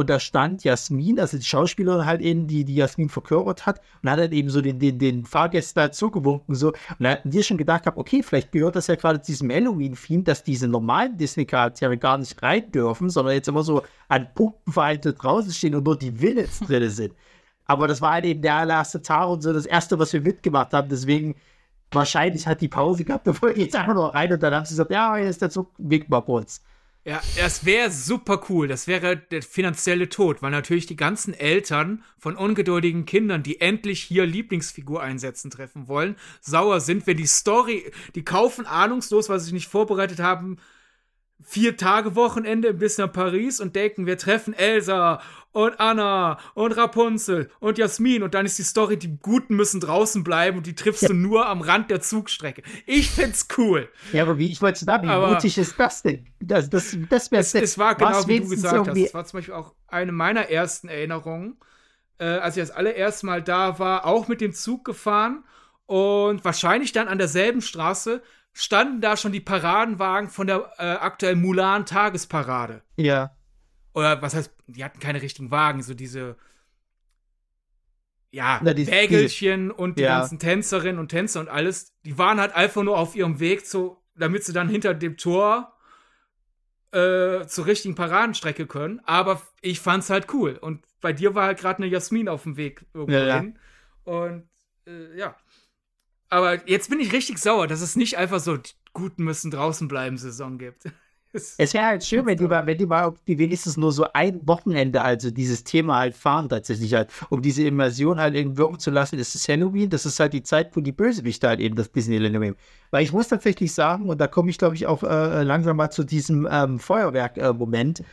und da stand Jasmin, also die Schauspielerin halt eben, die, die Jasmin verkörpert hat, und hat dann eben so den, den, den Fahrgästen da zugewunken, so. Und da hatten wir schon gedacht, hab, okay, vielleicht gehört das ja gerade zu diesem Halloween-Theme, dass diese normalen Disney-Charaktere gar nicht rein dürfen, sondern jetzt immer so an Punkten vereinzelt draußen stehen und nur die Villains drin sind. Aber das war halt eben der allererste Tag und so das erste, was wir mitgemacht haben. Deswegen, wahrscheinlich hat die Pause gehabt, bevor ich jetzt einfach nur rein und dann haben sie gesagt, ja, hier ist der Zug, weg bei uns. Ja, das wäre super cool. Das wäre der finanzielle Tod, weil natürlich die ganzen Eltern von ungeduldigen Kindern, die endlich hier Lieblingsfigur einsetzen treffen wollen, sauer sind, wenn die Story, die kaufen ahnungslos, was sie nicht vorbereitet haben, vier Tage Wochenende bis nach Paris und denken, wir treffen Elsa und Anna und Rapunzel und Jasmin und dann ist die Story, die Guten müssen draußen bleiben und die triffst ja. du nur am Rand der Zugstrecke. Ich find's cool. Ja, aber wie ich wollte sagen, wie aber mutig ist das denn? Das, das, das wäre es, es war genau wie du gesagt hast. Das war zum Beispiel auch eine meiner ersten Erinnerungen, äh, als ich das allererste Mal da war, auch mit dem Zug gefahren und wahrscheinlich dann an derselben Straße standen da schon die Paradenwagen von der äh, aktuellen Mulan-Tagesparade. Ja. Oder was heißt, die hatten keine richtigen Wagen, so diese ja, Na, die, Wägelchen die, und die ja. ganzen Tänzerinnen und Tänzer und alles, die waren halt einfach nur auf ihrem Weg, zu, damit sie dann hinter dem Tor äh, zur richtigen Paradenstrecke können. Aber ich fand's halt cool. Und bei dir war halt gerade eine Jasmin auf dem Weg irgendwo ja, hin. Ja. Und äh, ja. Aber jetzt bin ich richtig sauer, dass es nicht einfach so die Guten müssen draußen bleiben Saison gibt. Es wäre halt schön, wenn die, mal, wenn die mal wenigstens nur so ein Wochenende also dieses Thema halt fahren tatsächlich halt, um diese Immersion halt irgendwie wirken zu lassen. Das ist Halloween, das ist halt die Zeit, wo die Bösewichte halt eben das Disneyland nehmen. Weil ich muss tatsächlich sagen, und da komme ich glaube ich auch äh, langsam mal zu diesem ähm, Feuerwerk-Moment. Äh,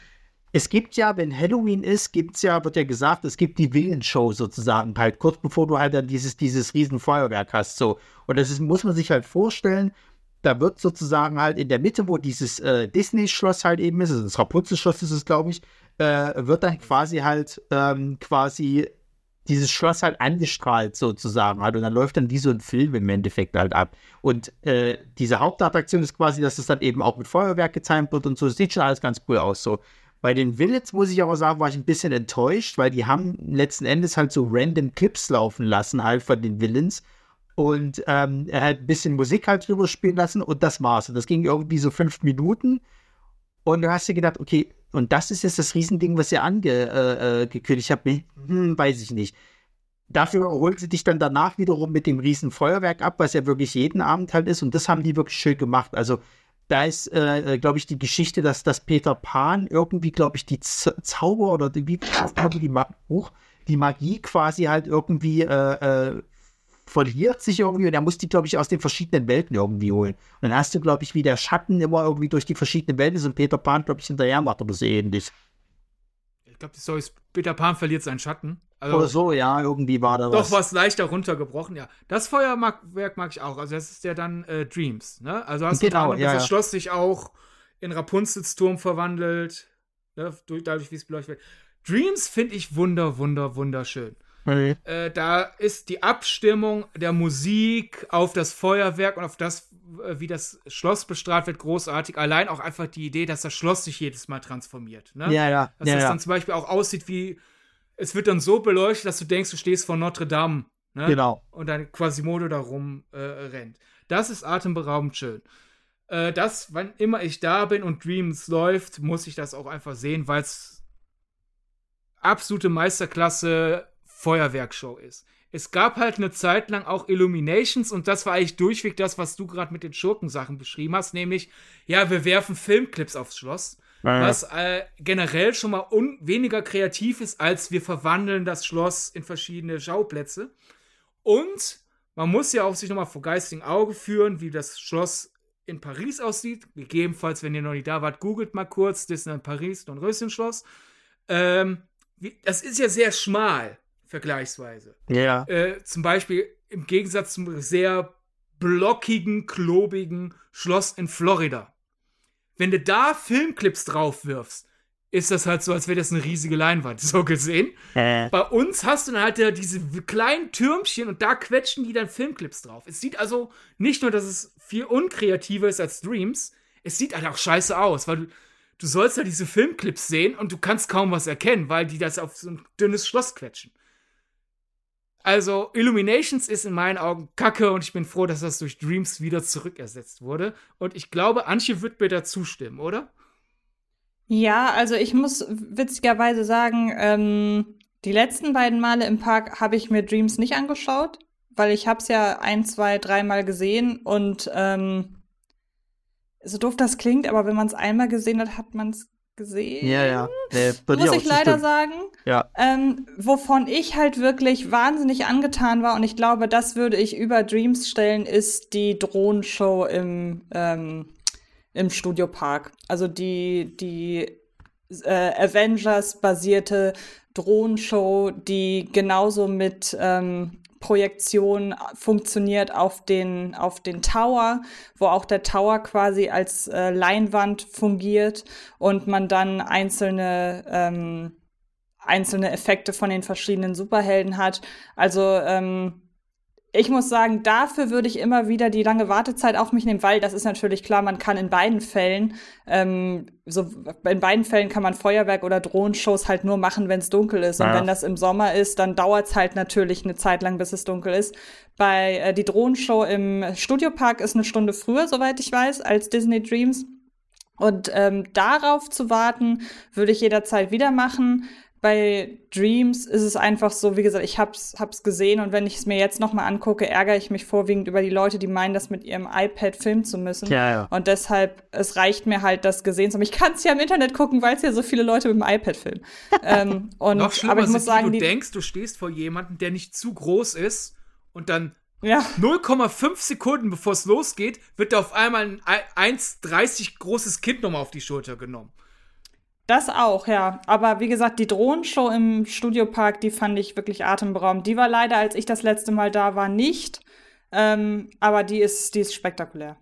es gibt ja, wenn Halloween ist, gibt es ja, wird ja gesagt, es gibt die Willenshow sozusagen, halt kurz bevor du halt dann dieses, dieses riesen Feuerwerk hast, so. Und das ist, muss man sich halt vorstellen, da wird sozusagen halt in der Mitte, wo dieses äh, Disney-Schloss halt eben ist, also das Rapunzel-Schloss ist es, glaube ich, äh, wird dann quasi halt ähm, quasi dieses Schloss halt angestrahlt sozusagen halt und dann läuft dann wie so ein Film im Endeffekt halt ab. Und äh, diese Hauptattraktion ist quasi, dass es dann eben auch mit Feuerwerk gezeigt wird und so. Das sieht schon alles ganz cool aus so. Bei den Villains muss ich aber sagen, war ich ein bisschen enttäuscht, weil die haben letzten Endes halt so random Clips laufen lassen halt von den Villains und ähm, er hat ein bisschen Musik halt drüber spielen lassen und das war's. Und das ging irgendwie so fünf Minuten. Und du hast dir gedacht, okay, und das ist jetzt das Riesending, was ihr angekündigt äh, äh, habt. Hm, weiß ich nicht. Dafür holt sie dich dann danach wiederum mit dem riesen Feuerwerk ab, was ja wirklich jeden Abend halt ist. Und das haben die wirklich schön gemacht. Also da ist, äh, äh glaube ich, die Geschichte, dass das Peter Pan irgendwie, glaube ich, die Z Zauber oder die, wie, die, Ma die Magie quasi halt irgendwie äh, äh verliert sich irgendwie und er muss die, glaube ich, aus den verschiedenen Welten irgendwie holen. Und dann hast du, glaube ich, wie der Schatten immer irgendwie durch die verschiedenen Welten ist und Peter Pan, glaube ich, hinterher macht oder so ähnlich. Ich glaube, die Story ist, Peter Pan verliert seinen Schatten. Also, oder so, ja, irgendwie war da was. Doch was leichter runtergebrochen, ja. Das Feuerwerk mag ich auch. Also, das ist ja dann äh, Dreams, ne? Also, hast genau, du ja, das ja. Schloss sich auch in Rapunzels Turm verwandelt, ne? dadurch, wie es beleuchtet wird. Dreams finde ich wunder, wunder, wunderschön. Nee. Äh, da ist die Abstimmung der Musik auf das Feuerwerk und auf das, äh, wie das Schloss bestrahlt wird, großartig. Allein auch einfach die Idee, dass das Schloss sich jedes Mal transformiert. Ne? Ja, ja. Dass ja, das ja. dann zum Beispiel auch aussieht wie, es wird dann so beleuchtet, dass du denkst, du stehst vor Notre Dame. Ne? Genau. Und dann Quasimodo da rum äh, rennt. Das ist atemberaubend schön. Äh, das, wann immer ich da bin und Dreams läuft, muss ich das auch einfach sehen, weil es absolute Meisterklasse Feuerwerkshow ist. Es gab halt eine Zeit lang auch Illuminations und das war eigentlich durchweg das, was du gerade mit den Schurkensachen beschrieben hast, nämlich, ja, wir werfen Filmclips aufs Schloss, ja. was äh, generell schon mal weniger kreativ ist, als wir verwandeln das Schloss in verschiedene Schauplätze. Und man muss ja auch sich nochmal vor geistigem Auge führen, wie das Schloss in Paris aussieht. Gegebenenfalls, wenn ihr noch nicht da wart, googelt mal kurz Disneyland Paris, Dornröschenschloss. Ähm, wie, das ist ja sehr schmal vergleichsweise. Ja. Äh, zum Beispiel im Gegensatz zum sehr blockigen, klobigen Schloss in Florida. Wenn du da Filmclips drauf wirfst, ist das halt so, als wäre das eine riesige Leinwand, so gesehen. Äh. Bei uns hast du dann halt ja diese kleinen Türmchen und da quetschen die dann Filmclips drauf. Es sieht also nicht nur, dass es viel unkreativer ist als Dreams, es sieht halt auch scheiße aus, weil du, du sollst ja diese Filmclips sehen und du kannst kaum was erkennen, weil die das auf so ein dünnes Schloss quetschen. Also, Illuminations ist in meinen Augen kacke und ich bin froh, dass das durch Dreams wieder zurückersetzt wurde. Und ich glaube, Antje wird mir da zustimmen, oder? Ja, also ich muss witzigerweise sagen, ähm, die letzten beiden Male im Park habe ich mir Dreams nicht angeschaut, weil ich habe es ja ein, zwei, dreimal gesehen und ähm, so doof das klingt, aber wenn man es einmal gesehen hat, hat man es gesehen. Ja, ja. Äh, Muss ich leider sagen. Ja. Ähm, wovon ich halt wirklich wahnsinnig angetan war und ich glaube, das würde ich über Dreams stellen, ist die Drohnenshow im, ähm, im Studiopark. Also die, die äh, Avengers-basierte Drohnenshow, die genauso mit ähm, Projektion funktioniert auf den, auf den Tower, wo auch der Tower quasi als äh, Leinwand fungiert und man dann einzelne, ähm, einzelne Effekte von den verschiedenen Superhelden hat. Also ähm, ich muss sagen, dafür würde ich immer wieder die lange Wartezeit auf mich nehmen, weil das ist natürlich klar, man kann in beiden Fällen, ähm, so in beiden Fällen kann man Feuerwerk oder Drohenshows halt nur machen, wenn es dunkel ist. Ja. Und wenn das im Sommer ist, dann dauert es halt natürlich eine Zeit lang, bis es dunkel ist. Bei äh, die Drohnenshow im Studiopark ist eine Stunde früher, soweit ich weiß, als Disney Dreams. Und ähm, darauf zu warten, würde ich jederzeit wieder machen bei Dreams ist es einfach so, wie gesagt, ich hab's, hab's gesehen und wenn ich es mir jetzt nochmal angucke, ärgere ich mich vorwiegend über die Leute, die meinen, das mit ihrem iPad filmen zu müssen. Ja, ja. Und deshalb, es reicht mir halt, das gesehen zu haben. Ich kann es ja im Internet gucken, weil es ja so viele Leute mit dem iPad filmen. ähm, und, Noch schlimmer aber ich muss sagen, du denkst, du stehst vor jemandem, der nicht zu groß ist und dann ja. 0,5 Sekunden bevor es losgeht, wird da auf einmal ein 1,30 großes Kind nochmal auf die Schulter genommen. Das auch, ja. Aber wie gesagt, die Drohnenshow im Studiopark, die fand ich wirklich atemberaubend. Die war leider, als ich das letzte Mal da war, nicht. Ähm, aber die ist, die ist spektakulär.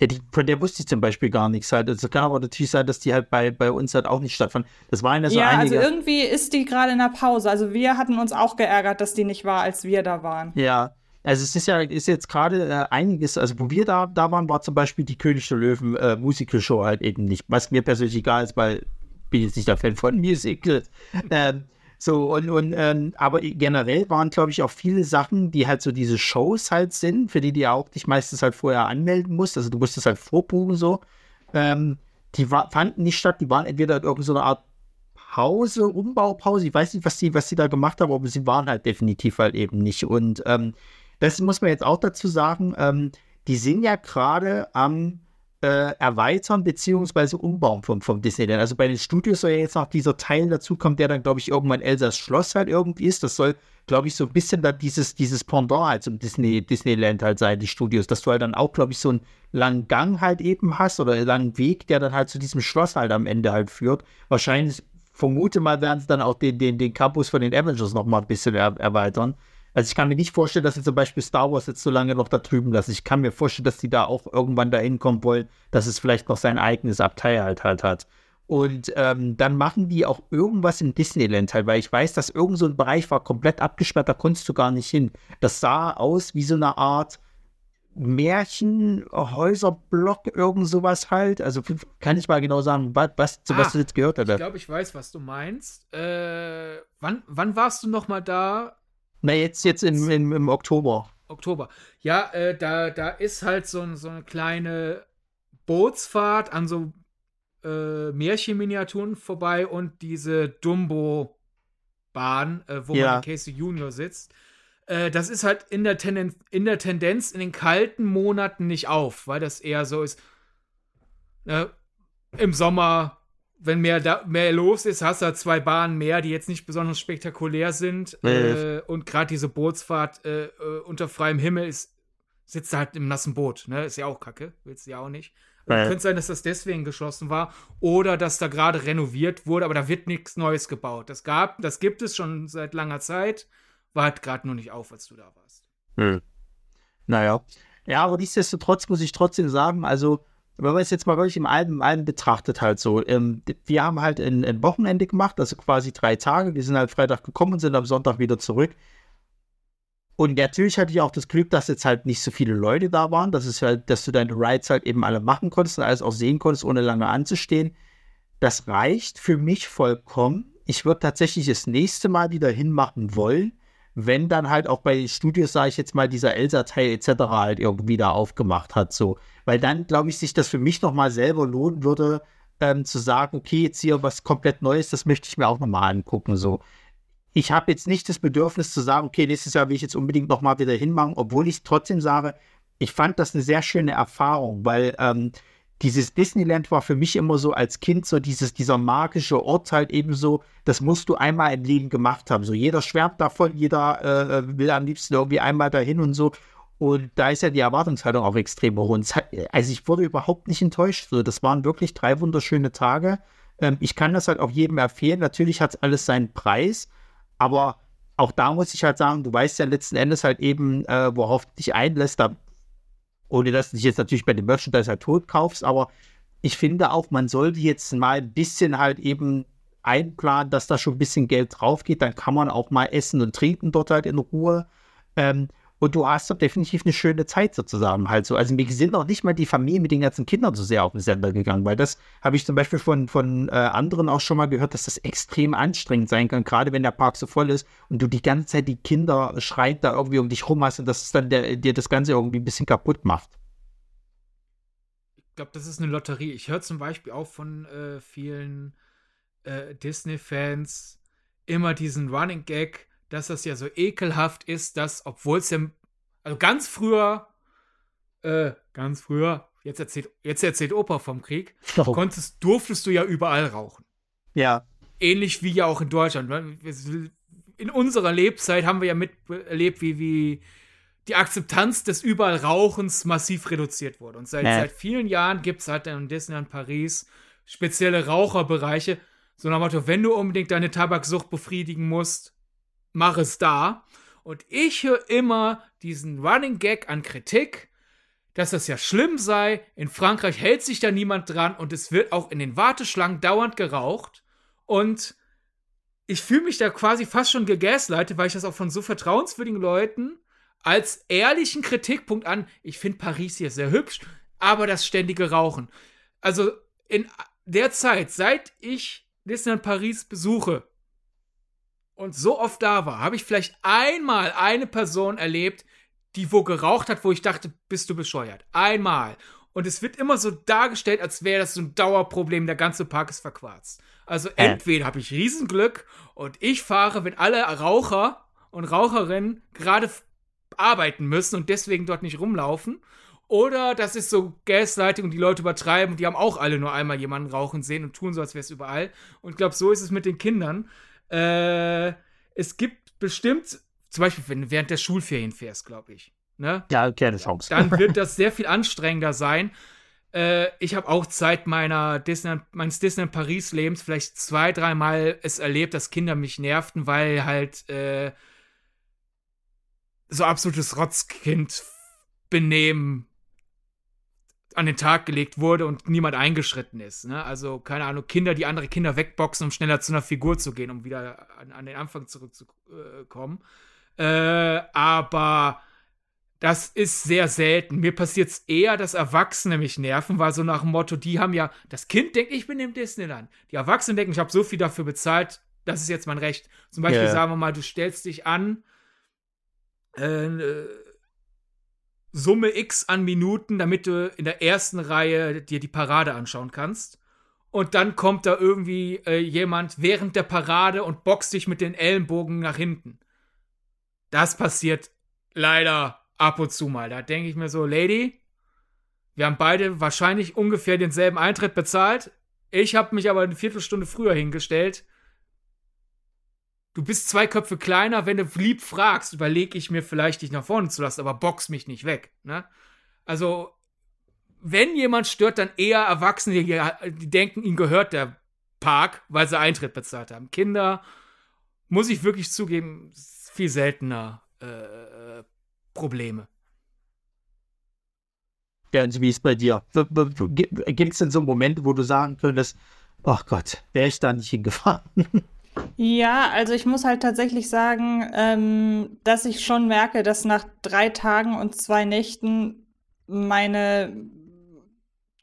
Ja, die, von der wusste ich zum Beispiel gar nichts halt. Also kann aber natürlich sein, dass die halt bei, bei uns halt auch nicht stattfand. Das waren ja so ja, einige. Ja, also irgendwie ist die gerade in der Pause. Also wir hatten uns auch geärgert, dass die nicht war, als wir da waren. Ja, also es ist ja ist jetzt gerade äh, einiges, also wo wir da, da waren, war zum Beispiel die König der Löwen äh, Musical Show halt eben nicht. Was mir persönlich egal ist, weil bin jetzt nicht der Fan von Musicals. ähm, so, und, und ähm, aber generell waren, glaube ich, auch viele Sachen, die halt so diese Shows halt sind, für die du ja auch dich meistens halt vorher anmelden musst. Also du musstest halt vorbuchen so. Ähm, die war, fanden nicht statt, die waren entweder in irgendeiner Art Pause, Umbaupause. Ich weiß nicht, was die, was die da gemacht haben, aber sie waren halt definitiv halt eben nicht. Und ähm, das muss man jetzt auch dazu sagen. Ähm, die sind ja gerade am äh, erweitern bzw. umbauen vom, vom Disneyland. Also bei den Studios soll ja jetzt noch dieser Teil dazukommen, der dann, glaube ich, irgendwann Elsas Schloss halt irgendwie ist. Das soll, glaube ich, so ein bisschen dann dieses, dieses Pendant halt zum Disney, Disneyland halt sein, die Studios, dass du halt dann auch, glaube ich, so einen langen Gang halt eben hast oder einen langen Weg, der dann halt zu diesem Schloss halt am Ende halt führt. Wahrscheinlich, vermute mal, werden sie dann auch den, den, den Campus von den Avengers noch mal ein bisschen er erweitern. Also ich kann mir nicht vorstellen, dass sie zum Beispiel Star Wars jetzt so lange noch da drüben lassen. Ich kann mir vorstellen, dass die da auch irgendwann dahin kommen wollen, dass es vielleicht noch sein eigenes Abteil halt, halt hat. Und ähm, dann machen die auch irgendwas in Disneyland halt, weil ich weiß, dass irgend so ein Bereich war komplett abgesperrt, da konntest du gar nicht hin. Das sah aus wie so eine Art Märchenhäuserblock, irgend sowas halt. Also kann ich mal genau sagen, was, was, zu ah, was du jetzt gehört hast. Ich glaube, ich weiß, was du meinst. Äh, wann, wann warst du noch mal da? Na, jetzt, jetzt im, im, im Oktober. Oktober. Ja, äh, da, da ist halt so, so eine kleine Bootsfahrt an so äh, Märchenminiaturen vorbei und diese Dumbo-Bahn, äh, wo ja. man in Casey Junior sitzt. Äh, das ist halt in der, Tendenz, in der Tendenz in den kalten Monaten nicht auf, weil das eher so ist. Ne, Im Sommer wenn mehr, da, mehr los ist, hast du halt zwei Bahnen mehr, die jetzt nicht besonders spektakulär sind. Äh, und gerade diese Bootsfahrt äh, äh, unter freiem Himmel ist, sitzt halt im nassen Boot. Ne? Ist ja auch kacke, willst du ja auch nicht. Äh. Könnte sein, dass das deswegen geschlossen war oder dass da gerade renoviert wurde, aber da wird nichts Neues gebaut. Das gab, das gibt es schon seit langer Zeit, war halt gerade nur nicht auf, als du da warst. Hm. Naja, Ja, aber nichtsdestotrotz muss ich trotzdem sagen, also wenn man es jetzt mal wirklich im Alben, im Alben betrachtet halt so, ähm, wir haben halt ein, ein, Wochenende gemacht, also quasi drei Tage. Wir sind halt Freitag gekommen und sind am Sonntag wieder zurück. Und natürlich hatte ich auch das Glück, dass jetzt halt nicht so viele Leute da waren, dass es halt, dass du deine Rides halt eben alle machen konntest und alles auch sehen konntest, ohne lange anzustehen. Das reicht für mich vollkommen. Ich würde tatsächlich das nächste Mal wieder hinmachen wollen, wenn dann halt auch bei Studios, sage ich jetzt mal, dieser Elsa-Teil etc. halt irgendwie da aufgemacht hat, so. Weil dann, glaube ich, sich das für mich nochmal selber lohnen würde, ähm, zu sagen, okay, jetzt hier was komplett Neues, das möchte ich mir auch nochmal angucken, so ich habe jetzt nicht das Bedürfnis zu sagen, okay, nächstes Jahr will ich jetzt unbedingt nochmal wieder hinmachen, obwohl ich trotzdem sage, ich fand das eine sehr schöne Erfahrung, weil ähm, dieses Disneyland war für mich immer so als Kind so dieses, dieser magische Ort halt eben so, das musst du einmal im Leben gemacht haben. So jeder schwärmt davon, jeder äh, will am liebsten irgendwie einmal dahin und so. Und da ist ja die Erwartungshaltung auch extrem hoch. Und hat, also ich wurde überhaupt nicht enttäuscht. So, das waren wirklich drei wunderschöne Tage. Ähm, ich kann das halt auch jedem empfehlen. Natürlich hat es alles seinen Preis. Aber auch da muss ich halt sagen, du weißt ja letzten Endes halt eben, äh, worauf du dich einlässt, da, ohne dass du dich jetzt natürlich bei dem Merchandise halt tot kaufst, aber ich finde auch, man sollte jetzt mal ein bisschen halt eben einplanen, dass da schon ein bisschen Geld drauf geht, dann kann man auch mal essen und trinken dort halt in Ruhe. Ähm, und du hast doch definitiv eine schöne Zeit sozusagen halt so. Also mir sind auch nicht mal die Familie mit den ganzen Kindern so sehr auf den Sender gegangen, weil das habe ich zum Beispiel von, von äh, anderen auch schon mal gehört, dass das extrem anstrengend sein kann, gerade wenn der Park so voll ist und du die ganze Zeit die Kinder schreit da irgendwie um dich rum hast und das ist dann der, dir das Ganze irgendwie ein bisschen kaputt macht. Ich glaube, das ist eine Lotterie. Ich höre zum Beispiel auch von äh, vielen äh, Disney-Fans immer diesen Running Gag, dass das ja so ekelhaft ist, dass, obwohl es ja, also ganz früher, äh, ganz früher, jetzt erzählt, jetzt erzählt Opa vom Krieg, oh. konntest, durftest du ja überall rauchen. Ja. Ähnlich wie ja auch in Deutschland. In unserer Lebzeit haben wir ja miterlebt, wie, wie die Akzeptanz des überall Rauchens massiv reduziert wurde. Und seit, äh. seit vielen Jahren gibt es halt in Disneyland Paris spezielle Raucherbereiche. So nach dem Motto, wenn du unbedingt deine Tabaksucht befriedigen musst, mach es da. Und ich höre immer diesen Running Gag an Kritik, dass das ja schlimm sei. In Frankreich hält sich da niemand dran und es wird auch in den Warteschlangen dauernd geraucht. Und ich fühle mich da quasi fast schon gegaslightet, weil ich das auch von so vertrauenswürdigen Leuten als ehrlichen Kritikpunkt an. Ich finde Paris hier sehr hübsch, aber das ständige Rauchen. Also in der Zeit, seit ich Disneyland Paris besuche, und so oft da war, habe ich vielleicht einmal eine Person erlebt, die wo geraucht hat, wo ich dachte, bist du bescheuert. Einmal. Und es wird immer so dargestellt, als wäre das so ein Dauerproblem, der ganze Park ist verquarzt. Also entweder habe ich Riesenglück und ich fahre, wenn alle Raucher und Raucherinnen gerade arbeiten müssen und deswegen dort nicht rumlaufen. Oder das ist so Gaslighting und die Leute übertreiben, die haben auch alle nur einmal jemanden rauchen sehen und tun so, als wäre es überall. Und ich glaube, so ist es mit den Kindern. Äh, es gibt bestimmt, zum Beispiel, wenn du während der Schulferien fährst, glaube ich. Ne? Ja, keine Chance. Dann wird das sehr viel anstrengender sein. Äh, ich habe auch Zeit meiner Disneyland, meines Disneyland Paris-Lebens vielleicht zwei, dreimal es erlebt, dass Kinder mich nervten, weil halt äh, so absolutes Rotzkind-Benehmen an den Tag gelegt wurde und niemand eingeschritten ist. Ne? Also, keine Ahnung, Kinder, die andere Kinder wegboxen, um schneller zu einer Figur zu gehen, um wieder an, an den Anfang zurückzukommen. Äh, aber das ist sehr selten. Mir passiert es eher, dass Erwachsene mich nerven, weil so nach dem Motto, die haben ja, das Kind denkt, ich bin im Disneyland. Die Erwachsenen denken, ich habe so viel dafür bezahlt, das ist jetzt mein Recht. Zum Beispiel yeah. sagen wir mal, du stellst dich an, äh, Summe X an Minuten, damit du in der ersten Reihe dir die Parade anschauen kannst. Und dann kommt da irgendwie äh, jemand während der Parade und boxt dich mit den Ellenbogen nach hinten. Das passiert leider ab und zu mal. Da denke ich mir so, Lady, wir haben beide wahrscheinlich ungefähr denselben Eintritt bezahlt. Ich habe mich aber eine Viertelstunde früher hingestellt du bist zwei Köpfe kleiner, wenn du lieb fragst, überlege ich mir vielleicht, dich nach vorne zu lassen, aber box mich nicht weg. Ne? Also, wenn jemand stört, dann eher Erwachsene, die, denken, ihnen gehört der Park, weil sie Eintritt bezahlt haben. Kinder, muss ich wirklich zugeben, viel seltener äh, Probleme. Bernd, wie ist bei dir? Gibt es denn so Momente, wo du sagen könntest, ach Gott, wäre ich da nicht hingefahren? Ja, also ich muss halt tatsächlich sagen, ähm, dass ich schon merke, dass nach drei Tagen und zwei Nächten meine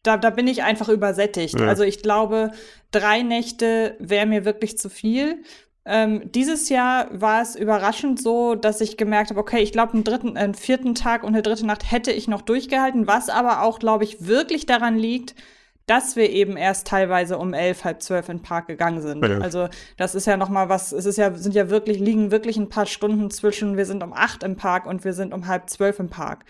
da, da bin ich einfach übersättigt. Ja. Also ich glaube, drei Nächte wäre mir wirklich zu viel. Ähm, dieses Jahr war es überraschend so, dass ich gemerkt habe, okay, ich glaube, einen dritten, einen vierten Tag und eine dritte Nacht hätte ich noch durchgehalten, was aber auch, glaube ich, wirklich daran liegt, dass wir eben erst teilweise um elf, halb zwölf in den Park gegangen sind. Ja. Also das ist ja noch mal was, es ist ja, sind ja wirklich, liegen wirklich ein paar Stunden zwischen, wir sind um acht im Park und wir sind um halb zwölf im Park.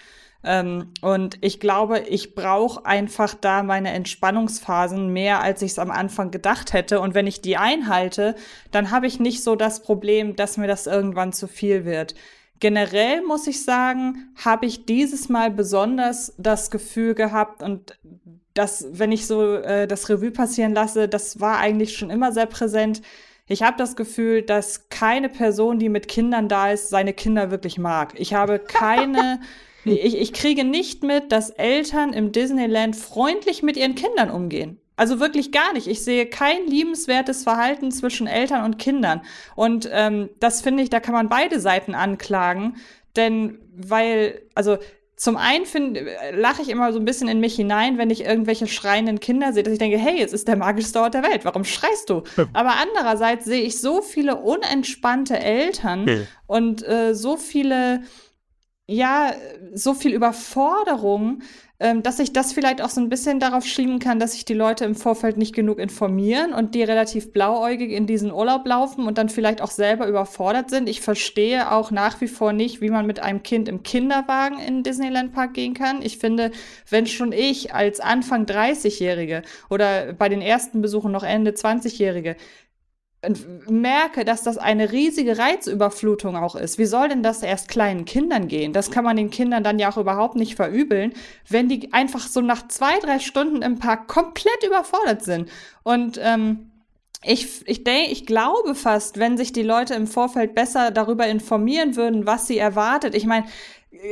Ähm, und ich glaube, ich brauche einfach da meine Entspannungsphasen mehr, als ich es am Anfang gedacht hätte. Und wenn ich die einhalte, dann habe ich nicht so das Problem, dass mir das irgendwann zu viel wird. Generell muss ich sagen, habe ich dieses Mal besonders das Gefühl gehabt und das, wenn ich so äh, das Revue passieren lasse, das war eigentlich schon immer sehr präsent. Ich habe das Gefühl, dass keine Person, die mit Kindern da ist, seine Kinder wirklich mag. Ich habe keine ich, ich kriege nicht mit, dass Eltern im Disneyland freundlich mit ihren Kindern umgehen. Also wirklich gar nicht. Ich sehe kein liebenswertes Verhalten zwischen Eltern und Kindern. Und ähm, das finde ich, da kann man beide Seiten anklagen. Denn weil, also zum einen lache ich immer so ein bisschen in mich hinein, wenn ich irgendwelche schreienden Kinder sehe, dass ich denke, hey, es ist der magischste Ort der Welt, warum schreist du? Aber andererseits sehe ich so viele unentspannte Eltern ja. und äh, so viele ja, so viel Überforderung, ähm, dass ich das vielleicht auch so ein bisschen darauf schieben kann, dass sich die Leute im Vorfeld nicht genug informieren und die relativ blauäugig in diesen Urlaub laufen und dann vielleicht auch selber überfordert sind. Ich verstehe auch nach wie vor nicht, wie man mit einem Kind im Kinderwagen in den Disneyland Park gehen kann. Ich finde, wenn schon ich als Anfang 30-Jährige oder bei den ersten Besuchen noch Ende 20-Jährige merke, dass das eine riesige Reizüberflutung auch ist. Wie soll denn das erst kleinen Kindern gehen? Das kann man den Kindern dann ja auch überhaupt nicht verübeln, wenn die einfach so nach zwei, drei Stunden im Park komplett überfordert sind. Und ähm, ich, ich denke, ich glaube fast, wenn sich die Leute im Vorfeld besser darüber informieren würden, was sie erwartet. Ich meine,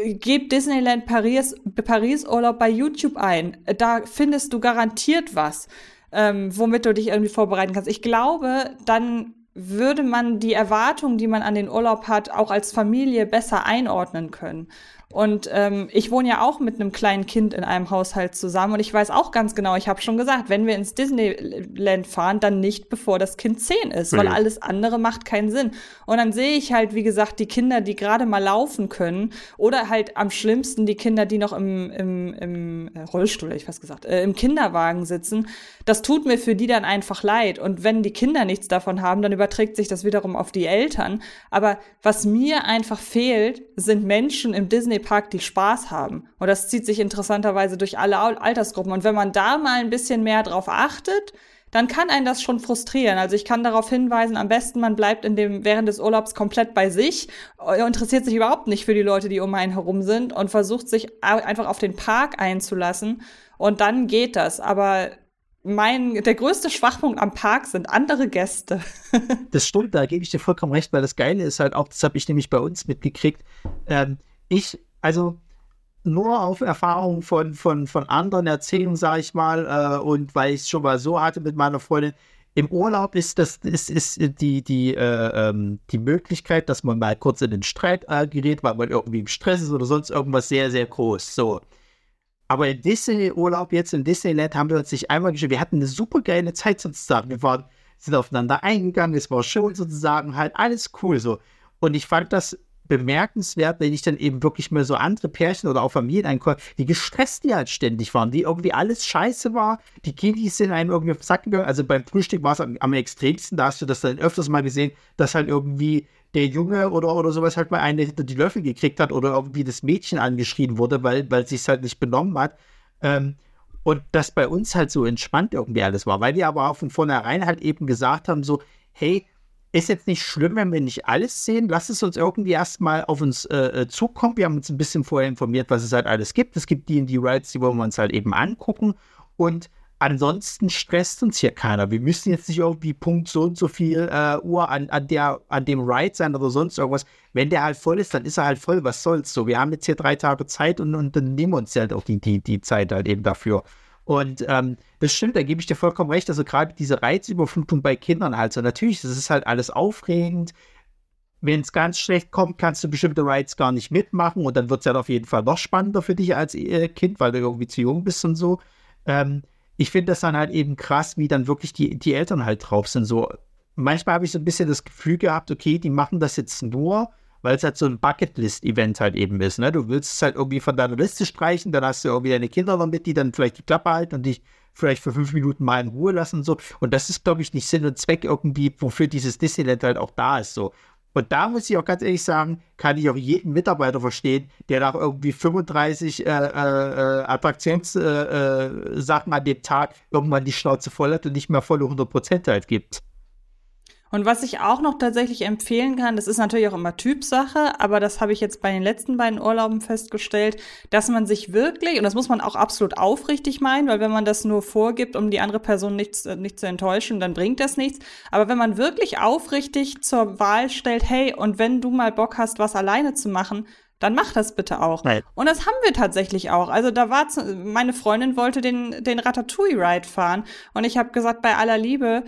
gebt Disneyland Paris, Paris Urlaub bei YouTube ein. Da findest du garantiert was ähm, womit du dich irgendwie vorbereiten kannst. Ich glaube, dann würde man die Erwartungen, die man an den Urlaub hat, auch als Familie besser einordnen können. Und ähm, ich wohne ja auch mit einem kleinen Kind in einem Haushalt zusammen und ich weiß auch ganz genau, ich habe schon gesagt, wenn wir ins Disneyland fahren, dann nicht bevor das Kind zehn ist, weil mhm. alles andere macht keinen Sinn. Und dann sehe ich halt, wie gesagt, die Kinder, die gerade mal laufen können oder halt am schlimmsten die Kinder, die noch im, im, im Rollstuhl, hätte ich fast gesagt, äh, im Kinderwagen sitzen. Das tut mir für die dann einfach leid. Und wenn die Kinder nichts davon haben, dann überträgt sich das wiederum auf die Eltern. Aber was mir einfach fehlt, sind Menschen im Disney Park, die Spaß haben. Und das zieht sich interessanterweise durch alle Altersgruppen. Und wenn man da mal ein bisschen mehr drauf achtet, dann kann einen das schon frustrieren. Also ich kann darauf hinweisen, am besten man bleibt in dem, während des Urlaubs komplett bei sich, interessiert sich überhaupt nicht für die Leute, die um einen herum sind und versucht sich einfach auf den Park einzulassen. Und dann geht das. Aber mein, der größte Schwachpunkt am Park sind andere Gäste. das stimmt, da gebe ich dir vollkommen recht, weil das Geile ist halt auch, das habe ich nämlich bei uns mitgekriegt. Ähm, ich also nur auf Erfahrung von, von, von anderen erzählen, sage ich mal, äh, und weil ich es schon mal so hatte mit meiner Freundin, im Urlaub ist das ist, ist die, die, äh, ähm, die Möglichkeit, dass man mal kurz in den Streit äh, gerät, weil man irgendwie im Stress ist oder sonst irgendwas sehr, sehr groß. So. Aber in Disney-Urlaub jetzt in Disneyland haben wir uns nicht einmal geschafft. Wir hatten eine super geile Zeit sozusagen. Wir waren, sind aufeinander eingegangen, es war schön sozusagen, halt alles cool so. Und ich fand das bemerkenswert, wenn ich dann eben wirklich mal so andere Pärchen oder auch Familien einkomme, die gestresst die halt ständig waren, die irgendwie alles scheiße war, die Kiddies sind einem irgendwie auf den Sack gegangen, also beim Frühstück war es am, am, extremsten, da hast du das dann öfters mal gesehen, dass halt irgendwie der Junge oder, oder sowas halt mal eine hinter die Löffel gekriegt hat oder irgendwie das Mädchen angeschrien wurde, weil, weil sich halt nicht benommen hat. Ähm, und das bei uns halt so entspannt irgendwie alles war, weil wir aber auch von vornherein halt eben gesagt haben, so, hey, ist jetzt nicht schlimm, wenn wir nicht alles sehen. Lass es uns irgendwie erstmal auf uns äh, äh, zukommen. Wir haben uns ein bisschen vorher informiert, was es halt alles gibt. Es gibt die in die Rides, die wollen wir uns halt eben angucken. Und ansonsten stresst uns hier keiner. Wir müssen jetzt nicht irgendwie Punkt so und so viel äh, Uhr an, an, der, an dem Ride sein oder sonst irgendwas. Wenn der halt voll ist, dann ist er halt voll. Was soll's so? Wir haben jetzt hier drei Tage Zeit und, und dann nehmen wir uns halt auch die, die, die Zeit halt eben dafür. Und ähm, das stimmt, da gebe ich dir vollkommen recht. Also gerade diese Reizüberflutung bei Kindern halt so. Natürlich, das ist halt alles aufregend. Wenn es ganz schlecht kommt, kannst du bestimmte Rides gar nicht mitmachen und dann wird es ja auf jeden Fall noch spannender für dich als äh, Kind, weil du irgendwie zu jung bist und so. Ähm, ich finde das dann halt eben krass, wie dann wirklich die, die Eltern halt drauf sind. So, manchmal habe ich so ein bisschen das Gefühl gehabt, okay, die machen das jetzt nur, weil es halt so ein Bucketlist-Event halt eben ist. Ne? Du willst es halt irgendwie von deiner Liste streichen, dann hast du irgendwie deine Kinder noch mit, die dann vielleicht die Klappe halten und dich vielleicht für fünf Minuten mal in Ruhe lassen und so. Und das ist, glaube ich, nicht Sinn und Zweck irgendwie, wofür dieses Disneyland halt auch da ist. So. Und da muss ich auch ganz ehrlich sagen, kann ich auch jeden Mitarbeiter verstehen, der nach irgendwie 35 äh, äh, Attraktionssachen äh, äh an dem Tag irgendwann die Schnauze voll hat und nicht mehr volle 100% halt gibt. Und was ich auch noch tatsächlich empfehlen kann, das ist natürlich auch immer Typsache, aber das habe ich jetzt bei den letzten beiden Urlauben festgestellt, dass man sich wirklich, und das muss man auch absolut aufrichtig meinen, weil wenn man das nur vorgibt, um die andere Person nicht, äh, nicht zu enttäuschen, dann bringt das nichts. Aber wenn man wirklich aufrichtig zur Wahl stellt, hey, und wenn du mal Bock hast, was alleine zu machen, dann mach das bitte auch. Nein. Und das haben wir tatsächlich auch. Also da war meine Freundin wollte den den Ratatouille Ride fahren und ich habe gesagt bei aller Liebe,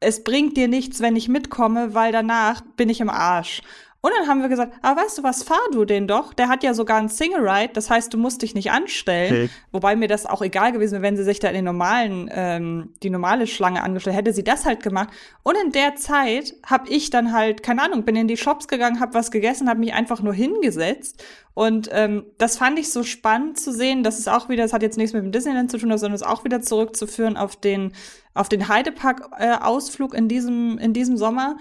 es bringt dir nichts, wenn ich mitkomme, weil danach bin ich im Arsch. Und dann haben wir gesagt, ah, weißt du was, fahr du den doch. Der hat ja sogar einen Single Ride, das heißt, du musst dich nicht anstellen. Okay. Wobei mir das auch egal gewesen wäre, wenn sie sich da in den normalen, ähm, die normale Schlange angestellt hätte, sie das halt gemacht. Und in der Zeit habe ich dann halt, keine Ahnung, bin in die Shops gegangen, habe was gegessen, habe mich einfach nur hingesetzt. Und ähm, das fand ich so spannend zu sehen. Das ist auch wieder, das hat jetzt nichts mit dem Disneyland zu tun, sondern ist auch wieder zurückzuführen auf den, auf den Heidepark-Ausflug äh, in diesem, in diesem Sommer.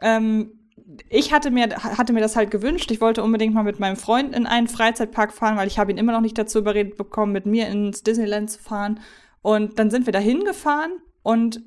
Ähm, ich hatte mir, hatte mir das halt gewünscht. Ich wollte unbedingt mal mit meinem Freund in einen Freizeitpark fahren, weil ich habe ihn immer noch nicht dazu überredet bekommen, mit mir ins Disneyland zu fahren. Und dann sind wir da hingefahren und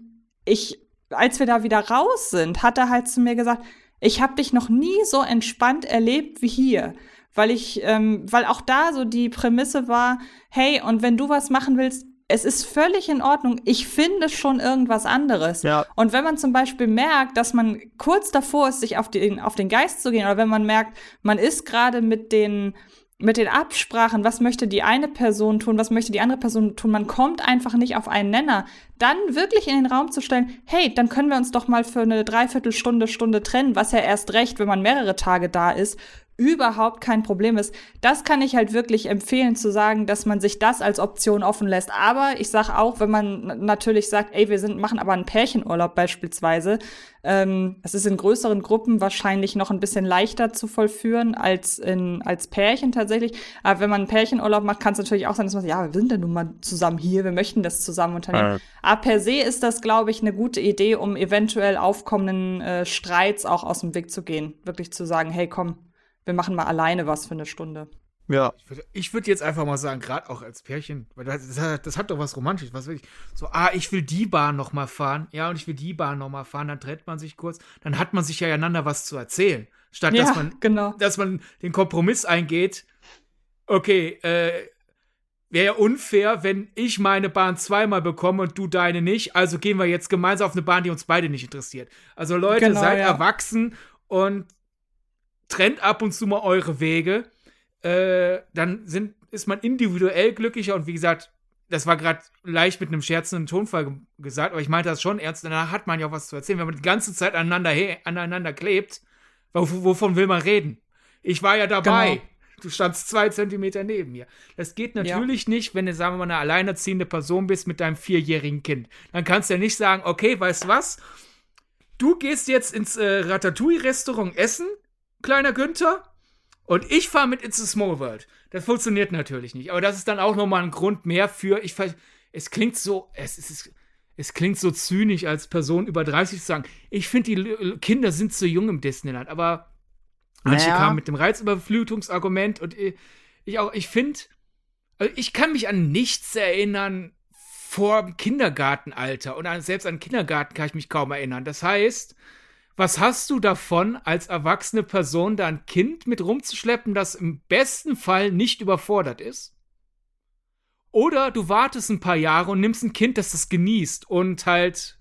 ich, als wir da wieder raus sind, hat er halt zu mir gesagt, ich habe dich noch nie so entspannt erlebt wie hier. Weil ich, ähm, weil auch da so die Prämisse war, hey, und wenn du was machen willst, es ist völlig in Ordnung. Ich finde schon irgendwas anderes. Ja. Und wenn man zum Beispiel merkt, dass man kurz davor ist, sich auf den, auf den Geist zu gehen, oder wenn man merkt, man ist gerade mit den, mit den Absprachen, was möchte die eine Person tun, was möchte die andere Person tun, man kommt einfach nicht auf einen Nenner, dann wirklich in den Raum zu stellen, hey, dann können wir uns doch mal für eine Dreiviertelstunde, Stunde trennen, was ja erst recht, wenn man mehrere Tage da ist, überhaupt kein Problem ist. Das kann ich halt wirklich empfehlen zu sagen, dass man sich das als Option offen lässt. Aber ich sage auch, wenn man natürlich sagt, ey, wir sind machen aber einen Pärchenurlaub beispielsweise, ähm, es ist in größeren Gruppen wahrscheinlich noch ein bisschen leichter zu vollführen als in als Pärchen tatsächlich. Aber wenn man einen Pärchenurlaub macht, kann es natürlich auch sein, dass man sagt, ja, wir sind ja nun mal zusammen hier, wir möchten das zusammen unternehmen. Ja. Aber per se ist das, glaube ich, eine gute Idee, um eventuell aufkommenden äh, Streits auch aus dem Weg zu gehen. Wirklich zu sagen, hey, komm, wir machen mal alleine was für eine Stunde. Ja. Ich würde würd jetzt einfach mal sagen, gerade auch als Pärchen, weil das, das, das, hat doch was Romantisches. Was will ich? So, ah, ich will die Bahn noch mal fahren. Ja, und ich will die Bahn noch mal fahren. Dann trennt man sich kurz. Dann hat man sich ja einander was zu erzählen. Statt ja, dass man, genau. dass man den Kompromiss eingeht. Okay, äh, wäre ja unfair, wenn ich meine Bahn zweimal bekomme und du deine nicht. Also gehen wir jetzt gemeinsam auf eine Bahn, die uns beide nicht interessiert. Also Leute, genau, seid ja. erwachsen und trennt ab und zu mal eure Wege. Äh, dann sind, ist man individuell glücklicher und wie gesagt, das war gerade leicht mit einem scherzenden Tonfall gesagt, aber ich meinte das schon ernst. Danach hat man ja auch was zu erzählen. Wenn man die ganze Zeit aneinander, aneinander klebt, wovon will man reden? Ich war ja dabei. Genau. Du standst zwei Zentimeter neben mir. Das geht natürlich ja. nicht, wenn du, sagen wir mal, eine alleinerziehende Person bist mit deinem vierjährigen Kind. Dann kannst du ja nicht sagen, okay, weißt du was? Du gehst jetzt ins äh, Ratatouille-Restaurant essen kleiner Günther. Und ich fahre mit It's a Small World. Das funktioniert natürlich nicht. Aber das ist dann auch nochmal ein Grund mehr für, ich es klingt so, es ist, es klingt so zynisch als Person über 30 zu sagen, ich finde, die Kinder sind zu jung im Disneyland. Aber manche naja. kamen mit dem Reizüberflutungsargument und ich auch, ich finde, also ich kann mich an nichts erinnern vor Kindergartenalter. Und selbst an Kindergarten kann ich mich kaum erinnern. Das heißt, was hast du davon, als erwachsene Person da ein Kind mit rumzuschleppen, das im besten Fall nicht überfordert ist? Oder du wartest ein paar Jahre und nimmst ein Kind, das das genießt und halt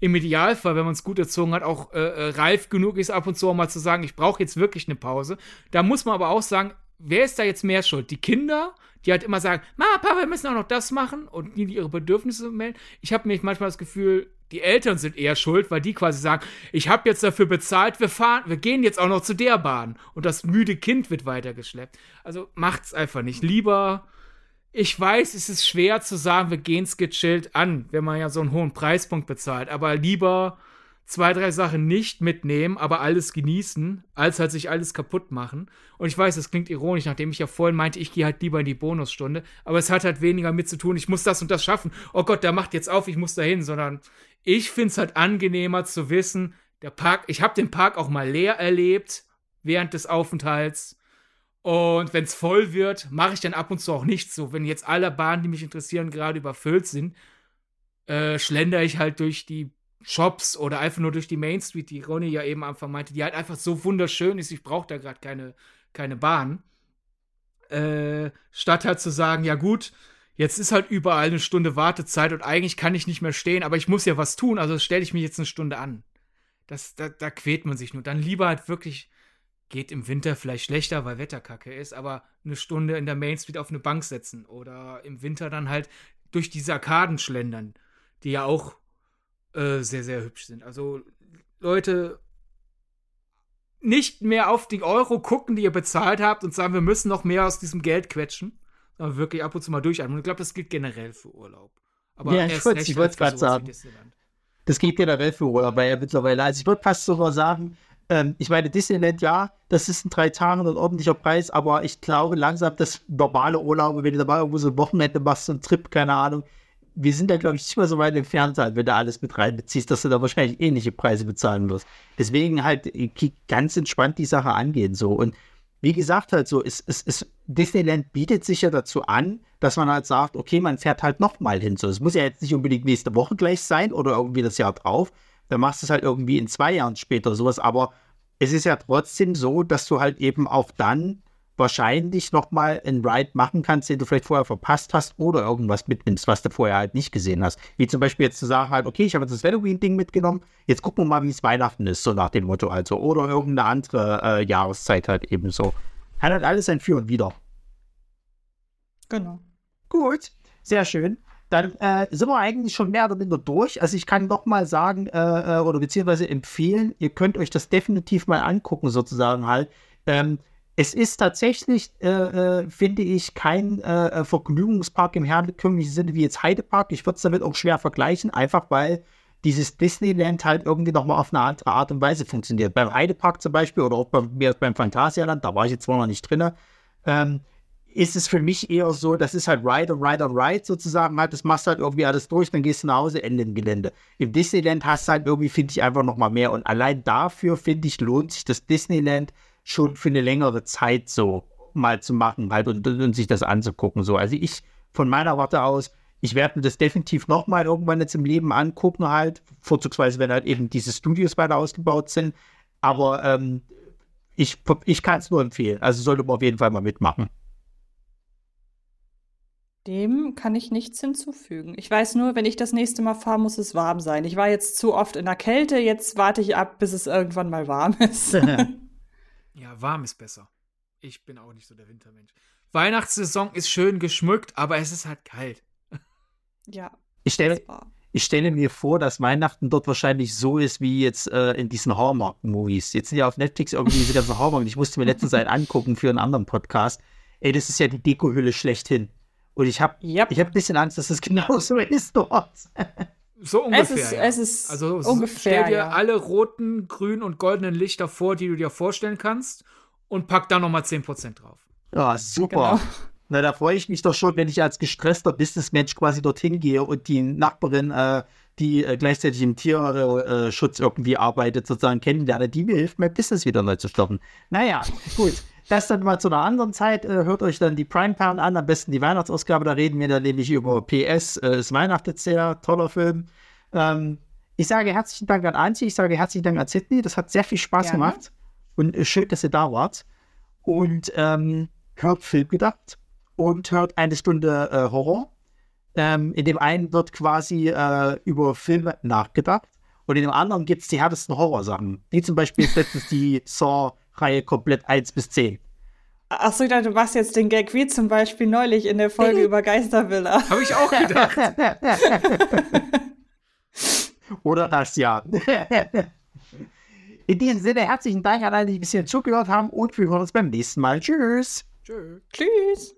im Idealfall, wenn man es gut erzogen hat, auch äh, äh, reif genug ist, ab und zu auch mal zu sagen, ich brauche jetzt wirklich eine Pause. Da muss man aber auch sagen, wer ist da jetzt mehr schuld? Die Kinder, die halt immer sagen, Mama, Papa, wir müssen auch noch das machen und nie ihre Bedürfnisse melden. Ich habe nämlich manchmal das Gefühl, die Eltern sind eher schuld, weil die quasi sagen, ich habe jetzt dafür bezahlt, wir fahren, wir gehen jetzt auch noch zu der Bahn und das müde Kind wird weitergeschleppt. Also macht's einfach nicht. Lieber ich weiß, es ist schwer zu sagen, wir gehen es gechillt an, wenn man ja so einen hohen Preispunkt bezahlt. Aber lieber zwei, drei Sachen nicht mitnehmen, aber alles genießen, als halt sich alles kaputt machen. Und ich weiß, das klingt ironisch, nachdem ich ja vorhin meinte, ich gehe halt lieber in die Bonusstunde. Aber es hat halt weniger mit zu tun, ich muss das und das schaffen. Oh Gott, der macht jetzt auf, ich muss da hin. Sondern ich finde es halt angenehmer zu wissen, der Park, ich habe den Park auch mal leer erlebt während des Aufenthalts und wenn es voll wird, mache ich dann ab und zu auch nichts. So, wenn jetzt alle Bahnen, die mich interessieren, gerade überfüllt sind, äh, schlender ich halt durch die Shops oder einfach nur durch die Main Street, die Ronny ja eben Anfang meinte, die halt einfach so wunderschön ist, ich brauche da gerade keine, keine Bahn. Äh, statt halt zu sagen, ja gut, jetzt ist halt überall eine Stunde Wartezeit und eigentlich kann ich nicht mehr stehen, aber ich muss ja was tun, also stelle ich mich jetzt eine Stunde an. Das, da, da quält man sich nur. Dann lieber halt wirklich geht im Winter vielleicht schlechter, weil Wetterkacke ist, aber eine Stunde in der Main Street auf eine Bank setzen oder im Winter dann halt durch diese Arkaden schlendern, die ja auch äh, sehr, sehr hübsch sind. Also Leute, nicht mehr auf die Euro gucken, die ihr bezahlt habt und sagen, wir müssen noch mehr aus diesem Geld quetschen, sondern wirklich ab und zu mal durchatmen. Ich glaube, das gilt generell für Urlaub. Aber ja, ich wollte es gerade sagen. Das geht generell für Urlaub, weil ja mittlerweile, also ich würde fast sogar sagen, ähm, ich meine, Disneyland, ja, das ist in drei Tagen ein ordentlicher Preis, aber ich glaube langsam, dass normale Urlaube, wenn du da mal irgendwo so ein Wochenende machst, so ein Trip, keine Ahnung, wir sind da, glaube ich, nicht mehr so weit entfernt, halt, wenn du alles mit reinbeziehst, dass du da wahrscheinlich ähnliche Preise bezahlen wirst. Deswegen halt ganz entspannt die Sache angehen, so. Und wie gesagt, halt so, es, es, es, Disneyland bietet sich ja dazu an, dass man halt sagt, okay, man fährt halt nochmal hin. So, es muss ja jetzt nicht unbedingt nächste Woche gleich sein oder irgendwie das Jahr drauf, dann machst du es halt irgendwie in zwei Jahren später sowas. Aber es ist ja trotzdem so, dass du halt eben auch dann wahrscheinlich nochmal einen Ride machen kannst, den du vielleicht vorher verpasst hast oder irgendwas mitnimmst, was du vorher halt nicht gesehen hast. Wie zum Beispiel jetzt zu sagen halt, okay, ich habe jetzt das Halloween-Ding mitgenommen, jetzt gucken wir mal, wie es Weihnachten ist, so nach dem Motto also. Oder irgendeine andere äh, Jahreszeit halt eben so. Hat halt alles ein Für und Wider. Genau. Gut, sehr schön dann äh, sind wir eigentlich schon mehr oder minder durch. Also ich kann noch mal sagen äh, äh, oder beziehungsweise empfehlen, ihr könnt euch das definitiv mal angucken sozusagen halt. Ähm, es ist tatsächlich, äh, äh finde ich, kein äh, Vergnügungspark im herkömmlichen Sinne wie jetzt Heidepark. Ich würde es damit auch schwer vergleichen, einfach weil dieses Disneyland halt irgendwie nochmal auf eine andere Art und Weise funktioniert. Beim Heidepark zum Beispiel oder auch bei mir beim Phantasialand, da war ich jetzt zwar noch nicht drin, ähm, ist es für mich eher so, das ist halt Ride on Ride on Ride sozusagen, halt, das machst du halt irgendwie alles durch, dann gehst du nach Hause, Ende im Gelände. Im Disneyland hast du halt irgendwie, finde ich, einfach nochmal mehr und allein dafür, finde ich, lohnt sich das Disneyland schon für eine längere Zeit so mal zu machen halt und, und sich das anzugucken so. Also ich, von meiner Warte aus, ich werde mir das definitiv nochmal irgendwann jetzt im Leben angucken halt, vorzugsweise, wenn halt eben diese Studios weiter ausgebaut sind, aber ähm, ich, ich kann es nur empfehlen, also sollte man auf jeden Fall mal mitmachen. Dem kann ich nichts hinzufügen. Ich weiß nur, wenn ich das nächste Mal fahre, muss es warm sein. Ich war jetzt zu oft in der Kälte, jetzt warte ich ab, bis es irgendwann mal warm ist. ja, warm ist besser. Ich bin auch nicht so der Wintermensch. Weihnachtssaison ist schön geschmückt, aber es ist halt kalt. Ja. Ich stelle, ich stelle mir vor, dass Weihnachten dort wahrscheinlich so ist wie jetzt äh, in diesen Hallmark-Movies. Jetzt sind ja auf Netflix irgendwie diese ganzen Hallmark. Ich musste mir letztens einen angucken für einen anderen Podcast. Ey, das ist ja die Dekohülle schlechthin. Und ich habe yep. hab ein bisschen Angst, dass es genauso ist dort. So ungefähr. Es ist, ja. es ist also ungefähr, stell dir ja. alle roten, grünen und goldenen Lichter vor, die du dir vorstellen kannst und pack da nochmal 10% drauf. Ja, super. Genau. Na, da freue ich mich doch schon, wenn ich als gestresster Businessmensch quasi dorthin gehe und die Nachbarin, äh, die äh, gleichzeitig im Tierschutz irgendwie arbeitet, sozusagen kennenlerne, die mir hilft, mein Business wieder neu zu stoppen. Naja, gut. Das dann mal zu einer anderen Zeit. Äh, hört euch dann die Prime Perlen an, am besten die Weihnachtsausgabe. Da reden wir dann nämlich über PS. Äh, weihnachtet sehr, toller Film. Ähm, ich sage herzlichen Dank an Antje, ich sage herzlichen Dank an Sydney. Das hat sehr viel Spaß Gerne. gemacht. Und äh, schön, dass ihr da wart. Und ähm, hört Film gedacht. Und hört eine Stunde äh, Horror. Ähm, in dem einen wird quasi äh, über Filme nachgedacht und in dem anderen gibt es die härtesten Horrorsachen. Wie zum Beispiel ist letztens die Saw-Reihe komplett 1 bis 10. Achso, ich dachte, du machst jetzt den Gag wie zum Beispiel neulich in der Folge über Geistervilla. Habe ich auch gedacht. Oder das, ja. In diesem Sinne, herzlichen Dank an alle, die ein bisschen zugehört haben und wir hören uns beim nächsten Mal. Tschüss. Tschüss. Tschüss.